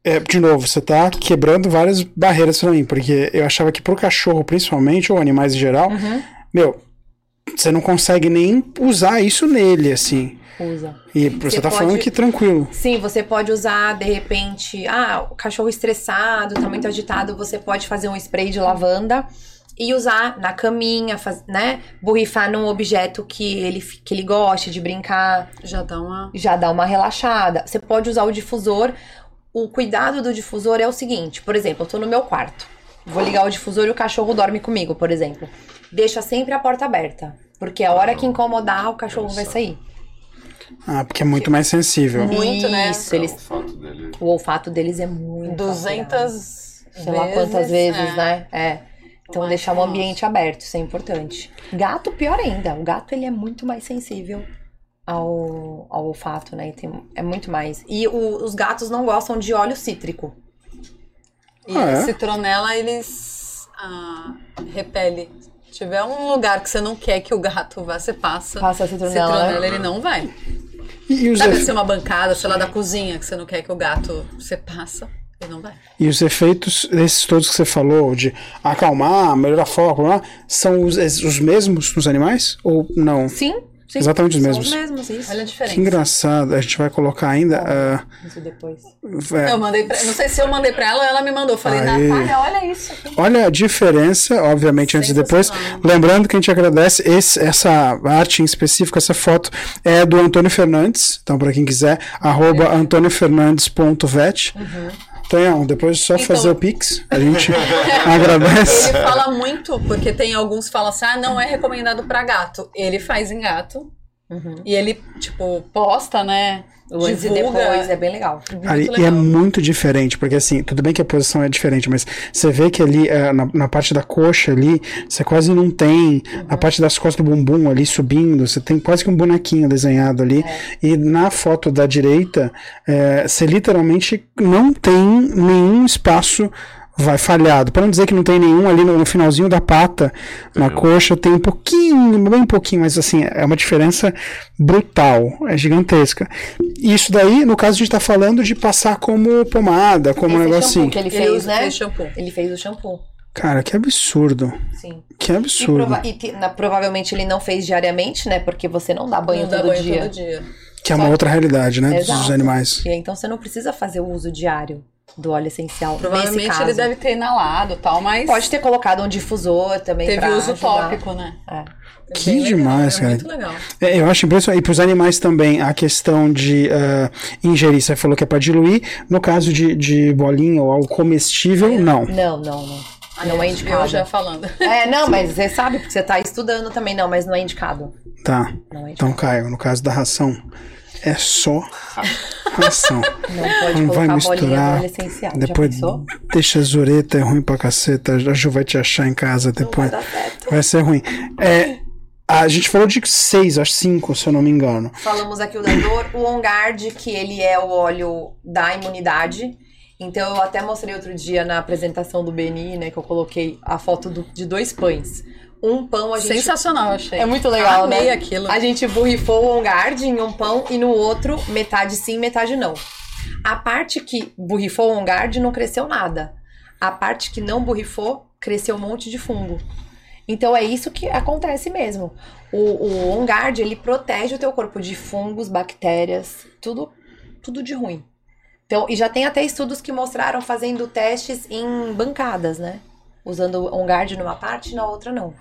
É, de novo, você tá quebrando várias barreiras pra mim, porque eu achava que pro cachorro, principalmente, ou animais em geral, Uhum. meu, você não consegue nem usar isso nele, assim. Usa. E você, Você tá pode- falando que tranquilo. Sim, você pode usar, de repente, ah, o cachorro estressado, tá muito agitado, você pode fazer um spray de lavanda e usar na caminha, faz- né? Borrifar num objeto que ele, que ele goste de brincar, Já dá uma. já dá uma relaxada. Você pode usar o difusor. O cuidado do difusor é o seguinte, por exemplo, eu tô no meu quarto. Vou ligar o difusor e o cachorro dorme comigo, por exemplo. Deixa sempre a porta aberta, porque a hora que incomodar, o cachorro vai sair. Ah, porque é muito mais sensível. Muito, né? Isso, eles, O fato dele. o olfato deles é muito 200 alterado. sei lá quantas vezes, é. né? É. Então Mas, deixar o nossa. ambiente aberto, isso é importante. Gato, pior ainda. O gato, ele é muito mais sensível ao, ao olfato, né? E tem- é muito mais. E o- os gatos não gostam de óleo cítrico. E Ah, é? citronela, eles ah, repele. Se tiver um lugar que você não quer que o gato vá, você passa. Passa a citronela, Citronela, né? ele não vai. E, e os, Sabe efe- assim, uma bancada, sei lá, da cozinha, que você não quer que o gato você passa, ele não vai. e os efeitos desses todos que você falou, de acalmar, melhorar foco, lá, são os, os mesmos nos animais? Ou não? Sim, sim. Exatamente os São mesmos. os mesmos, isso. Olha a Que diferença. engraçado. A gente vai colocar ainda. ah, Isso depois. é, Eu mandei pra, não sei se eu mandei pra ela ou ela me mandou. Falei, Aí. Natália, olha isso. aqui. Olha a diferença, obviamente, antes e depois. Lembrando que a gente agradece esse- essa arte em específico, essa foto é do Antônio Fernandes. Então, para quem quiser, arroba antoniofernandes.vet. Tonhão, depois é só Então- fazer o Pix. A gente (laughs) agradece. Ele fala muito, porque tem alguns que falam assim, ah, não é recomendado pra gato. Ele faz em gato. E ele, tipo, posta, né? Antes e divulga. depois é bem legal. Muito Ali, e é legal. muito diferente, porque assim, tudo bem que a posição é diferente, mas você vê que ali, eh, na, na parte da coxa ali, você quase não tem, a parte das costas do bumbum ali subindo, você tem quase que um bonequinho desenhado ali, e na foto da direita, eh, você literalmente não tem nenhum espaço vai falhado. Para não dizer que não tem nenhum ali no, no finalzinho da pata, na coxa, tem um pouquinho, bem pouquinho, mas assim, é uma diferença brutal, é gigantesca. E Isso daí, no caso, a gente tá falando de passar como pomada, como um Esse negócio shampoo assim. que ele Ele fez, usa né? fez shampoo. Ele fez o shampoo. Cara, que absurdo. Sim. Que E, absurdo. prova- e te- na- provavelmente ele não fez diariamente, né? Porque você não dá banho Não dá todo banho dia. todo dia. Que é uma outra realidade, né? Dos Exato. animais. E aí, então você não precisa fazer o uso diário. Do óleo essencial. nesse Provavelmente caso. ele deve ter inalado e tal, mas Pode ter colocado um difusor também teve pra uso ajudar. tópico, né? É. Que Bem legal, demais, é cara. Muito legal. É, eu acho impressionante. E para os animais também, a questão de ah, ingerir, você falou que é para diluir. No caso de, de bolinha ou algo comestível, não. Não, não, não. Não é Eu indicado. já falando. É, não, (laughs) mas você sabe, porque você tá estudando também, não, mas não é indicado. Tá. Não é Então, indicado. Caio, no caso da ração, é só ração. Não pode Não vai bolinha misturar. essencial. Depois deixa a zureta, é ruim pra caceta. A Ju vai te achar em casa depois. Vai dar certo. Vai ser ruim. É, a gente falou de seis, acho cinco, se eu não me engano. Falamos aqui o da dor, o OnGuard, que ele é o óleo da imunidade. Então eu até mostrei outro dia na apresentação do BNI, né, que eu coloquei a foto do- de dois pães. Um pão a gente Sensacional, achei. É muito legal, Amei né? aquilo. A gente borrifou o OnGuard em um pão e no outro metade sim, metade não. A parte que borrifou o OnGuard não cresceu nada. A parte que não borrifou cresceu um monte de fungo. Então é isso que acontece mesmo. O, o OnGuard, ele protege o teu corpo de fungos, bactérias, tudo, tudo de ruim. Então, e já tem até estudos que mostraram fazendo testes em bancadas, né? Usando o OnGuard numa parte e na outra não.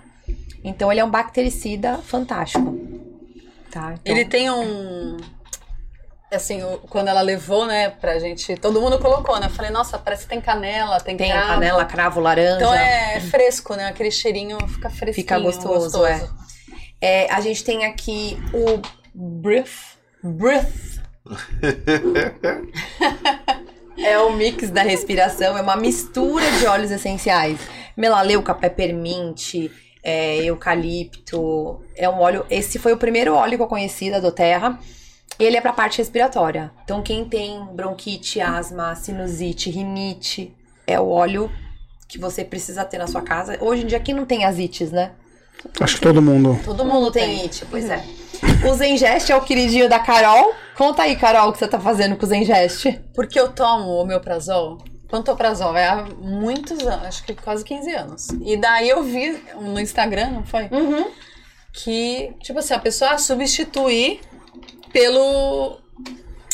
Então ele é um bactericida fantástico. Tá? Então, Ele tem um. Assim, quando ela levou, né, pra gente. Todo mundo colocou, né? Eu falei, nossa, parece que tem canela, tem, tem cravo. canela, cravo, laranja. Então é fresco, né? Aquele cheirinho fica fresquinho. Fica gostoso, é. É, a gente tem aqui o Breath. Breath. (laughs) é o mix da respiração, é uma mistura de óleos essenciais. Melaleuca, peppermint, é, eucalipto. É um óleo. Esse foi o primeiro óleo que eu conheci da doTERRA. Ele é pra parte respiratória. Então, quem tem bronquite, asma, sinusite, rinite, é o óleo que você precisa ter na sua casa. Hoje em dia, quem não tem as ites, né? Acho que todo mundo. Todo mundo tem it, pois é. O Zengest é o queridinho da Carol. Conta aí, Carol, o que você tá fazendo com o Zengest. Porque eu tomo o omeprazol, pantoprazol, é há muitos anos, acho que quase 15 anos. E daí eu vi no Instagram, não foi? Uhum. Que, tipo assim, a pessoa substituir pelo,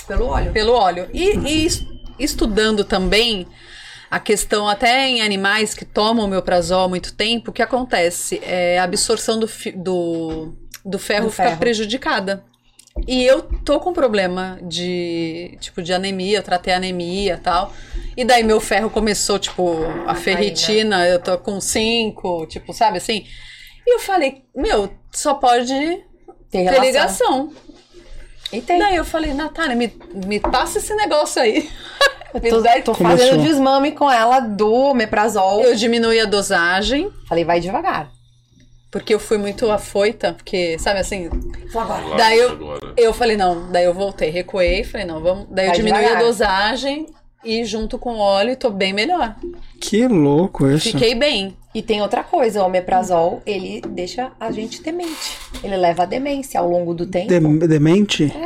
Pelo óleo. pelo óleo. E, e es- estudando também a questão até em animais que tomam omeprazol há muito tempo, o que acontece? É, a absorção do, do, do ferro Do fica ferro. prejudicada. E eu tô com problema de, tipo, de anemia, eu tratei anemia e tal. E daí meu ferro começou, tipo, a ferritina, eu tô com 5, tipo, sabe assim? E eu falei, meu, só pode ter relação. ligação. E tem. Daí eu falei, Natália, me, me passa esse negócio aí. (laughs) Eu tô, tô fazendo desmame com ela do omeprazol. Eu diminuí a dosagem, Falei, vai devagar. Porque eu fui muito afoita, porque, sabe assim, Vou agora. Daí eu- Agora. eu falei, não, daí eu voltei, recuei, falei, não, vamos. Daí eu Vai diminuí devagar. a dosagem e junto com o óleo tô bem melhor. Que louco isso. Fiquei bem. E tem outra coisa, o omeprazol, ele deixa a gente demente. Ele leva a demência ao longo do tempo. De- demente? (laughs)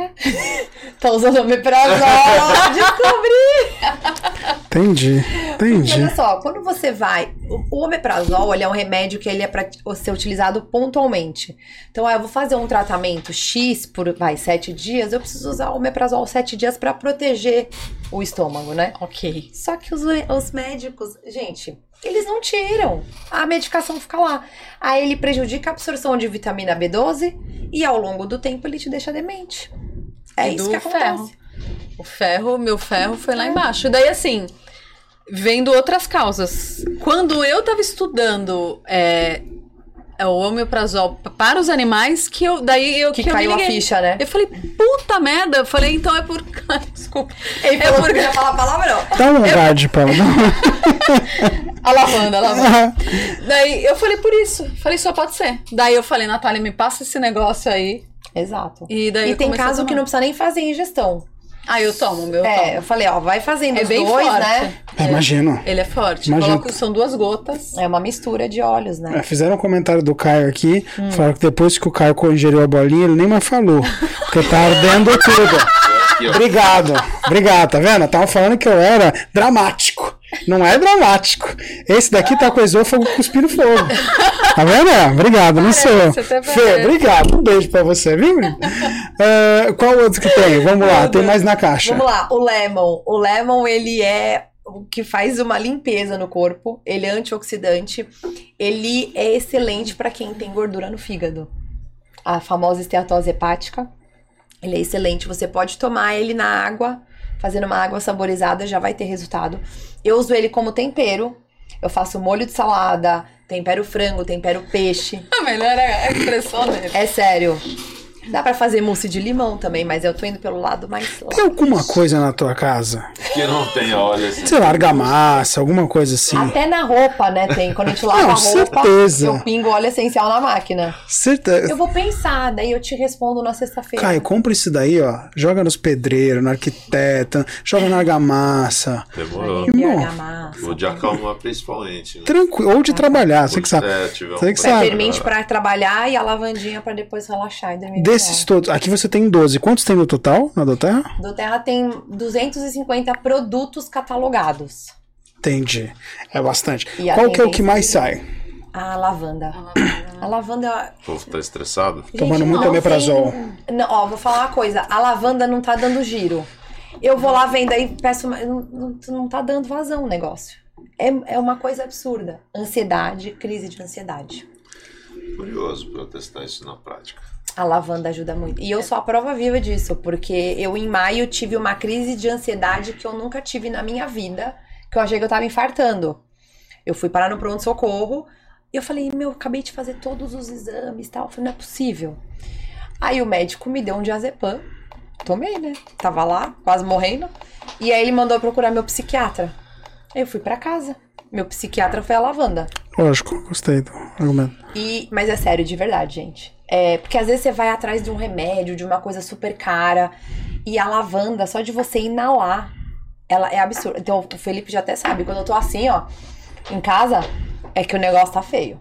Tá usando omeprazol, (laughs) descobri! (laughs) Entendi. Entendi. olha só, quando você vai. O omeprazol ele é um remédio que ele é para ser utilizado pontualmente. Então, ah, eu vou fazer um tratamento X por vai, sete dias, eu preciso usar o omeprazol sete dias para proteger o estômago, né? Ok. Só que os, os médicos, gente, eles não tiram. A medicação fica lá. Aí ele prejudica a absorção de vitamina B12 e ao longo do tempo ele te deixa demente. É E isso do que acontece. ferro. O ferro, meu ferro foi lá embaixo. E daí, assim, vendo outras causas. Quando eu tava estudando é, é, o omeprazol p- para os animais, que eu daí eu Que eu me caiu a liguei. ficha, né? Eu falei, puta merda. Eu falei, então é por. (laughs) Desculpa. Ele É que ia falar a palavra, não. Dá (laughs) guard, Paula. dá A lavanda, a lavanda. daí eu falei, por isso. Falei, só pode ser. Daí eu falei, Natália, me passa esse negócio aí. Exato. E daí E eu tem a caso que não precisa nem fazer ingestão. Ah, eu tomo, meu. eu é, tomo. eu falei, ó, vai fazendo É os bem dois, forte. né? É, imagino. Ele é forte. Imagina. Coloco, são duas gotas. É uma mistura de óleos, né? É, fizeram um comentário do Caio aqui, Hum. falaram que depois que o Caio ingeriu a bolinha, ele nem mais falou. Porque tá ardendo tudo. (laughs) Obrigado, obrigado, tá vendo? Estavam falando que eu era dramático. Não é dramático. Esse daqui tá com o esôfago cuspindo fogo. Tá vendo? Obrigado, não sou. Parece, até Fê, parece. obrigado. Um beijo pra você, viu? Ah, qual outro que tem? Vamos lá, tem mais na caixa. Vamos lá, o lemon. O lemon, ele é que faz uma limpeza no corpo. Ele é antioxidante. Ele é excelente para quem tem gordura no fígado. A famosa esteatose hepática. Ele é excelente. Você pode tomar ele na água, fazendo uma água saborizada, já vai ter resultado. Eu uso ele como tempero. Eu faço molho de salada, tempero frango, tempero peixe. (laughs) A melhor é a expressão dele. É sério. Dá pra fazer mousse de limão também, mas eu tô indo pelo lado mais Tem alguma coisa na tua casa? Que não tem óleo assim. Sei lá, argamassa, alguma coisa assim. Até na roupa, né? Tem. Quando a gente lava Não, a roupa, certeza. eu pingo óleo essencial na máquina. Certeza. Eu vou pensar, daí eu te respondo na sexta-feira. Caio, compra isso daí, ó. Joga nos pedreiros, no arquiteto, joga na argamassa. Demorou. E argamassa. Vou de acalmar principalmente. Né? Tranquilo. Ou de trabalhar, você que sabe. É, tiver um Você que sabe. Peppermint pra trabalhar e a lavandinha pra depois relaxar e dormir Desses melhor. todos, aqui você tem 12. Quantos tem no total na do Terra? Do Terra tem 250 produtos catalogados. Entendi. É bastante. E a Qual que é o que mais de- sai? A lavanda. A lavanda. O povo tá estressado. Tomando Gente, muito não omeprazol. tem- Não, ó, vou falar uma coisa. A lavanda não tá dando giro. Eu vou lá vendo aí, peço. Não, não, não tá dando vazão o negócio. É, é uma coisa absurda. Ansiedade, crise de ansiedade. Curioso pra eu testar isso na prática. A lavanda ajuda muito. E eu sou a prova viva disso, porque eu em maio tive uma crise de ansiedade que eu nunca tive na minha vida, que eu achei que eu tava infartando. Eu fui parar no pronto-socorro e eu falei, meu, acabei de fazer todos os exames e tal. Eu falei, não é possível. Aí o médico me deu um diazepam. Tomei, né? Tava lá, quase morrendo. E aí ele mandou eu procurar meu psiquiatra. Aí eu fui pra casa. Meu psiquiatra foi a lavanda. Lógico, gostei do argumento. E, mas é sério, de verdade, gente. É, porque às vezes você vai atrás de um remédio, de uma coisa super cara, e a lavanda, só de você inalar, ela é absurda. Então o Felipe já até sabe, quando eu tô assim, ó, em casa, é que o negócio tá feio.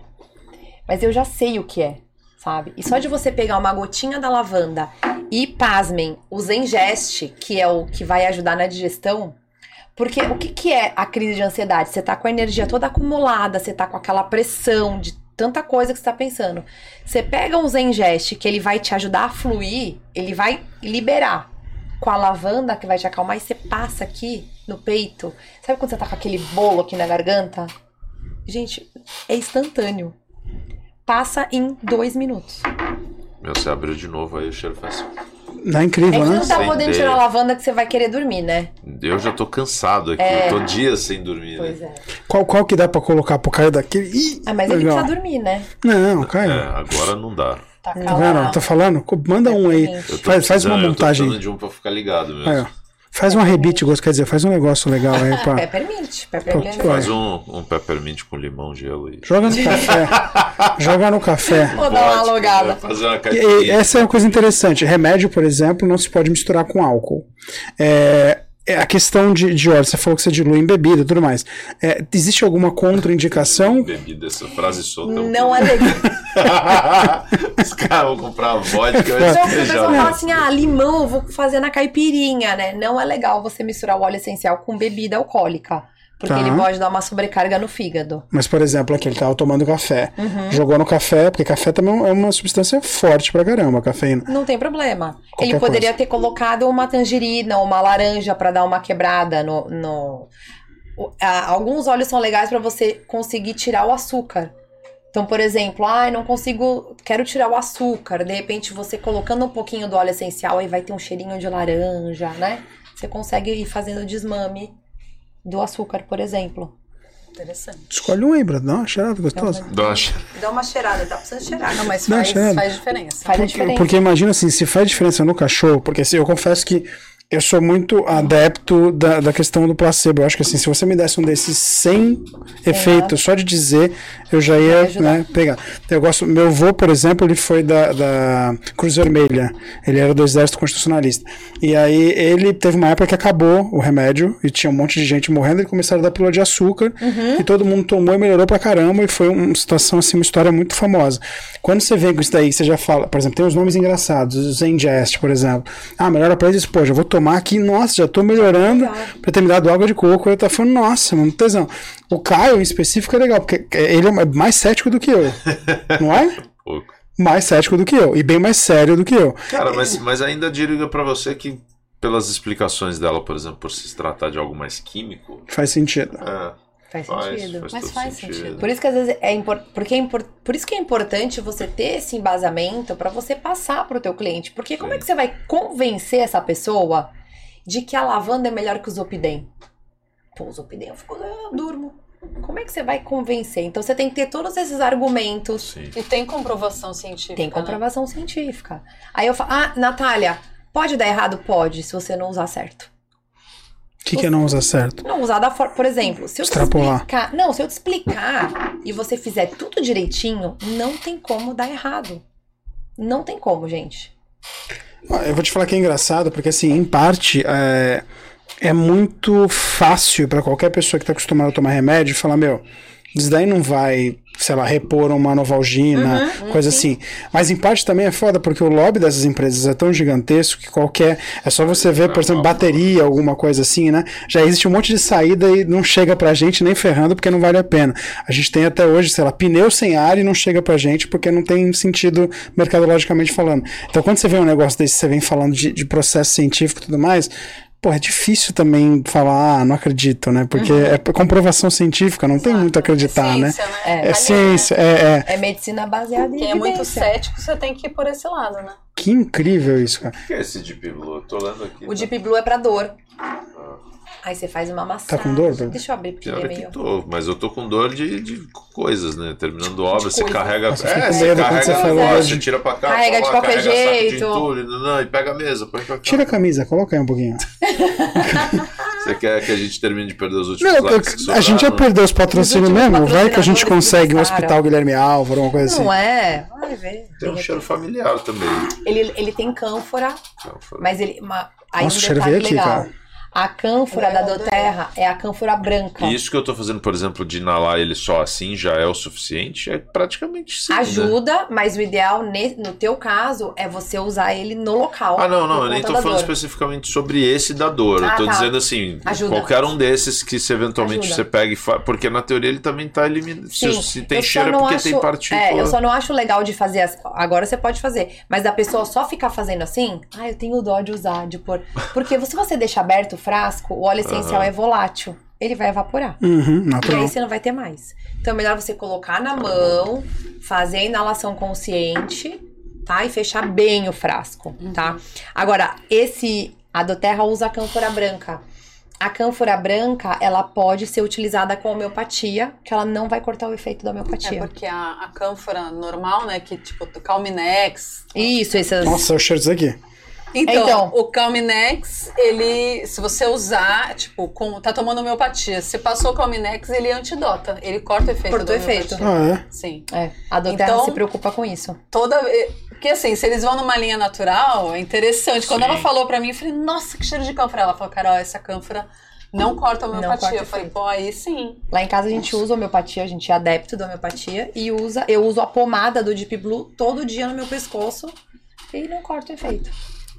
Mas eu já sei o que é, sabe? E só de você pegar uma gotinha da lavanda e, pasmem, o Zengest, que é o que vai ajudar na digestão, porque o que, que é a crise de ansiedade? Você tá com a energia toda acumulada, você tá com aquela pressão de tanta coisa que você tá pensando. Você pega um Zengest que ele vai te ajudar a fluir, ele vai liberar. Com a lavanda que vai te acalmar e você passa aqui no peito. Sabe quando você tá com aquele bolo aqui na garganta? Gente, é instantâneo. Passa em dois minutos. Meu, você abriu de novo aí, o cheiro faz. Não é É incrível, que né? não tá Sem podendo tirar a lavanda que você vai querer dormir, né? Eu já tô cansado aqui. Eu tô dias sem dormir, Pois né? é. Qual, qual que dá pra colocar pro Caio daquele? Ih, Ah, mas ele legal. precisa dormir, né? Não, É, Caio. agora não dá. Tá Tá vendo? calado. Tô falando? Manda um aí. Faz, faz uma precisando- Eu tô montagem. de um pra ficar ligado mesmo. Ó. Faz uma rebite, gosto, quer dizer, faz um negócio legal aí pra. (laughs) Peppermint. Peppermint. Faz um, um peppermint com limão, gelo e. Joga no café. (laughs) Joga no café. Vou dar uma Pode, alugada. Fazer uma E- e caipirinha. essa é uma coisa interessante. Remédio, por exemplo, não se pode misturar com álcool. É, é a questão de, de óleo, você falou que você dilui em bebida e tudo mais. É, existe alguma contraindicação? Bebida, essa frase solta. Não é legal. (laughs) Os caras vão comprar vodka e vai Então, o despejar. pessoal né? fala assim: ah, limão, eu vou fazer na caipirinha, né? Não é legal você misturar o óleo essencial com bebida alcoólica. Porque Tá. ele pode dar uma sobrecarga no fígado. Mas, por exemplo, aqui ele tava tomando café. Uhum. Jogou no café, porque café também é uma substância forte pra caramba, a cafeína. Não tem problema. Qualquer ele poderia coisa. ter colocado uma tangerina ou uma laranja pra dar uma quebrada no. no... alguns óleos são legais pra você conseguir tirar o açúcar. Então, por exemplo, ah, não consigo, quero tirar o açúcar. De repente, você colocando um pouquinho do óleo essencial, aí vai ter um cheirinho de laranja, né? Você consegue ir fazendo desmame do açúcar, por exemplo. Interessante. Escolhe um aí, Brad. Dá uma cheirada gostosa. Dá uma Dá uma cheirada, tá precisando cheirar. Não, mas faz, faz diferença. Faz Porque, diferença. porque imagina assim, se faz diferença no cachorro, porque assim, eu confesso que eu sou muito adepto da, da questão do placebo. Eu acho que assim, se você me desse um desses sem efeito, só de dizer, eu já ia né, pegar. Eu gosto, meu avô, por exemplo, ele foi da, da Cruz Vermelha. Ele era do Exército Constitucionalista. E aí ele teve uma época que acabou o remédio e tinha um monte de gente morrendo. E começaram a dar pílula de açúcar Uhum. e todo mundo tomou e melhorou pra caramba. E foi uma situação assim, uma história muito famosa. Quando você vem com isso daí, você já fala, por exemplo, tem os nomes engraçados, o Zengest, por exemplo. Ah, melhora pra isso, pô, já vou tomar aqui, nossa, já tô melhorando Legal. pra ter me dado água de coco. Eu tava falando, nossa, mano, tesão. O Caio em específico é legal, porque ele é mais cético do que eu. não é? (laughs) pouco. Mais cético do que eu. E bem mais sério do que eu. Cara, mas, mas ainda digo pra você que pelas explicações dela, por exemplo, por se tratar de algo mais químico, Faz sentido. é, Faz faz, sentido. faz Mas faz sentido. sentido. Por isso que às vezes é impor- porque é impor- por isso que é importante você ter esse embasamento pra você passar pro teu cliente, porque como Sim. é que você vai convencer essa pessoa de que a lavanda é melhor que o Zopidem? Pô, o Zopidem eu, fico, eu durmo. Como é que você vai convencer? Então você tem que ter todos esses argumentos. Sim. E tem comprovação científica. Tem né? comprovação científica. Aí eu falo, ah, Natália, pode dar errado? Pode, se você não usar certo. O que, que é não usar certo? Não usar da forma. Por exemplo, se eu te Extrapolar. explicar. Não, se eu te explicar e você fizer tudo direitinho, não tem como dar errado. Não tem como, gente. Ó, Eu vou te falar que é engraçado, porque assim, em parte, é, é muito fácil pra qualquer pessoa que tá acostumada a tomar remédio falar, meu, isso daí não vai, sei lá, repor uma novalgina, coisa assim. Mas em parte também é foda, porque o lobby dessas empresas é tão gigantesco que qualquer. É só você ver, por exemplo, bateria, alguma coisa assim, né? Já existe um monte de saída e não chega pra gente nem ferrando porque não vale a pena. A gente tem até hoje, sei lá, pneu sem ar e não chega pra gente porque não tem sentido mercadologicamente falando. Então quando você vê um negócio desse, você vem falando de, de processo científico e tudo mais. Pô, é difícil também falar, ah, não acredito, né? Porque é comprovação científica, não tem muito a acreditar, né? ciência, né? É. É Ali, ciência, é, é. É medicina baseada em Quem é muito cético, você tem que ir por esse lado, né? Que incrível isso, cara. O que é esse Deep Blue? Eu tô lendo aqui. O Deep Blue é pra dor. Aí você faz uma massagem. Tá com dor, Bruno? Deixa eu abrir porque Pior ele é é que meio... tô, mas eu tô com dor de, de coisas, né? Terminando obra, você coisa. carrega. Nossa, é, com você medo quando carrega você falou de- você tira pra cá, Carrega pra de lá, qualquer carrega saco de jeito. entulho, não, não, e pega a mesa, põe pra cá. Tira a camisa, coloca aí um pouquinho. (laughs) Você quer que a gente termine de perder os últimos Não, likes que a gente já sobraram? perdeu os patrocínios Os mesmo. Vai que a gente consegue um hospital Guilherme Álvaro, uma coisa assim. Não é? Vai ver. Tem um De cheiro familiar também. Ele, ele tem cânfora, foi- mas ele... Uma, aí Nossa, um o cheiro veio aqui, cara. A cânfora Ele da é Doterra é a cânfora branca. E isso que eu tô fazendo, por exemplo, de inalar ele só assim já é o suficiente? É praticamente sim. né? Ajuda, mas o ideal no teu caso é você usar ele no local. Ah, não, não, eu nem tô falando dor. especificamente sobre esse da dor. Ah, eu tô tá. dizendo assim, Ajuda. qualquer um desses que se eventualmente Ajuda. você pega e faz. Porque na teoria ele também tá eliminando. Se, se tem cheiro é não porque acho- tem partícula. É, eu só não acho legal de fazer assim. Agora você pode fazer. Mas da pessoa só ficar fazendo assim, ah, eu tenho dó de usar, de pôr. Porque se você deixar aberto o frasco, o óleo essencial Aham. é volátil. Ele vai evaporar. Uhum, E aí você não vai ter mais. Então é melhor você colocar na mão, fazer a inalação consciente, tá? E fechar bem o frasco, tá? Agora, esse. A Doterra usa a cânfora branca. A cânfora branca, ela pode ser utilizada com homeopatia, que ela não vai cortar o efeito da É homeopatia. porque a, a cânfora normal, né, que tipo, o Calminex... Isso, essas. Nossa, o cheiro disso aqui. Então, Então. o Calminex, ele, se você usar, tipo, com, tá tomando homeopatia, se passou o Calminex, ele antidota, ele corta o efeito Corta o efeito. Ah, é? Sim. É, a Doterra Então- se preocupa com isso. Toda porque assim, se eles vão numa linha natural, é interessante. Quando Sim. ela falou pra mim, eu falei, nossa, que cheiro de cânfora. Ela falou, Carol, essa cânfora não corta a Não homeopatia. corta eu falei, pô, aí sim. Lá em casa a gente usa homeopatia, a gente é adepto da homeopatia e usa, eu uso a pomada do Deep Blue todo dia no meu pescoço e não corta o efeito.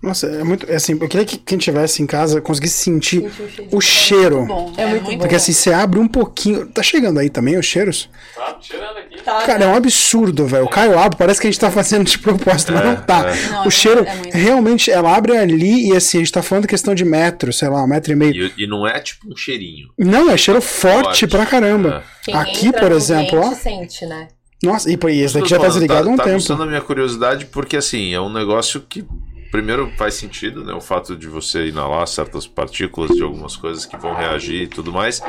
Nossa, é muito. É assim, eu queria que quem tivesse em casa conseguisse sentir o cheiro o cheiro. Bom, É muito bom. Porque assim, você abre um pouquinho. Tá chegando aí também os cheiros? Tá tirando aqui. Tá, Cara, é um absurdo, velho. O Caio abre, parece que a gente tá fazendo de propósito, mas não tá. Não, o é cheiro, muito- é muito. realmente, ela abre ali e assim, a gente tá falando questão de metro, sei lá, um metro e meio. E, e não é tipo um cheirinho. Não, é cheiro forte, Forte. pra caramba. Quem Aqui, entra por no exemplo, ó. sente, né? Nossa, e, e esse Isso daqui já tá desligado há um tá tempo. aguçando a minha curiosidade porque assim, é um negócio que primeiro faz sentido, né? O fato de você inalar certas partículas de algumas coisas que vão reagir e tudo mais.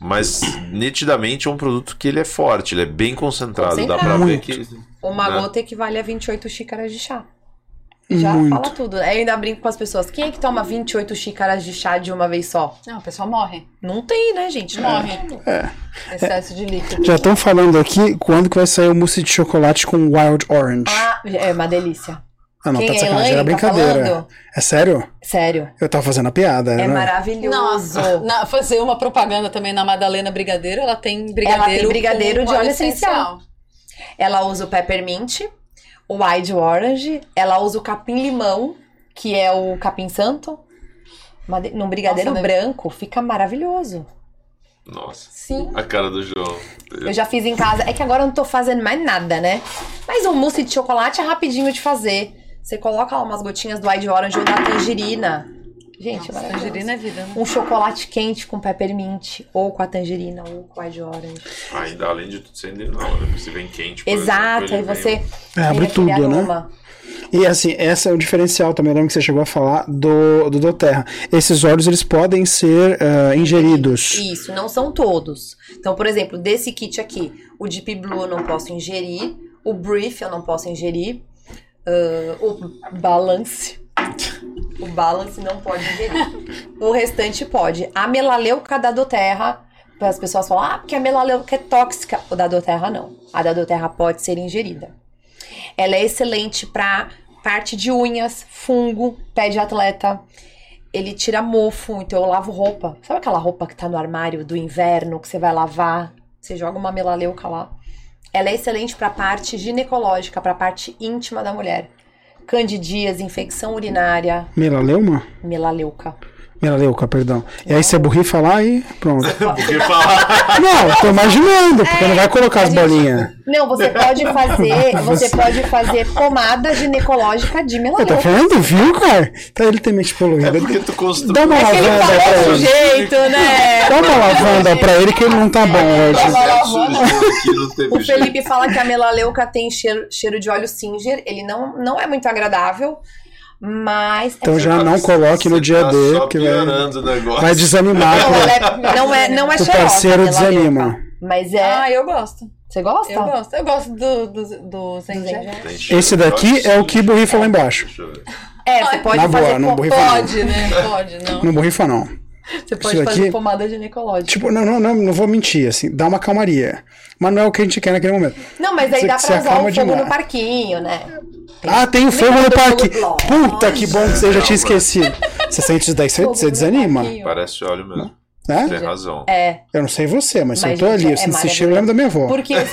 Mas nitidamente é um produto que ele é forte, ele é bem concentrado. Dá pra Concentrado. ver Muito. que. Uma né? gota equivale a 28 xícaras de chá. Já Muito. fala tudo. Aí Eu ainda brinco com as pessoas. Quem é que toma 28 xícaras de chá de uma vez só? Não, o pessoal morre. Não tem, né, gente? Morre. É. Excesso de líquido. Já estão falando aqui quando que vai sair o mousse de chocolate com wild orange. Ah, é uma delícia. Ah, não, Quem tá de é sacanagem, era Elaine, tá brincadeira. falando? é sério? Sério. Eu tava fazendo a piada, É né? maravilhoso. Nossa, na- fazer uma propaganda também na Madalena Brigadeiro, ela tem brigadeiro, Ela tem brigadeiro com de óleo essencial. Ela usa o peppermint, o wild orange, ela usa o capim-limão, que é o capim santo. Made- Num brigadeiro Nossa, deve- branco, fica maravilhoso. Nossa, Sim. a cara do João. Eu já fiz em casa. É que agora eu não tô fazendo mais nada, né? Mas um mousse de chocolate é rapidinho de fazer. Você coloca lá umas gotinhas do wild orange ou da tangerina. Gente, maravilhoso. Tangerina é vida, né? Um chocolate quente com peppermint, ou com a tangerina, ou com a de orange. Ainda além de tudo sendo não, né? Porque se vem quente. por Exato, exemplo, aí você. É, abre tudo, né? aroma. E assim, esse é o diferencial também, lembra que você chegou a falar do, do Doterra. Esses óleos, eles podem ser ah, ingeridos. Isso, não são todos. Então, por exemplo, desse kit aqui, o Deep Blue eu não posso ingerir, o Brief eu não posso ingerir, ah, o Balance. O Balance não pode ingerir. (laughs) O restante pode. A melaleuca da Doterra, as pessoas falam, ah, porque a melaleuca é tóxica. O da Doterra não. A da Doterra pode ser ingerida. Ela é excelente para parte de unhas, fungo, pé de atleta. Ele tira mofo, então eu lavo roupa. Sabe aquela roupa que tá no armário do inverno que você vai lavar? Você joga uma melaleuca lá. Ela é excelente para parte ginecológica, para parte íntima da mulher. Candidíase, infecção urinária, Melaleuma? melaleuca. Melaleuca, perdão. E aí você borrifa lá e pronto. (laughs) Porque falar. Não, eu tô imaginando, porque não vai colocar as a gente- bolinhas. Não, você pode fazer, (laughs) você pode fazer pomada ginecológica de Eu tô melaleuca. falando, viu, cara? Tá ele tem mente É poluída. porque tu construiu. Dá uma É lavanda pra ele. jeito, né? Dá uma lavanda pra ele que ele não tá bom hoje. teve O. Felipe fala que a melaleuca tem cheiro, cheiro de óleo Singer. Ele não, não é muito agradável, mas. é Então já não coloque no dia tá D, só porque vai, vai desanimar. Não, é, não é, não é O cheirosa, parceiro desanima. Mas é. Ah, eu gosto. Você gosta? Eu gosto. Eu gosto do, do, do Esse daqui é o que borrifa lá embaixo. Deixa eu ver. É, você pode Na boa, fazer. não. Pode, né? Pode, não. Não borrifa, não. Você pode Isso fazer aqui- pomada ginecológica. Tipo, não, não, não, não vou mentir, assim, dá uma calmaria. Mas não é o que a gente quer naquele momento. Não, mas aí Você- dá pra usar o fogo demais. no parquinho, né? Ah, tem o fogo no fogo- Puta, que bom que você já tinha esquecido. Você sente isso daí, você, você desanima. parquinho. Parece óleo mesmo. Né? Tem razão. É, Eu não sei você, mas, se Mas, eu tô gente, ali, é eu sinto esse cheiro, eu lembro da minha avó. porque. (laughs)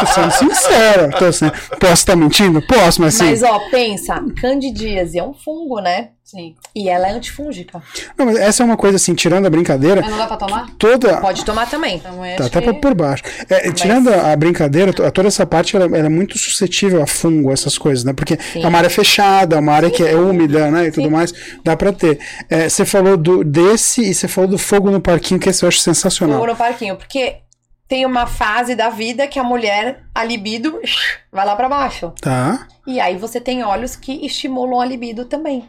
Tô sendo sincero. Tô sendo... Posso estar mentindo? Posso, mas assim. Mas ó, pensa, candidíase é um fungo, né? Sim. E ela é antifúngica. Não, mas essa é uma coisa assim, tirando a brincadeira, Mas não dá pra tomar? toda. Pode tomar também. Então, Tá até que... por- baixo. É, tirando a, brincadeira, to- toda essa parte ela, ela é muito suscetível a fungo, essas coisas, né? Porque é uma área fechada, uma área que é úmida, né? E tudo mais, dá pra ter. É, você falou do, desse e você falou do fogo no parquinho, que esse eu acho sensacional. Fogo no parquinho. Porque tem uma fase da vida que a mulher, a libido, vai lá pra baixo. Tá? E aí você tem óleos que estimulam a libido também.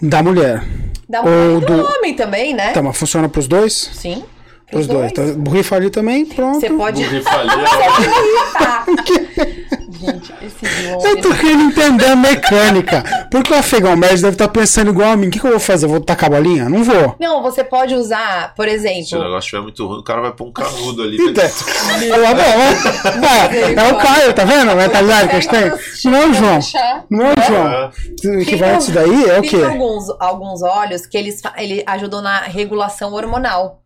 Da mulher. Da Ou mulher e do, do- homem também, né? Tá, mas funciona pros dois? Sim. Pros dois. Então, borrifa ali também, pronto. Você pode. (laughs) Borrifalia. (laughs) Tá. Gente, esse João. (laughs) Eu tô querendo entender a mecânica. Porque o afegão médio deve estar pensando igual a mim. O que, que eu vou fazer? Vou tacar a bolinha? Não vou. Não, você pode usar, por Se o exemplo. negócio estiver muito ruim, o cara vai pôr um canudo ali. Então, tá bom, (laughs) é, é o Caio, tá vendo? A mentalidade que a gente tem. Não é o João. Não é o João. É. O que vai disso daí é o Tem quê? alguns, alguns óleos que eles ele ajudam na regulação hormonal.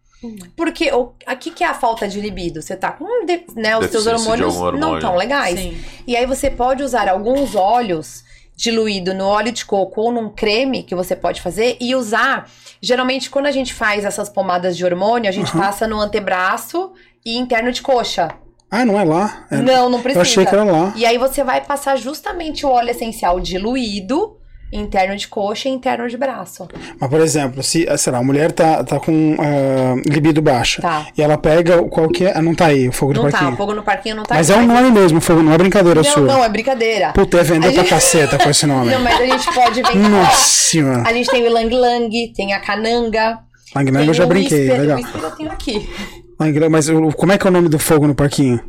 Porque o aqui que é a falta de libido? Você tá com de- né, os seus hormônios algum não hormônio. tão legais. Sim. E aí você pode usar alguns óleos diluído no óleo de coco ou num creme que você pode fazer e usar. Geralmente, quando a gente faz essas pomadas de hormônio, a gente passa no antebraço e interno de coxa. Ah, não é lá? É- Não, não precisa. eu achei que era lá. E aí você vai passar justamente o óleo essencial diluído, interno de coxa e interno de braço. Mas, por exemplo, se, ah, sei lá, a mulher tá, tá com ah, libido baixa. Tá. E ela pega o- qual que é. Ah, não tá aí, o fogo do Não tá, parquinho. o fogo no parquinho não tá Mas aqui, é o nome mesmo, fogo, não é brincadeira Não, sua. não, é brincadeira. Puta, é vender pra gente- caceta com esse nome. (laughs) Não, mas a gente pode vender. Nossa senhora. A gente tem o Lang Lang, tem a Cananga. Lang Lang eu já brinquei, Whisper, legal. O Whisper eu tenho aqui. Lang mas como é que é o nome do fogo no parquinho?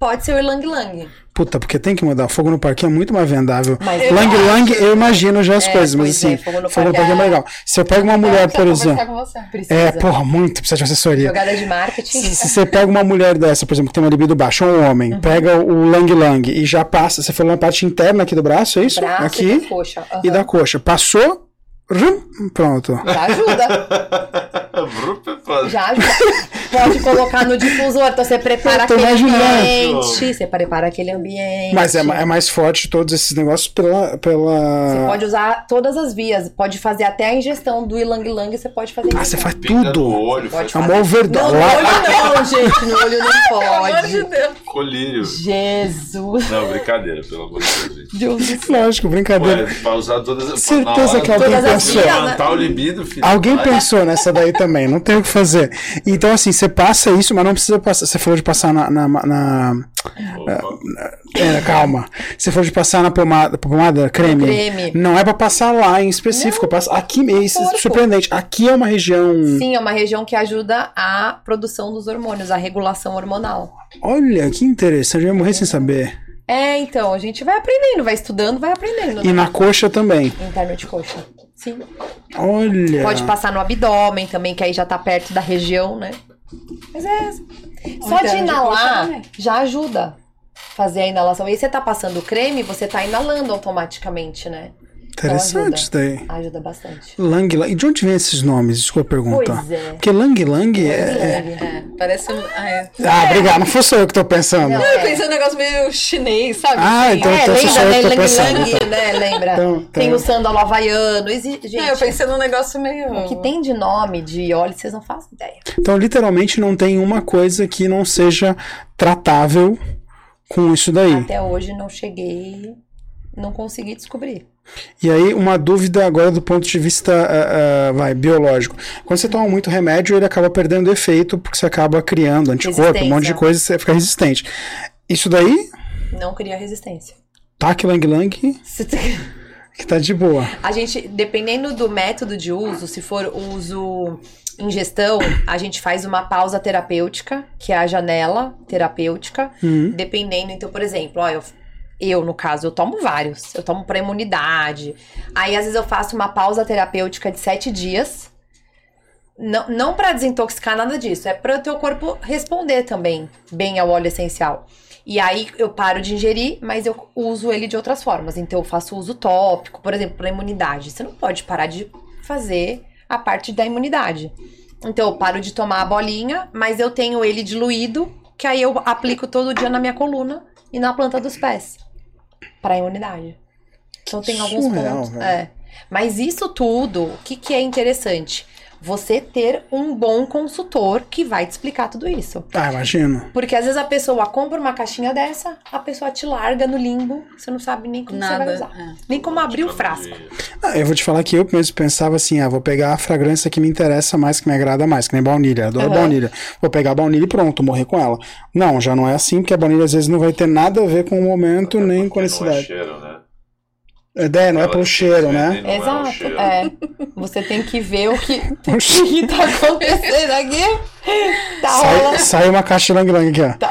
Pode ser o Lang Lang. Puta, porque tem que mudar. Fogo no parquinho é muito mais vendável. Mas eu Lang acho. Lang, eu imagino já as É, coisas, mas assim, é, fogo no fogo no parquinho é é- legal. Se eu pego uma mulher, por Precisa exemplo. conversar com você. Precisa. É, porra, muito, precisa de assessoria. Jogada de marketing. Se, se você pega uma mulher dessa, por exemplo, que tem uma libido baixa, ou um homem, Uhum. pega o Lang Lang e já passa, você falou na parte interna aqui do braço, é isso? Braço e aqui da coxa. aham. e da coxa. Passou, rum, pronto. Já ajuda. (laughs) (laughs) Pô. Já ajuda. pode colocar no difusor. Então você prepara aquele imaginando. ambiente. Você prepara aquele ambiente. Mas é, é mais forte todos esses negócios pela. pela... Você pode usar todas as vias. Pode fazer até a ingestão do ilang lang. Você pode fazer. Ah, você faz Pinga no tudo. olho, Pode faz É uma overdose. Não, no olho não, (laughs) gente. No olho não Pelo amor de pode. Deus. colírio. Jesus. Não, brincadeira, pelo amor de Deus, gente. Deus do céu. Lógico, brincadeira. Pô, é pra usar todas as. Certeza hora que alguém pensou. né? levantar o libido, filho. Alguém Vai. pensou nessa daí também, não tem o que fazer. Então, assim, você passa isso, mas não precisa passar. Você falou de passar na. na, na- Opa. é, calma. Você falou de passar na pomada, pomada creme. creme. Não é pra passar lá em específico. passa aqui mesmo. É surpreendente. Aqui é uma região. Sim, é uma região que ajuda a produção dos hormônios, a regulação hormonal. Olha, que interessante. Eu ia morrer sem saber. É, então, a gente vai aprendendo, vai estudando, vai aprendendo. E né? na coxa também. Interno de coxa. Sim. Olha. Pode passar no abdômen também, que aí já tá perto da região, né? Mas é. Só de interno de coxa inalar também. já ajuda fazer a inalação. E aí você tá passando o creme, você tá inalando automaticamente, né? Interessante isso daí. Ajuda bastante. Lang Lang. E de onde vem esses nomes? Desculpa a pergunta. Pois é. Porque Lang Lang é. É, parece um. Ah, é. Ah, obrigado. Não foi só eu que tô pensando. Não, Não, eu pensei um negócio meio chinês, sabe? Ah, Assim. então- É, então lembra, né? que tô Lang pensando, Lang, então. né? Lembra? Então, Tem então. o sândalo havaiano. Existe, gente, É, eu pensei num negócio meio. o que tem de nome de óleo, vocês não fazem ideia. Então, literalmente, não tem uma coisa que não seja tratável com isso daí. Até hoje não cheguei, não consegui descobrir. E aí, uma dúvida agora do ponto de vista ah, ah, vai, biológico. Quando você toma muito remédio, ele acaba perdendo efeito, porque você acaba criando anticorpo, um monte de coisa, você fica resistente. Isso daí, Não cria resistência. tac lang lang, que tá de boa. A gente, dependendo do método de uso, se for uso ingestão, a gente faz uma pausa terapêutica, que é a janela terapêutica. Uhum. Dependendo, então, por exemplo, ó, eu, eu, no caso, eu tomo vários. Eu tomo pra imunidade. Aí, às vezes, eu faço uma pausa terapêutica de sete dias. Não, não para desintoxicar nada disso, é para o teu corpo responder também bem ao óleo essencial. E aí eu paro de ingerir, mas eu uso ele de outras formas. Então eu faço uso tópico, por exemplo, para imunidade. Você não pode parar de fazer a parte da imunidade. Então eu paro de tomar a bolinha, mas eu tenho ele diluído, que aí eu aplico todo dia na minha coluna e na planta dos pés. Para imunidade. Então tem alguns Surreal, pontos. velho. É. Mas isso tudo, o que, que é interessante? Você ter um bom consultor que vai te explicar tudo isso. Ah, imagino. Porque às vezes a pessoa compra uma caixinha dessa, a pessoa te larga no limbo, você não sabe nem como você vai Nada. usar. é. Nem como abrir o frasco. Ah, eu vou te falar que eu mesmo pensava assim, ah, vou pegar a fragrância que me interessa mais, que me agrada mais, que nem baunilha, adoro Aham. baunilha. Vou pegar a baunilha e pronto, morrer com ela. Não, já não é assim, porque a baunilha às vezes não vai ter nada a ver com o momento, Até nem com a Não é necessidade. cheiro, né? É, é, não é pelo cheiro, né? é Exato. cheiro. É. Você tem que ver o que, (laughs) o que tá acontecendo aqui. (laughs) Tá Sai, sai uma caixa de lang lang aqui, ó. Tá,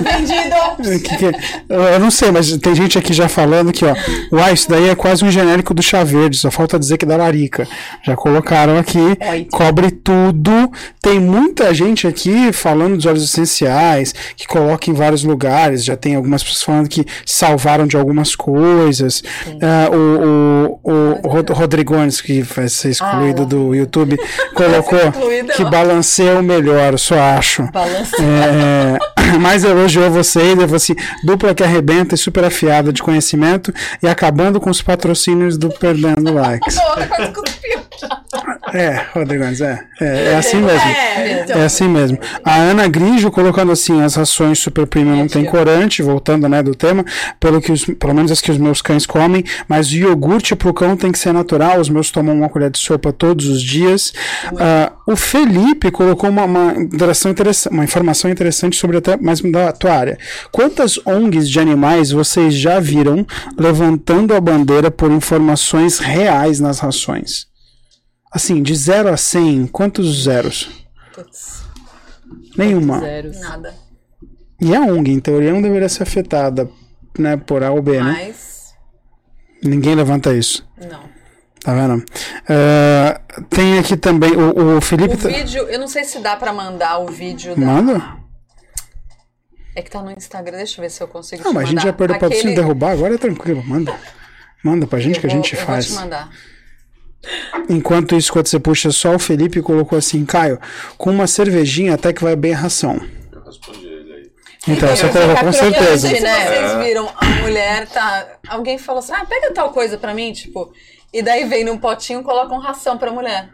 vendido. (laughs) Que que- eu não sei, mas tem gente aqui já falando que, ó, uai, isso daí é quase um genérico do chá verde, só falta dizer que é da larica. Já colocaram aqui, Oi. cobre tudo. Tem muita gente aqui falando dos óleos essenciais, que coloca em vários lugares. Já tem algumas pessoas falando que salvaram de algumas coisas. Ah, o, o, o Rod- Rodrigones, que vai ser excluído Ah, do YouTube, (laughs) colocou que ó. Balanceia o melhor, eu só acho. Balança. É, (clears throat) mas elogiou vocês, falou assim, dupla que arrebenta e super afiada de conhecimento e acabando com os patrocínios do Perdendo Likes. Cuspiu. É, Rodrigo, é, é, é assim mesmo. É, então. É assim mesmo. A Ana Grigio colocando assim, as rações super premium não tem corante, voltando né, do tema, pelo, que os, pelo menos as que os meus cães comem, mas o iogurte pro cão tem que ser natural, os meus tomam uma colher de sopa todos os dias. Ah, o Felipe colocou uma, uma, interação interessante, uma informação interessante sobre até mais da tua área. Quantas ONGs de animais vocês já viram levantando a bandeira por informações reais nas rações? Assim, de 0 a 100, quantos zeros? Putz, Nenhuma. Zeros. nada. E a ONG, em teoria, não deveria ser afetada né, por A ou B, né? Mas. Ninguém levanta isso. Não. Tá vendo? É, tem aqui também o, o Felipe. O tá- vídeo, eu não sei se dá pra mandar o vídeo da. Manda? É que tá no Instagram, deixa eu ver se eu consigo Não, te mas a gente já perdeu o patrocínio Aquele- derrubar, agora é tranquilo, manda. Manda pra gente eu que a vou- gente eu faz. Vou te mandar. Enquanto isso, quando você puxa só o Felipe colocou assim, Caio, com uma cervejinha até que vai bem a ração. Eu respondi ele aí. Então, você Você colocou com Eu certeza. se né? vocês viram, a mulher tá. Alguém falou assim: ah, pega tal coisa pra mim, tipo. E daí vem num potinho e coloca um ração pra mulher.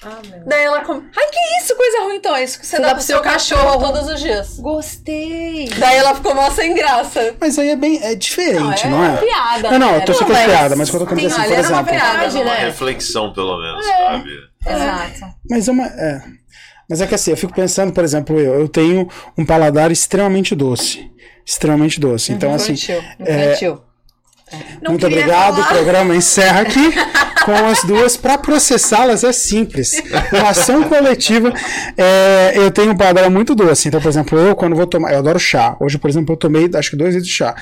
Ah, meu. Daí ela come. Ai, que isso, coisa ruim. Então, é isso que você, dá pro seu cachorro todos os dias. Gostei. Daí ela ficou mó sem graça. Mas aí é bem é diferente, Não, não é é? piada, Não, não, né? eu tô Não, sendo mas piada, mas quando eu tem- assim, por era uma exemplo. piada. Uma né? reflexão, pelo menos, sabe? Exato. Mas é uma. É. Mas é que assim, eu fico pensando, por exemplo, eu, eu tenho um paladar extremamente doce. Extremamente doce. Então, assim. Infantil. Infantil. Não Muito obrigado. O falar. programa encerra aqui com as duas. Para processá-las é simples. Uma ação coletiva. é, eu tenho um paladar muito doce. Então, por exemplo, eu quando vou tomar. Eu adoro chá. Hoje, por exemplo, eu tomei acho que dois litros de chá.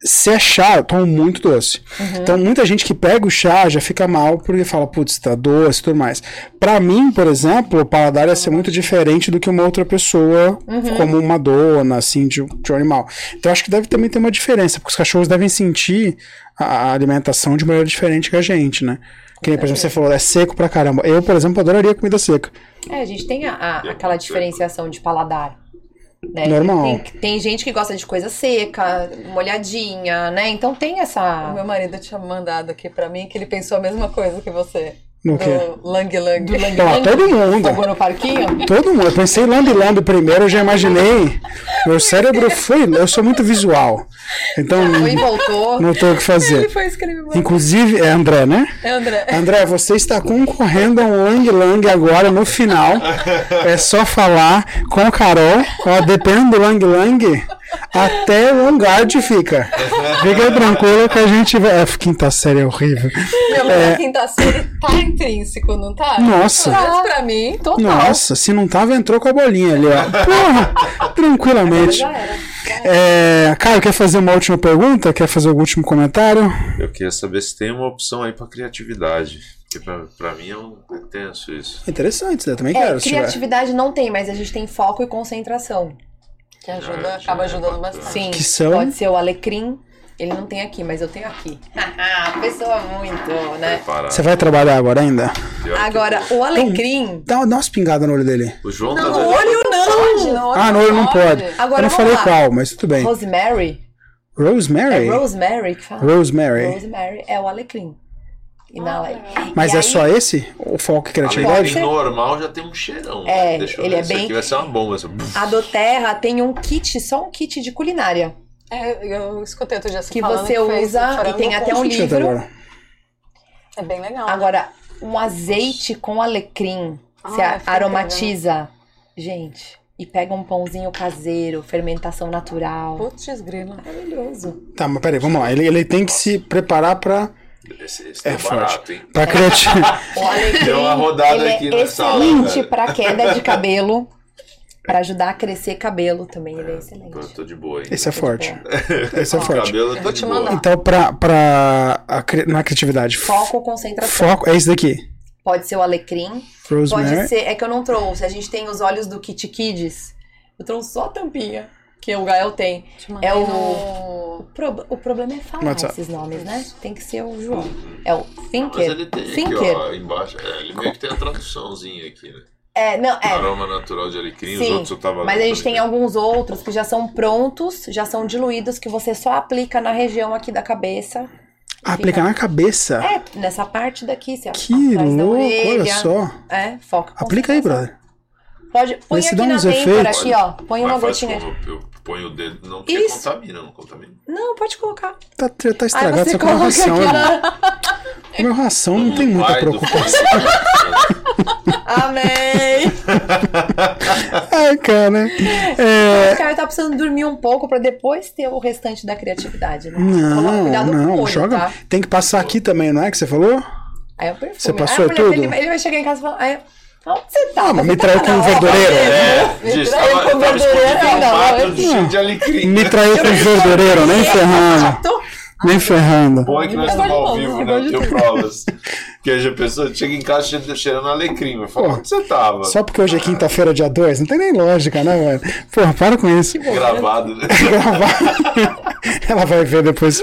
Se é chá, eu tomo muito doce. Então, muita gente que pega o chá já fica mal porque fala, putz, tá doce e tudo mais. Pra mim, por exemplo, o paladar ia ser muito diferente do que uma outra pessoa, como uma dona, assim, de, de um animal. Então, acho que deve também ter uma diferença, porque os cachorros devem sentir a, a alimentação de maneira diferente que a gente, né? Que nem, por exemplo, você falou, é seco pra caramba. Eu, por exemplo, adoraria comida seca. É, a gente tem a- a- aquela diferenciação de paladar. Né? Normal. Tem, tem gente que gosta de coisa seca, molhadinha, né? Então tem O essa. meu marido tinha mandado aqui pra mim que ele pensou a mesma coisa que você. No quê? Do Lang Lang. Do lang Ó, todo mundo. Fogou no parquinho? Todo mundo. Eu pensei lambe lambe primeiro, eu já imaginei. Meu cérebro foi. Eu sou muito visual. Então, Foi voltou. não tem o que Ele fazer. foi escrever. Inclusive, é André, né? É, André. André, você está concorrendo a um Lang Lang agora no final. É só falar com a Carol, ó, dependendo do Lang Lang, até o Longard fica. Fica tranquilo que a gente vai. É, quinta série é horrível. Meu, mas a quinta série tá intrínseco, não tá? Nossa. Menos pra mim. Total. Nossa, se não tava, entrou com a bolinha ali, ó. (laughs) Porra, tranquilamente. Já era. É, Caio, quer fazer uma última pergunta? Quer fazer algum último comentário? Eu queria saber se tem uma opção aí pra criatividade. Porque pra, pra mim é um é tenso isso. Interessante, eu também É, quero. criatividade não tem, mas a gente tem foco e concentração. Que ajuda, acaba ajudando bastante. Sim, Que são? pode ser o alecrim. Ele não tem aqui, mas eu tenho aqui. (laughs) Pessoa muito, né? Preparado. Você vai trabalhar agora ainda? Agora, o alecrim. Dá, dá umas pingadas no olho dele. O João Não, tá no doido. olho não! No olho Ah, no olho não pode. Agora eu não vamos falei lá. qual, mas tudo bem. Rosemary. Rosemary? É Rosemary que fala. Rosemary. Rosemary é o alecrim. E na Mas E é aí- só esse? O foco criatividade? Alecrim normal já tem um cheirão. É, né? Deixa eu ele ver. é bem- aqui vai ser uma bomba. Essa... A do Terra tem um kit, só um kit de culinária. É, eu escutei outro dia você Que você fez usa e tem até um livro. agora. É bem legal. Agora, um azeite com alecrim. Você Ah, fica aromatiza. Gente, e pega um pãozinho caseiro, fermentação natural. Putz, grilo. Maravilhoso. Tá, mas peraí, vamos lá. Ele, ele tem que se preparar pra, Esse, esse É é forte. barato, hein? pra criatividade. O (laughs) alecrim, Deu uma rodada ele aqui é na sala, excelente pra queda de cabelo. Pra ajudar a crescer cabelo também, ele é excelente. Tô, tô de boa, hein? Esse é forte. Esse é forte. cabelo Eu vou de te boa. Então, pra, pra a, cri- na criatividade. Foco, concentração. Foco, é esse daqui. Pode ser o alecrim, Rosemary. pode ser. É que eu não trouxe. A gente tem os olhos do Kit Kids. Eu trouxe só a tampinha, que o Gael tem. É o- no- O, prob- o problema é falar WhatsApp. esses nomes, né? Tem que ser o João. É o Mas Thinker. ele tem aqui, Thinker. ó, embaixo. É, ele meio que tem a traduçãozinha aqui, né? É, não, é. Aroma natural de alecrim, os Sim, outros eu tava mas a gente tem alguns outros que já são prontos, já são diluídos, que você só aplica na região aqui da cabeça. Ah, aplicar na cabeça. É, nessa parte daqui, você Que atrás da louco, olha só. É, foca. Aplica aí, brother. Pode, põe Vê se aqui dá na uns têmpora, efeitos. aqui, ó. Põe uma Mas faz gotinha. como eu ponho o dedo, não, porque Isso. contamina, não contamina. Não, pode colocar. Tá, já tá estragado você essa com ração. aqui né? na... Meu ração não tem muita preocupação. (laughs) Amém! (laughs) Ai, cara. É, O cara tá precisando dormir um pouco pra depois ter o restante da criatividade, né? Não, cuidado com o não, olho, joga. tá? Tem que passar aqui também, não é que você falou? Aí é o perfume. Você passou Aí a mulher tudo? dele- Ele vai chegar em casa e falar, aí, onde você tá? Ah, mas me tá traiu com um verdureiro. É, gente, traiu com um não, cheio de alecrim. Me traiu com verdureiro, nem ferrando. Nem ferrando. Bom é que nós Eu estamos ao vivo, eu né? Tenho tudo. provas. Porque aí a pessoa chega em casa cheirando- cheirando alecrim. Vai falar, Pô, onde você tava? Só porque hoje é quinta-feira, dia 2, não tem nem lógica, né, velho? Porra, para com isso. Gravado, né? (laughs) gravar. Ela vai ver depois.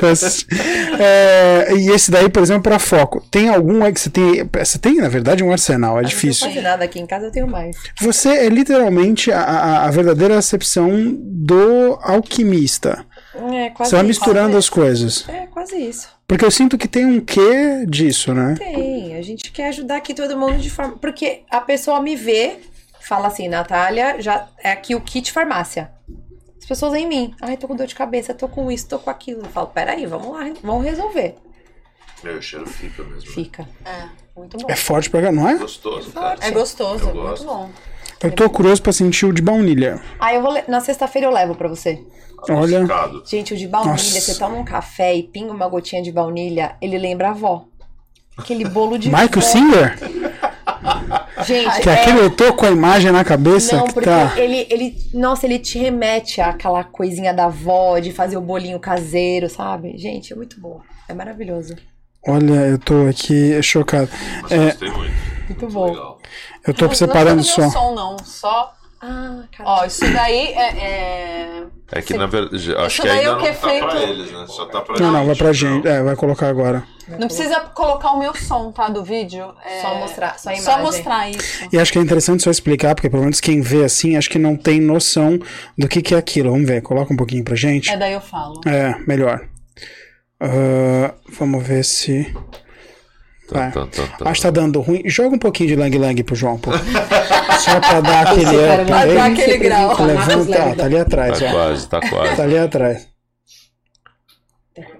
É, e esse daí, por exemplo, para foco. Tem algum aí que você tem. Você tem, na verdade, um arsenal, é Não difícil. faço nada aqui em casa, eu tenho mais. Você é literalmente a, a, a verdadeira acepção do alquimista. É, quase Você vai misturando as coisas. É, quase isso. Porque eu sinto que tem um quê disso, né? Tem, a gente quer ajudar aqui todo mundo de forma. Porque a pessoa me vê, fala assim, Natália, já é aqui o kit farmácia. As pessoas em mim. Ai, tô com dor de cabeça, tô com isso, tô com aquilo. Eu falo, peraí, vamos lá, vamos resolver. Meu, o cheiro fica mesmo. né? Fica. É, muito bom. É forte pra cá, não é? Gostoso, cara. É gostoso, Eu é muito gosto. bom. Eu tô curioso pra sentir o de baunilha. Ah, eu vou. le- Na sexta-feira eu levo pra você. Olha. Gente, o de baunilha, Nossa. você toma um café e pinga uma gotinha de baunilha, ele lembra a avó. Aquele bolo de Michael vó. Singer? Gente, Que é- aquele eu tô com a imagem na cabeça Não, que porque tá. ele, ele. Nossa, ele te remete àquela coisinha da avó, de fazer o bolinho caseiro, sabe? Gente, é muito bom. É maravilhoso. Olha, eu tô aqui chocado. Mas É. gostei muito. Muito Muito bom. legal. Eu tô Não- separando não é só. meu som, não. Só. Ah, caramba. Ó, isso daí é. é- É que Sim. na verdade, acho Isso que ainda é não que é tá pra feito- eles, né? Só tá pra Não, não, vai pra não. gente. É, vai colocar agora. Não precisa colocar o meu som, tá? Do vídeo. É... Só mostrar, só a Só mostrar isso. E acho que é interessante só explicar, porque pelo menos quem vê assim, acho que não tem noção do que, que é aquilo. Vamos ver, coloca um pouquinho pra gente. É daí eu falo. É, melhor. Ah, vamos ver se. Vai. Tá, tá, tá, Acho que tá dando ruim. Joga um pouquinho de Lang Lang pro João, pô. (laughs) Só pra dar aquele up Pra dar aquele grau. Levanta, tá ali atrás, Tá ó. quase, tá quase. Tá ali atrás.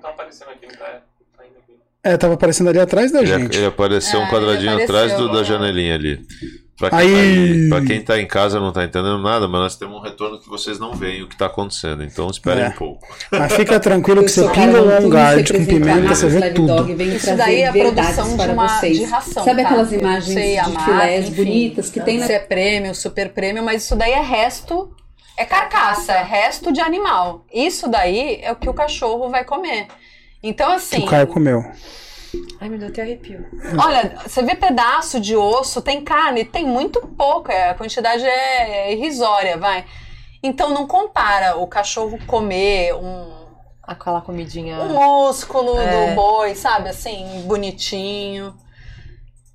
Tá aparecendo aqui, não tá, tá indo aqui. É, tava aparecendo ali atrás da Ele, gente. ele apareceu É, um quadradinho ele atrás apareceu. do- da janelinha ali. Pra quem, Aí. tá aí- pra quem tá em casa não tá entendendo nada, mas nós temos um retorno que vocês não veem o que tá acontecendo. Então esperem É. um pouco. Mas fica (laughs) tranquilo que você pinga Antunes, Guard com pimenta, você vê tudo. Isso daí é a produção de uma vocês. de ração. Sabe tá? aquelas imagens sei de filés enfim. bonitas que tem na Se é prêmio, super prêmio, mas isso daí é resto. É carcaça, é resto de animal. Isso daí é o que o cachorro vai comer. Então, Que assim. o Caio comeu. Ai, me deu até arrepio. Olha, você vê pedaço de osso, tem carne, tem muito pouco, é, a quantidade é irrisória, vai. Então não compara o cachorro comer um, Aquela comidinha. um músculo É. do boi, sabe, assim, bonitinho.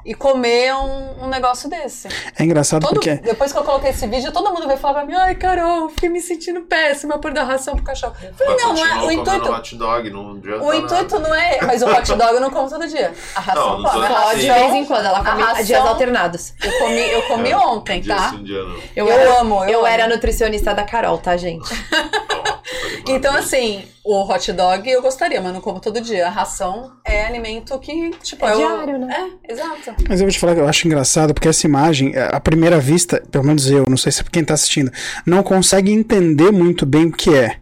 E comer um, um negócio desse. É engraçado Todo, porque. Depois que eu coloquei esse vídeo, todo mundo veio falar pra mim, ai, Carol, fiquei me sentindo péssima por dar ração pro cachorro. Eu falei, Mas não, não é, o intuito, hot dog, não adianta o intuito nada. não é. Mas o hot (laughs) dog eu não como todo dia. A ração Não, não pode. tô- A Pode, de vez em quando. Ela come ração- dias alternados. Eu comi, eu comi ontem, Um dia tá? sim, um dia não. Eu, Eu era, amo, eu Eu amo. era nutricionista da Carol, tá, gente? (laughs) Então, assim, o hot dog eu gostaria, mas não como todo dia. A ração é alimento que, tipo, É eu- diário, né? É, exato. Mas eu vou te falar que eu acho engraçado, porque essa imagem, à primeira vista, pelo menos eu, não sei se quem tá assistindo, não consegue entender muito bem o que é.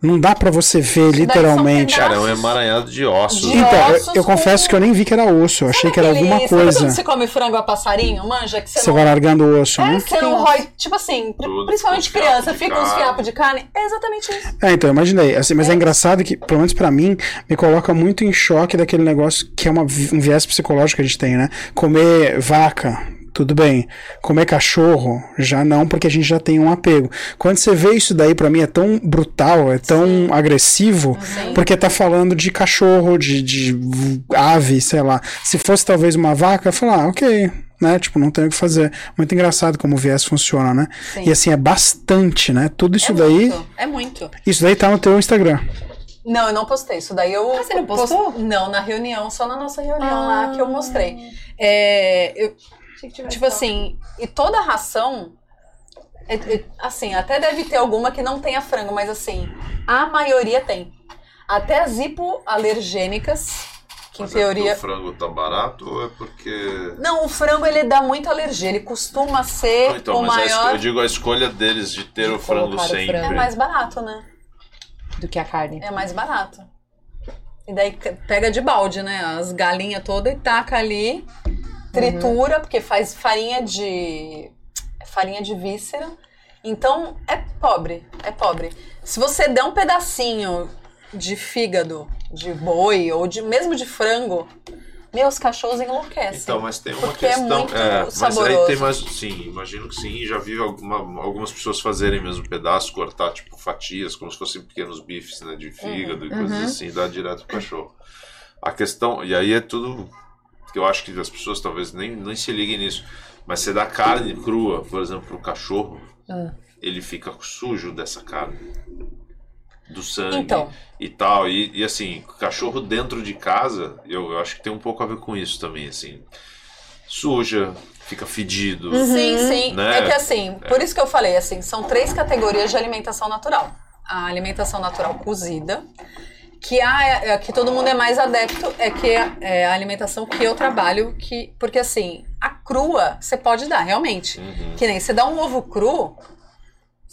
Não dá pra você ver literalmente. Cara, é um emaranhado de ossos. De? Então, eu, ossos eu com- confesso que eu nem vi que era osso, eu achei que era Aquele- alguma Sabe coisa. quando você come frango a passarinho, manja? Que você, Você não... vai largando o osso, É, né? você não rói, tipo assim, Tudo, principalmente criança, fica uns fiapos de carne. É exatamente isso. É, então, imaginei. Assim, mas é. engraçado que, pelo menos pra mim, me coloca muito em choque daquele negócio que é uma, um viés psicológico que a gente tem, né? Comer vaca, tudo bem. Comer cachorro, já não, porque a gente já tem um apego. Quando você vê isso daí, pra mim, é tão brutal, é tão agressivo, porque tá falando de cachorro, de, de ave, sei lá. Se fosse talvez uma vaca, eu ia falar, ah, ok. Né? Tipo, não tem o que fazer. Muito engraçado como o viés funciona, né? Sim. E assim, é bastante, né? Tudo isso é daí. Muito, é muito. Isso daí tá no teu Instagram. Não, eu não postei. Isso daí eu. Ah, você não postou? post- Não, na reunião, só na nossa reunião lá que eu mostrei. É, eu, tipo assim, e toda ração. é- é- assim, até deve ter alguma que não tenha frango, mas assim, a maioria tem. Até as hipoalergênicas, que em Mas é porque teoria. o frango tá barato ou é porque. Não, o frango ele dá muita alergia, ele costuma ser Não, então, o mas maior. eu digo a escolha deles de ter De o frango colocar o sempre. frango. É mais barato, né? Do que a carne. É mais barato. E daí pega de balde, né? As galinhas todas e taca ali, tritura, porque faz farinha de. é farinha de víscera. Então é pobre, é pobre. Se você der um pedacinho de fígado, de boi ou de mesmo de frango, meus cachorros enlouquecem. Então, mas tem uma é questão. muito mas aí tem mais. Sim, imagino que sim. Já vi alguma- algumas pessoas fazerem mesmo pedaços, cortar tipo fatias, como se fossem pequenos bifes, né? De fígado e coisas Uhum. assim, e dar direto pro cachorro. A questão. E aí é tudo. que eu acho que as pessoas talvez nem, nem se liguem nisso. Mas você dá carne crua, por exemplo, pro cachorro, Ah. ele fica sujo dessa carne. Do sangue Então. e tal. E, e assim, cachorro dentro de casa, eu, eu acho que tem um pouco a ver com isso também, assim. Suja, fica fedido. Sim, sim. Né? É que assim, por isso que eu falei assim, são três categorias de alimentação natural. A alimentação natural cozida, que a é, que todo mundo é mais adepto, é que é, é a alimentação que eu trabalho, que porque assim, a crua você pode dar, realmente. Uhum. Que nem você dá um ovo cru,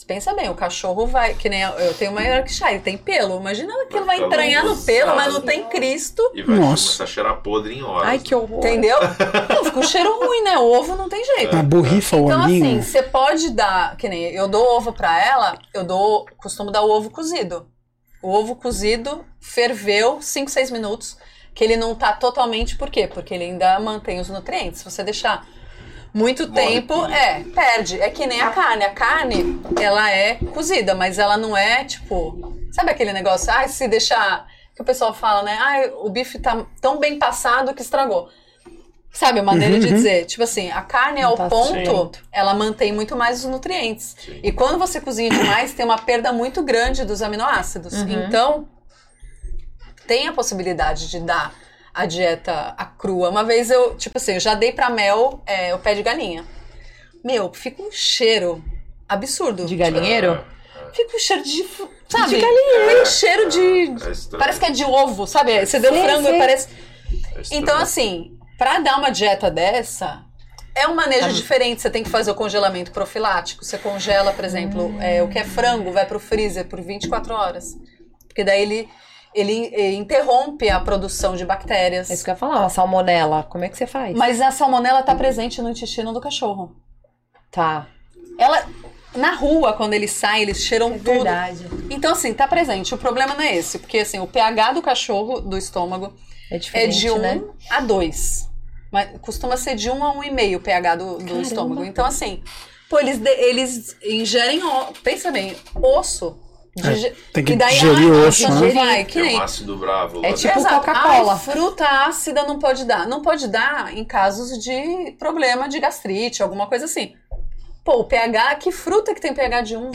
você pensa bem, o cachorro vai, que nem eu tenho uma Yorkshire, tem pelo, imagina que ele vai entranhar no pelo, mas não tem Cristo. E vai Nossa. começar a cheirar podre em horas. Ai, que horror. Entendeu? (laughs) Não, fica um cheiro ruim, né? O ovo não tem jeito. A borrifa o Então, olhinho. assim, você pode dar, que nem eu dou ovo pra ela, eu dou, costumo dar o ovo cozido. O ovo cozido ferveu 5, 6 minutos, que ele não tá totalmente, por quê? Porque ele ainda mantém os nutrientes. Se você deixar muito Morre tempo, tudo. é, perde. É que nem a carne. A carne, ela é cozida, mas ela não é, tipo, sabe aquele negócio, ah, se deixar, que o pessoal fala, né, ah, o bife tá tão bem passado que estragou. Sabe, a maneira de dizer, tipo assim, a carne ao Tá ponto, certo. ela mantém muito mais os nutrientes. Sim. E quando você cozinha demais, tem uma perda muito grande dos aminoácidos. Então, tem a possibilidade de dar a dieta a crua. Uma vez eu, tipo assim, eu já dei pra Mel é, o pé de galinha. Meu, fica um cheiro absurdo. De galinheiro? Fica um cheiro de. Sabe? De galinheiro. Tem um cheiro de. É estranho. Parece que é de ovo, sabe? Você deu Sim, frango sim. e parece. É. Então, assim, pra dar uma dieta dessa, é um manejo Ah. diferente. Você tem que fazer o congelamento profilático. Você congela, por exemplo, Hum. é, o que é frango, vai pro freezer por 24 horas. Porque daí ele, ele eh, interrompe a produção de bactérias. É isso que eu ia falar, uma salmonela. Como é que você faz? Mas a salmonela tá presente no intestino do cachorro. Tá. Ela. Na rua, quando eles saem, eles cheiram tudo. É Verdade. Então, assim, tá presente. O problema não é esse, porque assim, o pH do cachorro, do estômago, É é de 1 né? a 2. Mas costuma ser de 1 a 1,5 o pH do, do estômago. Então, assim, pô, eles, eles ingerem, pensa bem, osso. Dige- tem que e daí, digerir ah, osso, não né? vai, que Tem nem. um ácido bravo lá É tipo dentro. Exato. Coca-Cola. Fruta ácida não pode dar. Não pode dar em casos de problema de gastrite, alguma coisa assim. Pô, o pH, que fruta que tem pH de 1?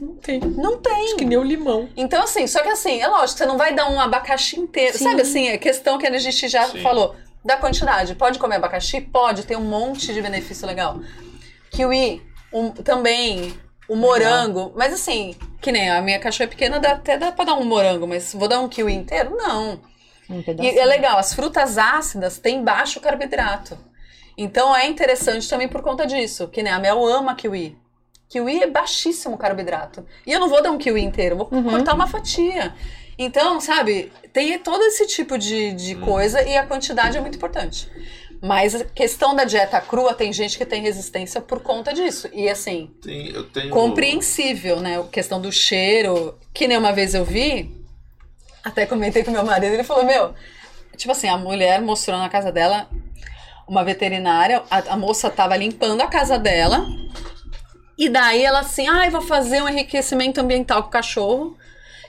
Não tem. Não tem. Que nem o limão. Então, assim, só que assim, é lógico, você não vai dar um abacaxi inteiro. Sim. Sabe assim, é questão que a gente já Sim. falou. Da quantidade. Pode comer abacaxi? Pode, tem um monte de benefício legal. Kiwi, um- também. O morango. Mas assim, que nem a minha cachorra é pequena, dá, até dá pra dar um morango, mas vou dar um kiwi inteiro? Não. Um E é legal, as frutas ácidas têm baixo carboidrato. Então é interessante também por conta disso. Que nem a Mel ama kiwi. Kiwi é baixíssimo carboidrato. E eu não vou dar um kiwi inteiro, vou Uhum. cortar uma fatia. Então, sabe, tem todo esse tipo de, de coisa e a quantidade é muito importante. Mas a questão da dieta crua, tem gente que tem resistência por conta disso. E assim, Tem, eu tenho... compreensível, né? A questão do cheiro. Que nem uma vez eu vi, até comentei com meu marido, ele falou: Meu, tipo assim, a mulher mostrou na casa dela uma veterinária, a, a moça tava limpando a casa dela, e daí ela assim: Ai, vou fazer um enriquecimento ambiental com o cachorro.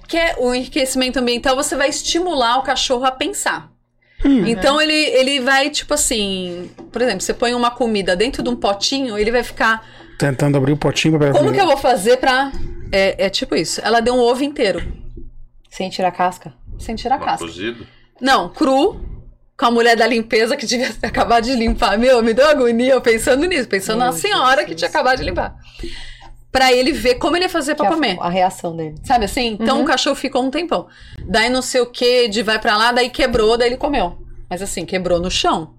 Que é o enriquecimento ambiental, você vai estimular o cachorro a pensar. Então ele, ele vai, tipo assim, por exemplo, você põe uma comida dentro de um potinho, ele vai ficar Tentando abrir o potinho pra como que eu vou fazer pra. É, é tipo isso. Ela deu um ovo inteiro, Sem tirar a casca. sem tirar a Mas casca. cozido? Não, cru, com a mulher da limpeza que devia ter acabado de limpar. Meu, me deu agonia pensando nisso, pensando Meu na senhora que tinha acabado de limpar. Pra ele ver como ele ia fazer pra Que é a- comer. A, reação dele. Sabe assim? Então o cachorro ficou um tempão. Daí não sei o que, de vai pra lá, daí quebrou, daí ele comeu. Mas assim, quebrou no chão.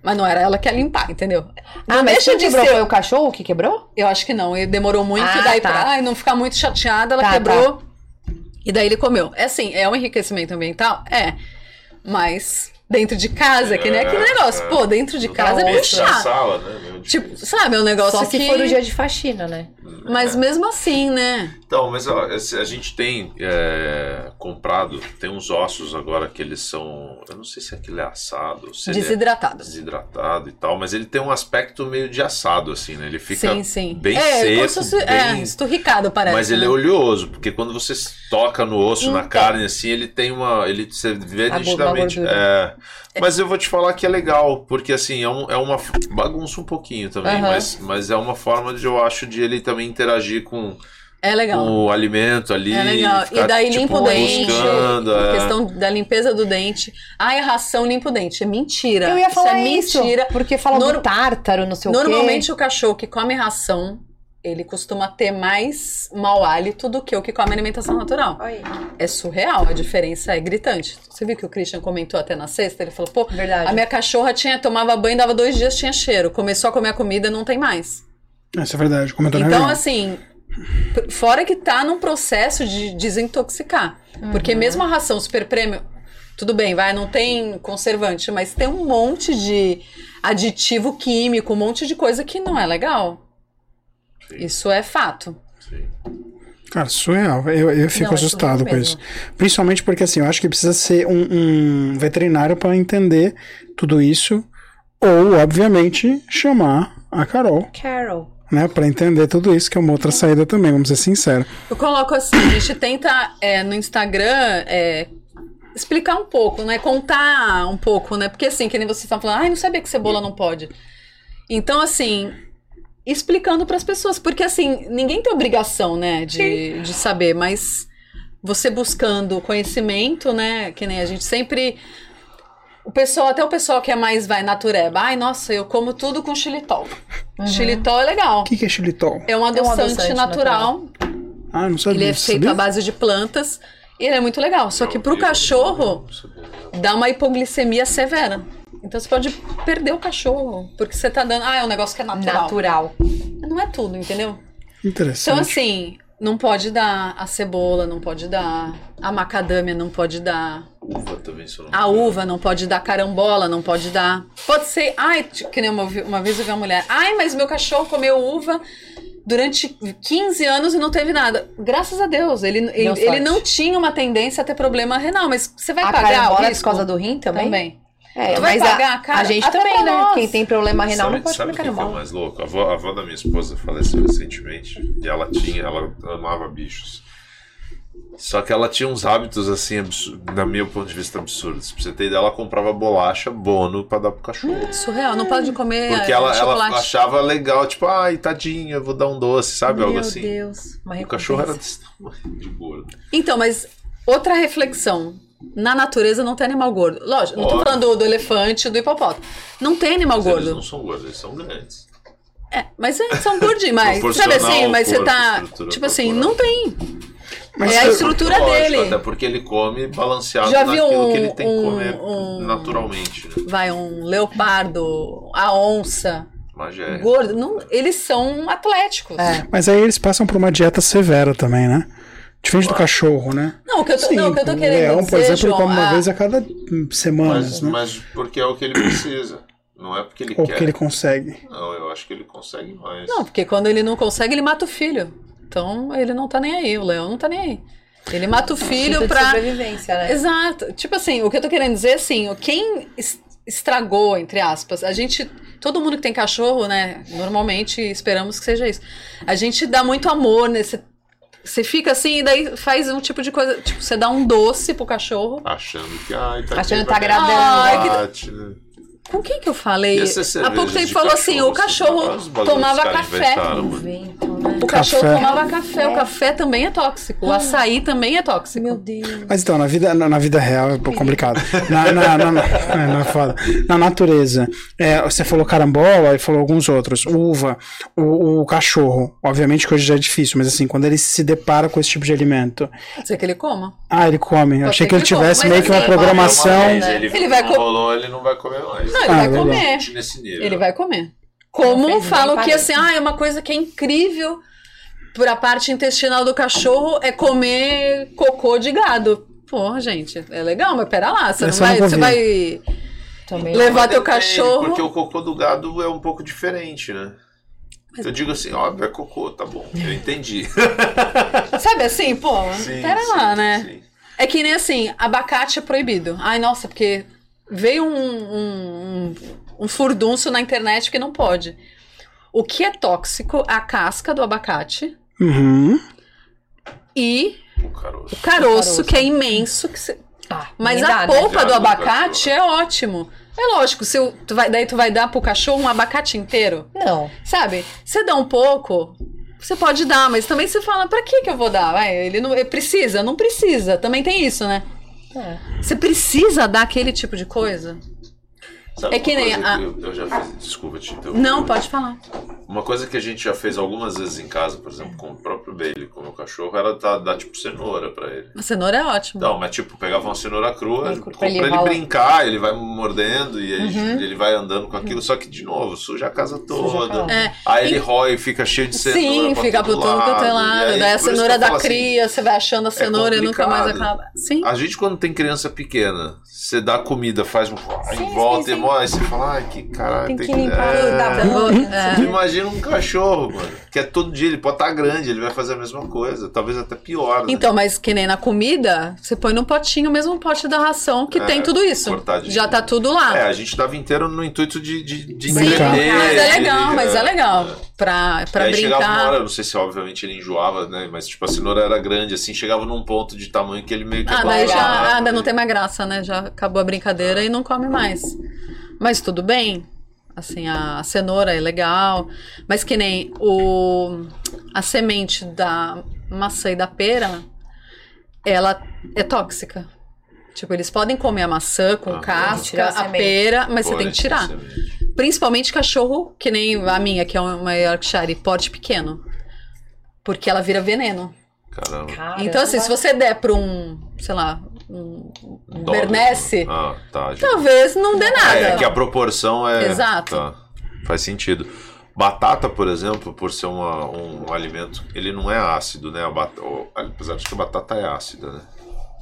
Mas não era ela que ia limpar, entendeu? Ah, não mas deixa de quebrou ser. foi o cachorro que quebrou? Eu acho que não, ele demorou muito, Ah, daí tá. pra não ficar muito chateada, ela Tá, quebrou. E daí ele comeu. É assim, é um enriquecimento ambiental? É. Mas dentro de casa, que nem aquele É, negócio. é. Pô, dentro de Não casa é na puxar. sala, né? Tipo, sabe, é um negócio Só se que... for o dia de faxina, né? Mas mesmo assim, né? Então, mas ó, a gente tem é, comprado, tem uns ossos agora que eles são. Eu não sei se aquilo é assado, se ele é Desidratado. desidratado e tal, mas ele tem um aspecto meio de assado, assim, né? Ele fica sim, sim. bem é, seco, se bem... é, esturricado parece. Mas ele né? é oleoso, porque quando você toca no osso, na Então. carne, assim, ele tem uma. Ele você vê A nitidamente. É, mas eu vou te falar que é legal, porque assim, é, um- é uma. Bagunça um pouquinho também, Aham. mas, mas é uma forma de, eu acho, de ele também interagir com, É legal. o alimento ali. É legal. ficar, e daí tipo, limpa o dente. buscando, a é. questão da limpeza do dente. Ai, a ração limpa o dente. É mentira. Eu ia falar isso. isso. É mentira. Porque falam Nor- do tártaro, não sei o quê. Normalmente o cachorro que come ração, ele costuma ter mais mau hálito do que o que come alimentação natural. Aí. É surreal, a diferença é gritante. Você viu que o Christian comentou até na sexta? Ele falou, pô, Verdade. a minha cachorra tinha, tomava banho, dava dois dias, tinha cheiro. Começou a comer a comida, não tem mais. Essa é verdade, comentou na Então, reunião. assim, fora que tá num processo de desintoxicar. Porque mesmo a ração super prêmio, tudo bem, vai, não tem conservante, mas tem um monte de aditivo químico, um monte de coisa que não é legal. Sim, Isso é fato. sim. Cara, surreal. Eu, eu fico Não, assustado com isso. Principalmente porque, assim, eu acho que precisa ser um, um veterinário para entender tudo isso. Ou, obviamente, chamar a Carol, Carol. né? Pra entender tudo isso, que é uma outra saída também, vamos ser sinceros. Eu coloco assim, a gente tenta é, no Instagram é, explicar um pouco, né? Contar um pouco, né? Porque assim, que nem vocês estão falando, ai, não sabia que cebola não pode. Então, assim, explicando para as pessoas, porque assim, ninguém tem obrigação, né, de, de saber, mas você buscando conhecimento, né? Que nem a gente sempre. O pessoal, até o pessoal que é mais vai natureba, ai, nossa, eu como tudo com xilitol. Xilitol é legal. O que, que é xilitol? É um um adoçante, adoçante natural. Ah, não sabia. Ele é feito sabia? à base de plantas e ele é muito legal. Só que pro cachorro dá uma hipoglicemia severa. Então você pode perder o cachorro, porque você tá dando. Ah, é um negócio que é natural. Natural. Não é tudo, entendeu? Interessante. Então, assim, não pode dar a cebola, não pode dar a macadâmia, não pode dar Uva também, se não a uva, não pode dar carambola, não pode dar. Pode ser. Ai, que nem uma, uma vez eu vi uma mulher. Ai, mas meu cachorro comeu uva durante 15 anos e não teve nada. Graças a Deus, ele, ele, sorte. ele não tinha uma tendência a ter problema renal, mas você vai a pagar o é por risco? causa do rim também? também. É, Tu vai mas pagar, a, cara? a gente Até também, né? nós. Quem tem problema renal sabe, não pode sabe comer o que é mais louco? A avó, a avó da minha esposa faleceu recentemente e ela tinha, ela amava bichos. Só que ela tinha uns hábitos assim, absurdos, na meu ponto de vista, absurdos. Pra você ter ideia, ela comprava bolacha bono pra dar pro cachorro. Surreal, não pode comer Porque ela, ela achava legal, tipo, ai, tadinha, vou dar um doce, sabe? Meu Algo assim. Deus. Uma O cachorro era desse tamanho de gordo. Então, mas outra reflexão. Na natureza não tem animal gordo. Lógico, não tô falando do, do elefante, do hipopótamo. Não tem animal Mas eles gordo. não são gordos, eles são grandes. É, mas eles são gordinhos, mas sabe assim, mas você tá. Tipo assim, corporal. não tem. Mas é a estrutura Lógico, dele. Até porque ele come balanceado Já viu naquilo um- que ele tem que um- comer um- naturalmente, né? Vai um leopardo, a onça, Mas é. gordo. Não, eles são atléticos. É. Mas aí eles passam por uma dieta severa também, né? Diferente do cachorro, né? Não, o que eu tô, Sim, não, o que eu tô o querendo leão, dizer, por exemplo, João, come uma a- vez a cada semanas, Mas, né? mas porque é o que ele precisa. Não é porque ele Ou quer. porque ele consegue. Não, eu acho que ele consegue mais. Não, porque quando ele não consegue, ele mata o filho. Então ele não tá nem aí, o leão não tá nem aí. Ele mata o filho Instinto de pra. sobrevivência, né? Exato. Tipo assim, o que eu tô querendo dizer é assim, o- quem es- estragou, entre aspas, a gente. Todo mundo que tem cachorro, né? Normalmente esperamos que seja isso. A gente dá muito amor nesse. Você fica assim e daí faz um tipo de coisa. Tipo, você dá um doce pro cachorro. Achando que. Ai, tá Achando que tá agradando. Ai, que- né? Com quem que eu falei? Há pouco tempo falou assim: o cachorro, tomava café. inventaram, né? O cachorro Café. tomava café. O café também é tóxico. O açaí também é tóxico. Meu Deus. Mas então, na vida, na, na vida real é complicado. Na, na, na, na- (laughs) é, é foda. Na natureza, é, você falou carambola e falou alguns outros. Uva, o, o cachorro. Obviamente que hoje já é difícil, mas assim, quando ele se depara com esse tipo de alimento. Pode ser que ele coma. Ah, ele come. Eu achei que ele ele tivesse meio que uma programação. Uma vez né? ele, Ele vai não co- rolou, ele não vai comer mais. Não, ele Ah, vai comer. Nesse nível. Ele vai comer. Como falam que assim, ah, é uma coisa que é incrível para a parte intestinal do cachorro é comer cocô de gado. Pô, gente, é legal, mas pera lá, você não vai, você vai Também. Levar Mas teu depende, cachorro. Porque o cocô do gado é um pouco diferente, né? Eu digo assim, óbvio, é cocô, tá bom. Eu entendi. (laughs) Sabe assim, pô, Sim, pera sim, lá, né? sim. É que nem assim, abacate é proibido. Ai, nossa, porque veio um, um, um, um furdunço na internet que não pode. O que é tóxico? A casca do abacate Uhum. e O caroço. o caroço, que é imenso. que cê- Ah, Mas a dá, né? polpa Já do abacate é ótimo. É lógico, se tu vai, daí tu vai dar pro cachorro um abacate inteiro. Não. Sabe? Você dá um pouco, você pode dar, mas também você fala, pra que que eu vou dar? Vai, ele não ele precisa, não precisa. Também tem isso, né? Você precisa dar aquele tipo de coisa? Sabe É que nem a- eu, eu já fiz. Desculpa te interromper. Não, pode falar. Uma coisa que a gente já fez algumas vezes em casa, por exemplo, com o próprio Bailey, com o meu cachorro, era dar, dar tipo cenoura pra ele. A cenoura é ótimo. Não, mas tipo, pegava uma cenoura crua, Pra pra ele ele, brincar, ele vai mordendo e aí Uhum. ele vai andando com aquilo, só que de novo, suja a casa toda. É. Aí E- ele rói, fica cheio de cenoura. Sim, fica por todo quanto é lado, lado. aí, Daí a cenoura da assim, cria, você vai achando a cenoura e nunca mais acaba. Sim. A gente, quando tem criança pequena, você dá comida, faz um. Sim, volta sim, e morre, aí você fala, ai, que caralho. Tem que limpar é... da boca. É. Tu imagina um cachorro, mano, que é todo dia, ele pode estar grande, ele vai fazer a mesma coisa, talvez até pior. né? Então, mas que nem na comida, você põe num potinho, o mesmo pote da ração que É, tem tudo isso. cortadinho. Já tá tudo lá. É, a gente tava inteiro no intuito de, de, de Sim, entreter. mas é legal, ele, mas é legal. Pra, pra e aí chegava uma brincar. hora, não sei se obviamente ele enjoava, né? Mas tipo, a cenoura era grande, assim, chegava num ponto de tamanho que ele meio que Ah, daí já ah, daí não né? tem mais graça, né? Já acabou a brincadeira e não come mais. Mas tudo bem. Assim, a cenoura é legal. Mas que nem o, a semente da maçã e da pera, ela é tóxica. Tipo, eles podem comer a maçã com Ah, casca, a pera, mas você Pode, tem que tirar. semente. Principalmente cachorro, que nem a minha, que é uma Yorkshire, porte pequeno. Porque ela vira veneno. Caramba. Caramba. Então, assim, se você der pra um, sei lá, um, um Dog. Bernese, Ah, tá. talvez não dê nada. É, que a proporção é. Exato. Tá. Faz sentido. Batata, por exemplo, por ser uma- um, alimento, ele não é ácido, né? A bat... Apesar de que a batata é ácida, né?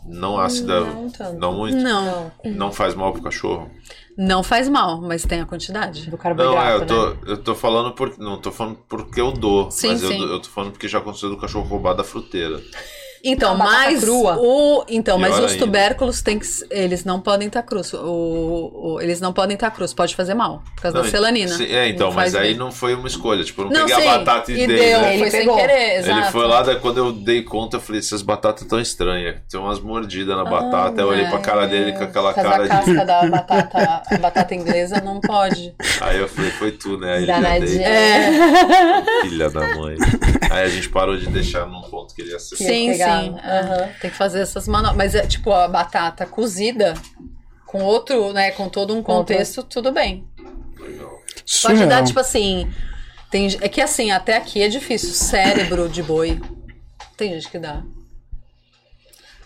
Não ácida, Não tanto. não muito. Não, Não faz mal pro cachorro. não faz mal, mas tem a quantidade. Do carboidrato, Não, é, eu né? tô, eu tô falando por, não tô falando porque eu dou, Sim, mas eu, sim. eu tô falando porque já aconteceu do cachorro roubar da fruteira. Então, A batata mas crua. o então, mas os ainda. tubérculos tem que eles não podem estar crus. O, o- eles não podem estar crus, pode fazer mal por causa Não, da celanina. sim, é, então, mas aí bem. não foi uma escolha, tipo, eu não, Não, peguei sim, a batata e, e dei, deu, né? foi Ele sem pegou. querer, exato. Ele foi lá, daí quando eu dei conta, eu falei, essas batatas tão estranhas, tem umas mordidas na batata, eu olhei pra cara dele com aquela cara da de... casca da batata, a batata inglesa não pode. Aí eu falei, foi tu, né? Aí Danadinha. É, filha da mãe. Aí a gente parou de deixar num ponto que ele ia ser. Sim, pegar. Sim. aham. Tem que fazer essas manobras. Mas é tipo a batata cozida com outro, né, com todo um contexto, tudo bem. Pode Surreal. dar, tipo assim. Tem, é que assim, até aqui é difícil. Cérebro de boi. Tem gente que dá.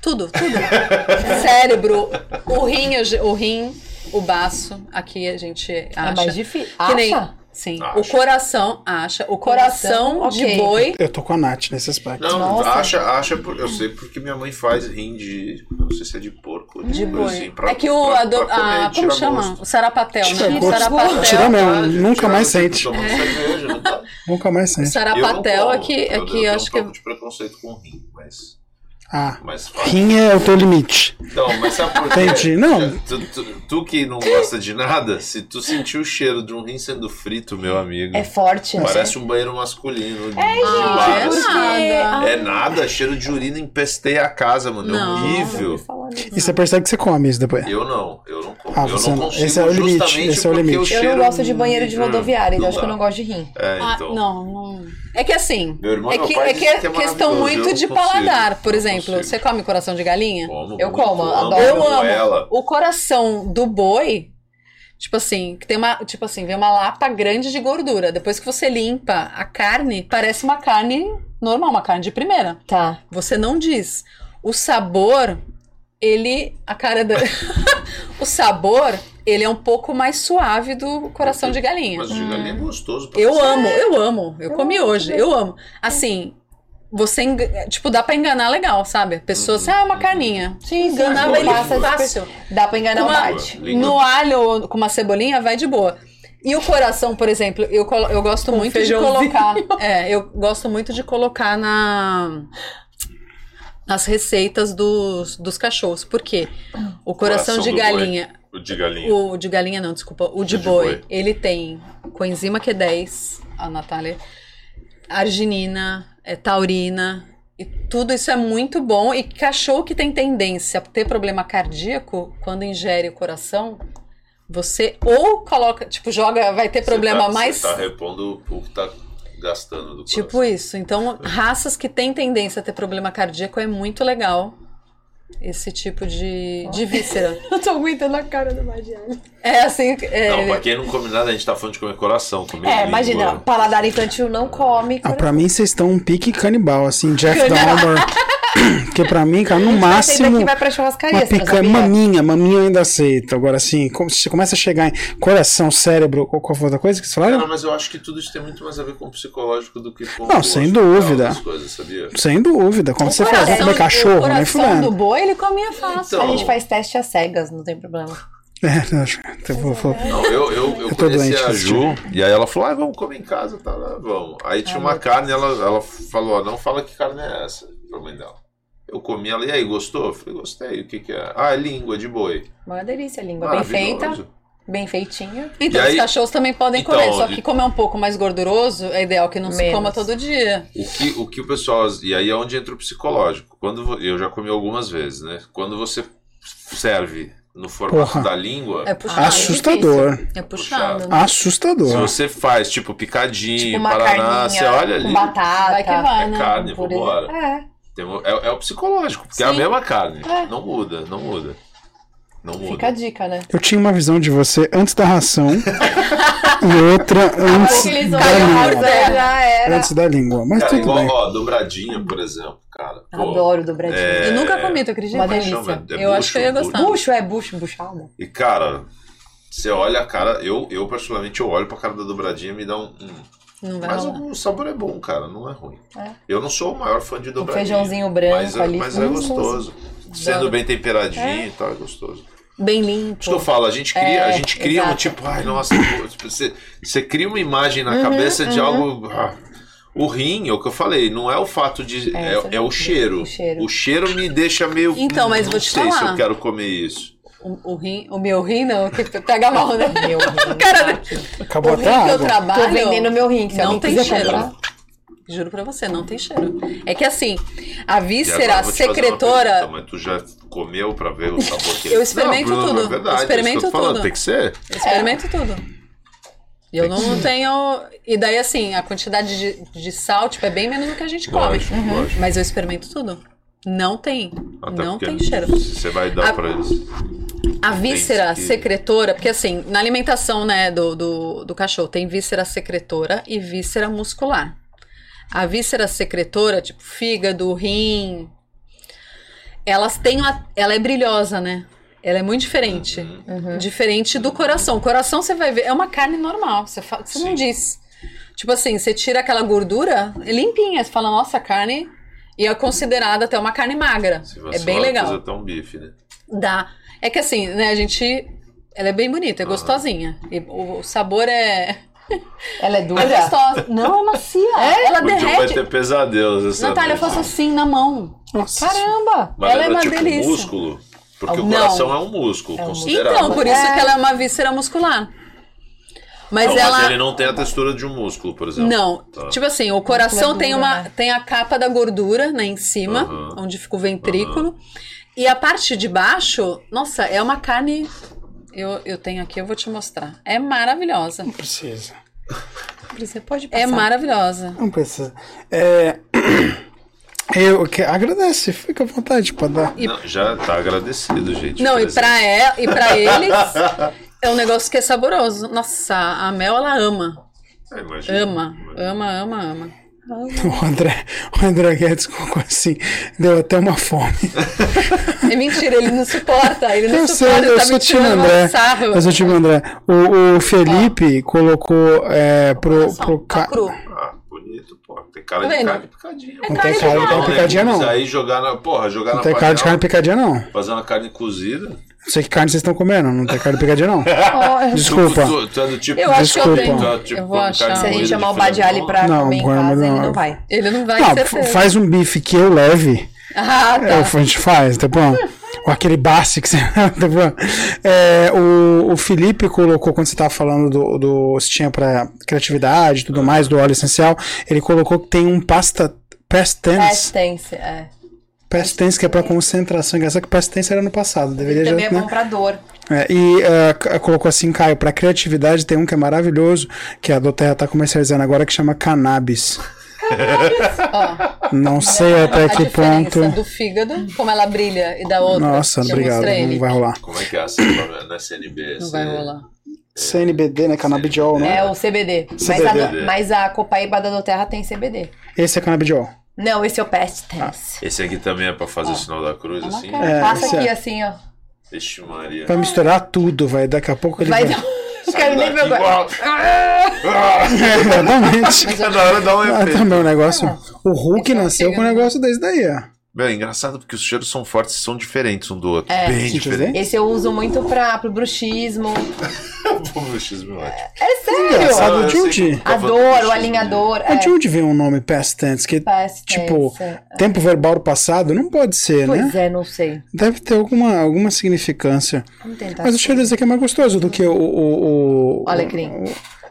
Tudo, tudo. (laughs) Cérebro, o rim, o rim, o baço. Aqui a gente acha. É mais difícil. Que nem- Acha? Sim. Acha. O coração, acha. O coração, Coração, de ok. boi. Eu tô com a Nath nesse aspecto. Não, Nossa. acha, acha, por- eu sei porque minha mãe faz rim de, não sei se é de porco, De coisa boi. assim, pra- é que o. pra- a do- pra comer, a- como chama? gosto. O sarapatel, Tira né? O gosto. sarapatel. Tira mesmo. Ah, nunca tira mais sente. tomando cerveja, dá. Nunca mais O sente. sarapatel Eu é que, é como. que eu, eu eu acho que. tenho um pouco de preconceito com rim, mas, Ah, mas rim é o teu limite. Não, mas sabe por quê? Entendi. Não. Tu, tu- tu que não gosta de nada, se tu sentir o cheiro de um rim sendo frito, meu amigo, É forte, né? parece um banheiro masculino. É, de gente, é nada. É nada, cheiro de urina empesteia a casa, mano. É Não. horrível. E você percebe que você come isso depois. Eu não, eu não. Ah, eu você não não- consigo esse é o limite, esse é o limite. Eu cheiro não gosto de banheiro de rodoviária, então acho que eu não gosto de rim. É, Ah, então. não, não. É que assim. Meu irmão é meu que, pai é, que é que é questão muito eu de consigo, paladar. Por exemplo, consigo. você come coração de galinha? Como Eu como, amo, adoro. Eu amo. ela. O coração do boi, tipo assim, que tem uma, tipo assim, vem uma lapa grande de gordura. Depois que você limpa a carne, parece uma carne normal, uma carne de primeira. Tá. Você não diz. O sabor, ele, a cara da (laughs) O sabor, ele é um pouco mais suave do coração de galinha. Mas o de galinha é gostoso. pra Eu amo, eu amo. Eu Eu comi amo hoje, eu amo. Assim, você, tipo, dá pra enganar legal, sabe? A pessoa, assim, ah, uma carninha. Sim, Enganava sim, ele fácil. Dá pra enganar o Uma- bate. Língua. No alho com uma cebolinha, vai de boa. E o coração, por exemplo, eu, colo- eu gosto muito de colocar. (laughs) É, eu gosto muito de colocar na nas receitas dos, dos cachorros. Por quê? O coração, Coração de galinha. O de galinha. O de galinha não, desculpa. O de O de boi, boi. ele tem coenzima Q10, a Natália, arginina, é, taurina, e tudo isso é muito bom. E cachorro que tem tendência a ter problema cardíaco, quando ingere o coração, você ou coloca, tipo, joga, vai ter Você problema tá, mais. Você tá repondo o que tá gastando do Tipo coração. isso. Então, raças que têm tendência a ter problema cardíaco é muito legal. Esse tipo de, de víscera. (laughs) Eu tô aguentando a cara do Magiano. É assim. É, Não, pra quem não come nada, a gente tá falando de comer coração. Comer É, língua. imagina, paladar infantil não come. Ah, pra mim, vocês estão um pique canibal, assim, Jeff (laughs) Dahmer. Porque pra mim, cara, no máximo. que vai pra Uma não picanha, sabia? maminha, maminha eu ainda aceito. Agora, assim, você começa a chegar em coração, cérebro, qual, qual foi a outra coisa que você falaram? mas eu acho que tudo isso tem muito mais a ver com o psicológico do que com Não, o sem dúvida. coisas, sabia? Sem dúvida. Como o você fala, coração- comer cachorro, o nem coração do boi, ele comia fácil. A Então, gente faz teste às cegas, não tem problema. É, eu acho- eu vou- vou- Não, eu, eu, eu, tô conheci doente a Ju, e aí ela falou, ah, vamos comer em casa, tá lá, vamos. Aí tinha uma carne, ela, ela falou, ó, não fala que carne é essa, pra mãe dela. Eu comi ela, e aí, gostou? Eu falei, gostei, o que que é? Ah, é língua de boi. Uma delícia, língua bem feita, bem feitinha. Então, E aí- os cachorros também podem Então, comer, só que como é um pouco mais gorduroso, é ideal que não se Menos. coma todo dia. O que, o que o pessoal. E aí é onde entra o psicológico. Quando eu já comi algumas vezes, né? Quando você serve no formato Porra. da língua, É puxado. Assustador. É puxado. Puxado. né? se Assustador. você faz tipo picadinho, Tipo uma paraná, você olha ali. com batata. Vai que vai, É né? carne, purê. vambora. É. Tem é, é o psicológico, porque é a Sim. mesma carne. É. Não muda, não muda. Não muda. Fica a dica, né? Eu tinha uma visão de você antes da ração e outra (laughs) antes da língua. era. Antes da língua. Mas Cara, tudo igual, bem. ó, dobradinha, por exemplo, cara. Pô, Adoro dobradinha. É, Eu nunca comi, tu acredita? Uma é delícia. chama? É Eu acho bucho, que eu ia gostar. Bucho é bucho, buchada. E cara, você olha a cara, eu, eu particularmente eu olho pra cara da dobradinha e me dá um. um- mas rolar. o sabor é bom, cara, não é ruim. É. Eu não sou o maior fã de dobradinha. feijãozinho branco mas, é- ali, Mas é gostoso. Sendo bem temperadinho e tal, é gostoso. Bem limpo. Isso que eu falo, a gente cria, É, a gente cria um tipo, ai, nossa, tipo, você, você cria uma imagem na cabeça de algo. ah, o rim, é o que eu falei, não é o fato de. É, É, é é o cheiro. O cheiro. O cheiro me deixa meio. Então, mas não vou te sei se falar. eu quero comer isso. O, o rim, o meu rim não, que pega mal, né? Meu rim. Cara, tá. Acabou o rim a que eu trabalho. Tô vendendo meu rim, que se não tem cheiro. comprar. Juro pra você, não tem cheiro. É que assim, a víscera secretora. pergunta, Mas tu já comeu pra ver o sabor que Eu experimento não, Bruno, tudo. É verdade, Eu experimento é isso que eu tô falando, tudo. Tem que ser. Eu experimento tudo. E eu não tenho. E daí, assim, a quantidade de, de sal, tipo, é bem menos do que a gente come. Lógico, lógico. Mas eu experimento tudo. Não tem. Até não porque tem cheiro. Você vai dar A- pra eles. A víscera que- secretora, porque assim, na alimentação né, do, do, do cachorro tem víscera secretora e víscera muscular. A víscera secretora, tipo fígado, rim, elas têm uma, ela é brilhosa, né? Ela é muito diferente. Uhum. Diferente do coração. O coração você vai ver, é uma carne normal. Você, fa- você não diz. Tipo assim, você tira aquela gordura, é limpinha. Você fala, nossa, carne. E é considerada até uma carne magra. Se É vacilar, bem legal. Fazer até um bife, né? Dá. É que assim, né, a gente. Ela é bem bonita, é gostosinha. E o, o sabor é. (laughs) Ela é É dura? gostosa. Não, é macia. Ela O John vai derrete. ter pesadelos essa Natália, eu faço assim na mão. Nossa. Caramba! Mas ela é lembra, uma tipo delícia. músculo? Porque o Não. coração é um músculo, É um considerado. Então, por isso que ela é uma víscera muscular. Mas Não, ela. mas ele não tem a textura de um músculo, por exemplo. Não, Tá. tipo assim, o coração é tem uma né? tem a capa da gordura, né, em cima, onde fica o ventrículo. E a parte de baixo, nossa, é uma carne eu, eu tenho aqui, eu vou te mostrar. É maravilhosa. Não precisa. Você pode passar. É maravilhosa. Não precisa. É... (clears throat) Eu que agradece, fica à vontade pra dar. Não, já tá agradecido, gente. Não, e pra, ela, e pra (laughs) eles é um negócio que é saboroso. Nossa, a Mel ela ama. É, imagina. Ama, ama, ama, ama. O André, o André Guedes colocou assim, deu até uma fome. É mentira, ele não suporta. Ele não Eu sei, suporta. eu tá sou time André. Eu sou time André. O, o Felipe colocou é, pro, pro tá ca... Ah, bonito, pô. Tem cara Tá de carne picadinha. É Não tem cara de carne picadinha, não. Mas aí jogar na. Porra, jogar Não na tem cara de carne panela, picadinha, não. fazer uma carne cozida. Não sei que carne vocês estão comendo, não tem carne picadinha, não. (laughs) Desculpa. Tu, tu é do tipo. Eu acho que eu Desculpa. tenho. Tu é do tipo Eu vou achar. Se a gente chamar o Badiali pra Não, comer em casa, mas ele não. não vai. Ele não vai Não, faz um bife que eu leve. (laughs) Ah, É, tá. a gente faz, tá bom? Ou aquele basse que você. (laughs) tá bom? É, o, o Felipe colocou, quando você estava falando do, do. Se tinha pra criatividade e tudo mais, do óleo essencial, ele colocou que tem um pasta. Past tense. Past tense, é. Past tense que é pra concentração. Engraçado que past tense era no passado. Deveria Ele já. também é né? bom pra dor. É, e c- colocou assim, Caio, pra criatividade tem um que é maravilhoso, que a Doterra tá comercializando agora, que chama cannabis. Ó, (laughs) Não sei até a que ponto. do fígado, como ela brilha, e da outra. Nossa, obrigado. Não vai rolar. Como é que é a sigla? É CNB. Não vai rolar. CNBD, né? Canabidiol, né? É o CBD. Mas, CBD. a, mas a Copaíba da Doterra tem CBD. Esse é canabidiol. Não, esse é o Past tense. Esse aqui também é pra fazer o sinal da cruz, na assim? É, Passa aqui é. assim, ó. Vixe, Maria. Vai misturar tudo, vai. Daqui a pouco ele Vai vai. Não (laughs) quero nem ver Daqui agora. igual- (laughs) Exatamente. Cada hora dá um Ah, efeito. também o negócio. O Hulk é nasceu com um negócio desse daí, ó. Meu, é engraçado porque os cheiros são fortes e são diferentes um do outro. É. Bem diferentes. Esse eu uso muito pra, pro bruxismo. Pô, meu xismo é ótimo. É sério. Engraçado, Ah, eu sei que- A alinhador. É. onde vem o nome past tense? Que, Past tipo, tense, é. tempo verbal do passado? Não pode ser, né? Pois é, não sei. Deve ter alguma, alguma significância. Vamos tentar. Mas o cheiro desse aqui é mais gostoso do que o. o, o O alecrim. o-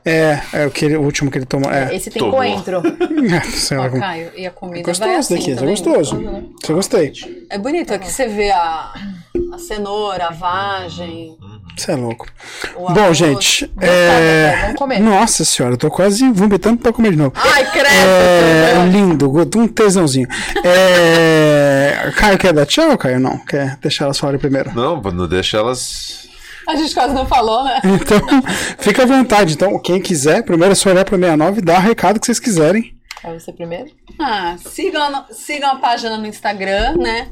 é, é o, que ele- o último que ele tomou. É. Esse tem Tomou. coentro. (laughs) Sei lá como. Caio, e a comida É vai gostoso assim daqui, isso é também. gostoso. Isso eu gostei. É bonito, aqui você vê a, a cenoura, a vagem, Você é louco. o Bom, gente. É... Vamos comer. Nossa senhora, eu tô quase vomitando pra comer de novo. Ai, credo! É lindo, um tesãozinho. É... (laughs) Caio quer dar tchau, Caio? Não, quer deixar elas falarem primeiro. Não, não deixa elas. A gente quase não falou, né? (laughs) Então, fica à vontade. Então, quem quiser, primeiro é só olhar pra 69 e dar o recado que vocês quiserem. Vai você primeiro? Ah, sigam, a- sigam a página no Instagram, né?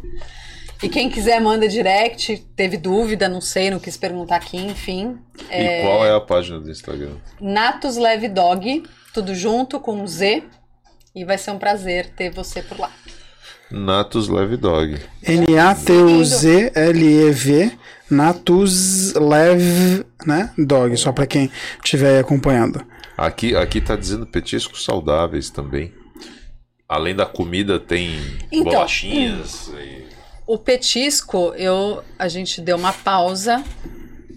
E quem quiser manda direct, teve dúvida, não sei, não quis perguntar aqui, enfim. E qual é a página do Instagram? Natus Leve Dog, tudo junto com um Z. E vai ser um prazer ter você por lá. Natus Leve Dog. N-A-T-U-Z-L-E-V, Natus Lev, né? Dog, só pra quem estiver aí acompanhando. Aqui, aqui tá dizendo petiscos saudáveis também. Além da comida, tem Então, bolachinhas. e- O petisco, eu, a gente deu uma pausa,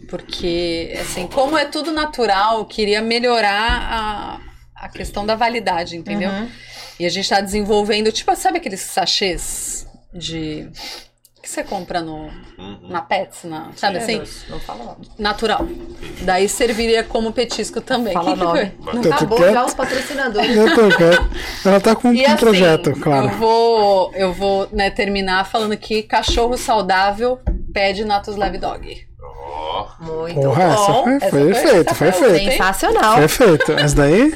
porque, assim, como é tudo natural, eu queria melhorar a, a questão da validade, entendeu? Uhum. E a gente tá desenvolvendo, tipo, sabe aqueles sachês de. Que você compra no, Uhum. na Pets, na, sabe assim? Não fala. Natural. Daí serviria como petisco também. Fala Que nome. tô Acabou já os patrocinadores. Eu tô quieto. Ela tá com E um assim, projeto, claro. eu vou, eu vou né, terminar falando que cachorro saudável pede Natus Leve Dog. Ó, Muito Porra, essa bom. foi, essa foi foi feito, foi sensacional. feito. Sensacional. Perfeito. Essa daí,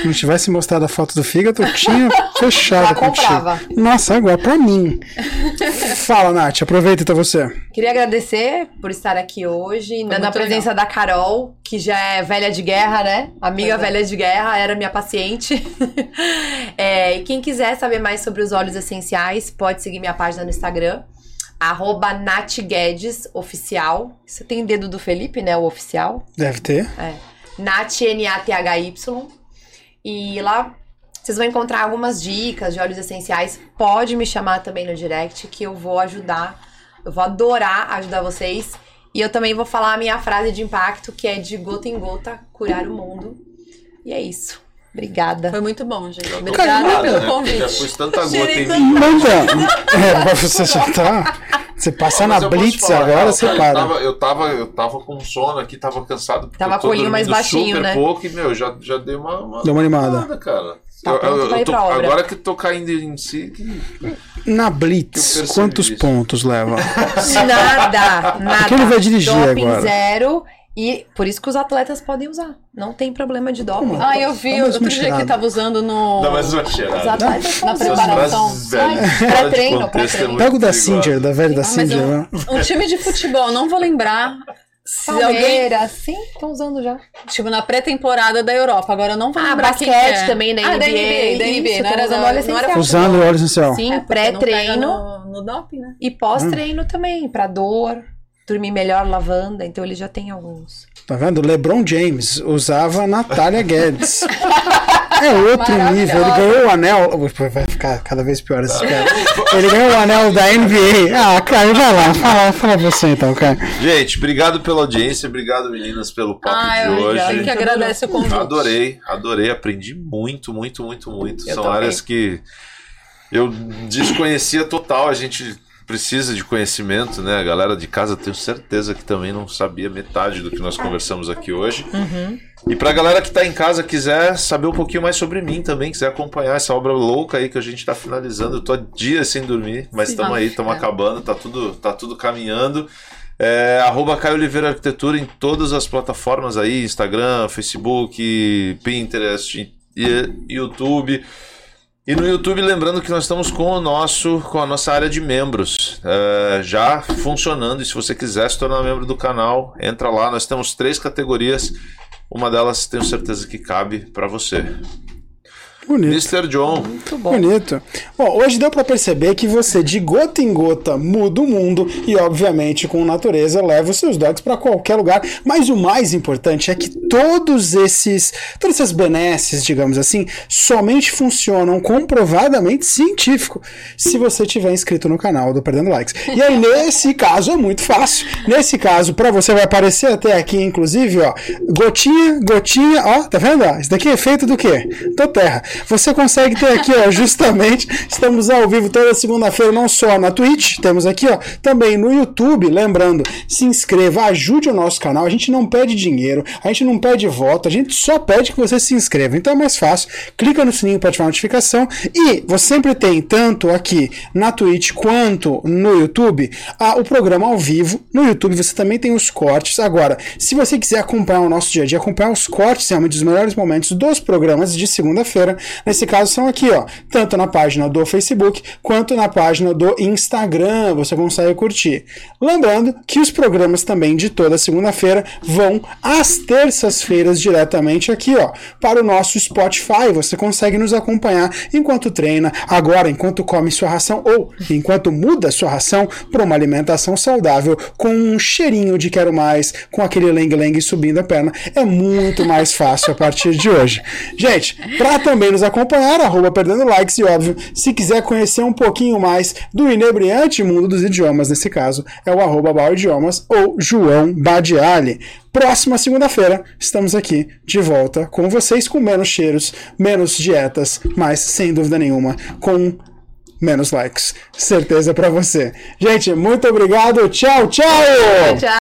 se não tivesse mostrado a foto do fígado, eu tinha (laughs) fechado Já contigo. comprava. Nossa, agora pra mim. Fala, Nath, aproveita então você. Queria agradecer por estar aqui hoje, na, na presença da Carol, que já é velha de guerra, né? Amiga é. velha de guerra, era minha paciente. (laughs) É, e quem quiser saber mais sobre os óleos essenciais, pode seguir minha página no Instagram, arroba Nath Guedes Oficial. Você tem dedo do Felipe, né? O oficial. Deve ter. Nath, N-A-T-H-Y. E lá vocês vão encontrar algumas dicas de óleos essenciais. Pode me chamar também no direct que eu vou ajudar. Eu vou adorar ajudar vocês. E eu também vou falar a minha frase de impacto, que é de gota em gota curar o mundo. E é isso. Obrigada. Foi muito bom, gente. Obrigada acostumado, pelo né? convite. Já pus tanta gota em tanto- mim. Manda. É, mas você já tá. Você passar Mas na Blitz falar, agora, cara, você cara, para. Eu tava, eu, tava, eu tava com sono aqui, tava cansado. Porque Tava eu tô com o olhinho mais baixinho, super né? pouco e, meu, já, já dei uma, uma, Deu uma animada. Nada, cara. Tá Eu- eu- eu tô- agora que tô caindo em si, que- Na Blitz, quantos isso. pontos leva? Nada, nada. Porque ele vai dirigir Doping agora. zero. E por isso que os atletas podem usar. Não tem problema de doping. Ah, eu vi mais outro dia que tava usando no. Dá mais uma Os cheirada. atletas Na preparação. pré-treino, é pré-treino. muito Pega o da. Singer, da velha da Ah, Singer. né? um time de futebol, não vou lembrar Se alguém, Palmeiras, sim, estão usando já. tipo, na pré-temporada da Europa, agora eu não vou Ah, lembrar quem basquete que é. também, da ah, NBA, da NBA, da NBA, isso, não era usando da, óleo não era essencial. Usando óleo essencial. Sim, É, pré-treino No, no doping, né? e pós-treino também, pra dor, dormir melhor, lavanda. Então ele já tem alguns. Tá vendo? LeBron James usava Natália Guedes. (laughs) É outro nível. Ele ganhou o anel. Vai ficar cada vez pior esse cara. Ele ganhou o anel da NBA. Ah, Caio, vai lá. Fala, fala você então, Caio. Gente, obrigado pela audiência, obrigado meninas pelo papo Ah, de eu hoje. que agradece o convite. Adorei, adorei, aprendi muito, muito, muito, muito. Eu São também. áreas que eu desconhecia total. A gente precisa de conhecimento, né? A galera de casa tenho certeza que também não sabia metade do que nós conversamos aqui hoje. E pra galera que tá em casa quiser saber um pouquinho mais sobre mim também, quiser acompanhar essa obra louca aí que a gente tá finalizando, eu tô há dias sem dormir, mas estamos aí, estamos É. acabando, tá tudo, tá tudo caminhando. É, arroba Caio Oliveira Arquitetura em todas as plataformas aí, Instagram, Facebook, Pinterest, YouTube. E no YouTube, lembrando que nós estamos com o nosso, com a nossa área de membros é, já funcionando. E se você quiser se tornar membro do canal, entra lá. Nós temos três categorias. Uma delas tenho certeza que cabe para você. Bonito. Mr. John, Muito bom. Bonito. Bom, hoje deu pra perceber que você, de gota em gota, muda o mundo e, obviamente, com natureza, leva os seus dogs pra qualquer lugar. Mas o mais importante é que todos esses, todas essas benesses, digamos assim, somente funcionam comprovadamente científico se você tiver inscrito no canal do Perdendo Likes. E aí, nesse caso, é muito fácil. Nesse caso, pra você vai aparecer até aqui, inclusive, ó, gotinha, gotinha, ó, tá vendo? Isso daqui é feito do quê? Do terra. Você consegue ter aqui, ó, justamente, estamos ao vivo toda segunda-feira, não só na Twitch, temos aqui, ó, também no YouTube, lembrando, se inscreva, ajude o nosso canal, a gente não pede dinheiro, a gente não pede voto, a gente só pede que você se inscreva, então é mais fácil, clica no sininho para ativar a notificação e você sempre tem, tanto aqui na Twitch quanto no YouTube, a, o programa ao vivo, no YouTube você também tem os cortes, agora, se você quiser acompanhar o nosso dia a dia, acompanhar os cortes, realmente dos melhores momentos dos programas de segunda-feira, Nesse caso são aqui, ó, tanto na página do Facebook quanto na página do Instagram, você consegue curtir. Lembrando que os programas também de toda segunda-feira vão às terças-feiras diretamente aqui, ó, para o nosso Spotify. Você consegue nos acompanhar enquanto treina, agora enquanto come sua ração ou enquanto muda sua ração para uma alimentação saudável com um cheirinho de quero mais, com aquele lengue-lengue subindo a perna. É muito mais fácil a partir de hoje. Gente, para também nos acompanhar, arroba perdendo likes e óbvio, se quiser conhecer um pouquinho mais do inebriante mundo dos idiomas, nesse caso é o arroba Idiomas ou João Badiali. Próxima segunda-feira estamos aqui de volta com vocês com menos cheiros, menos dietas, mas sem dúvida nenhuma com menos likes. Certeza pra você. Gente, muito obrigado. Tchau, tchau! Tchau.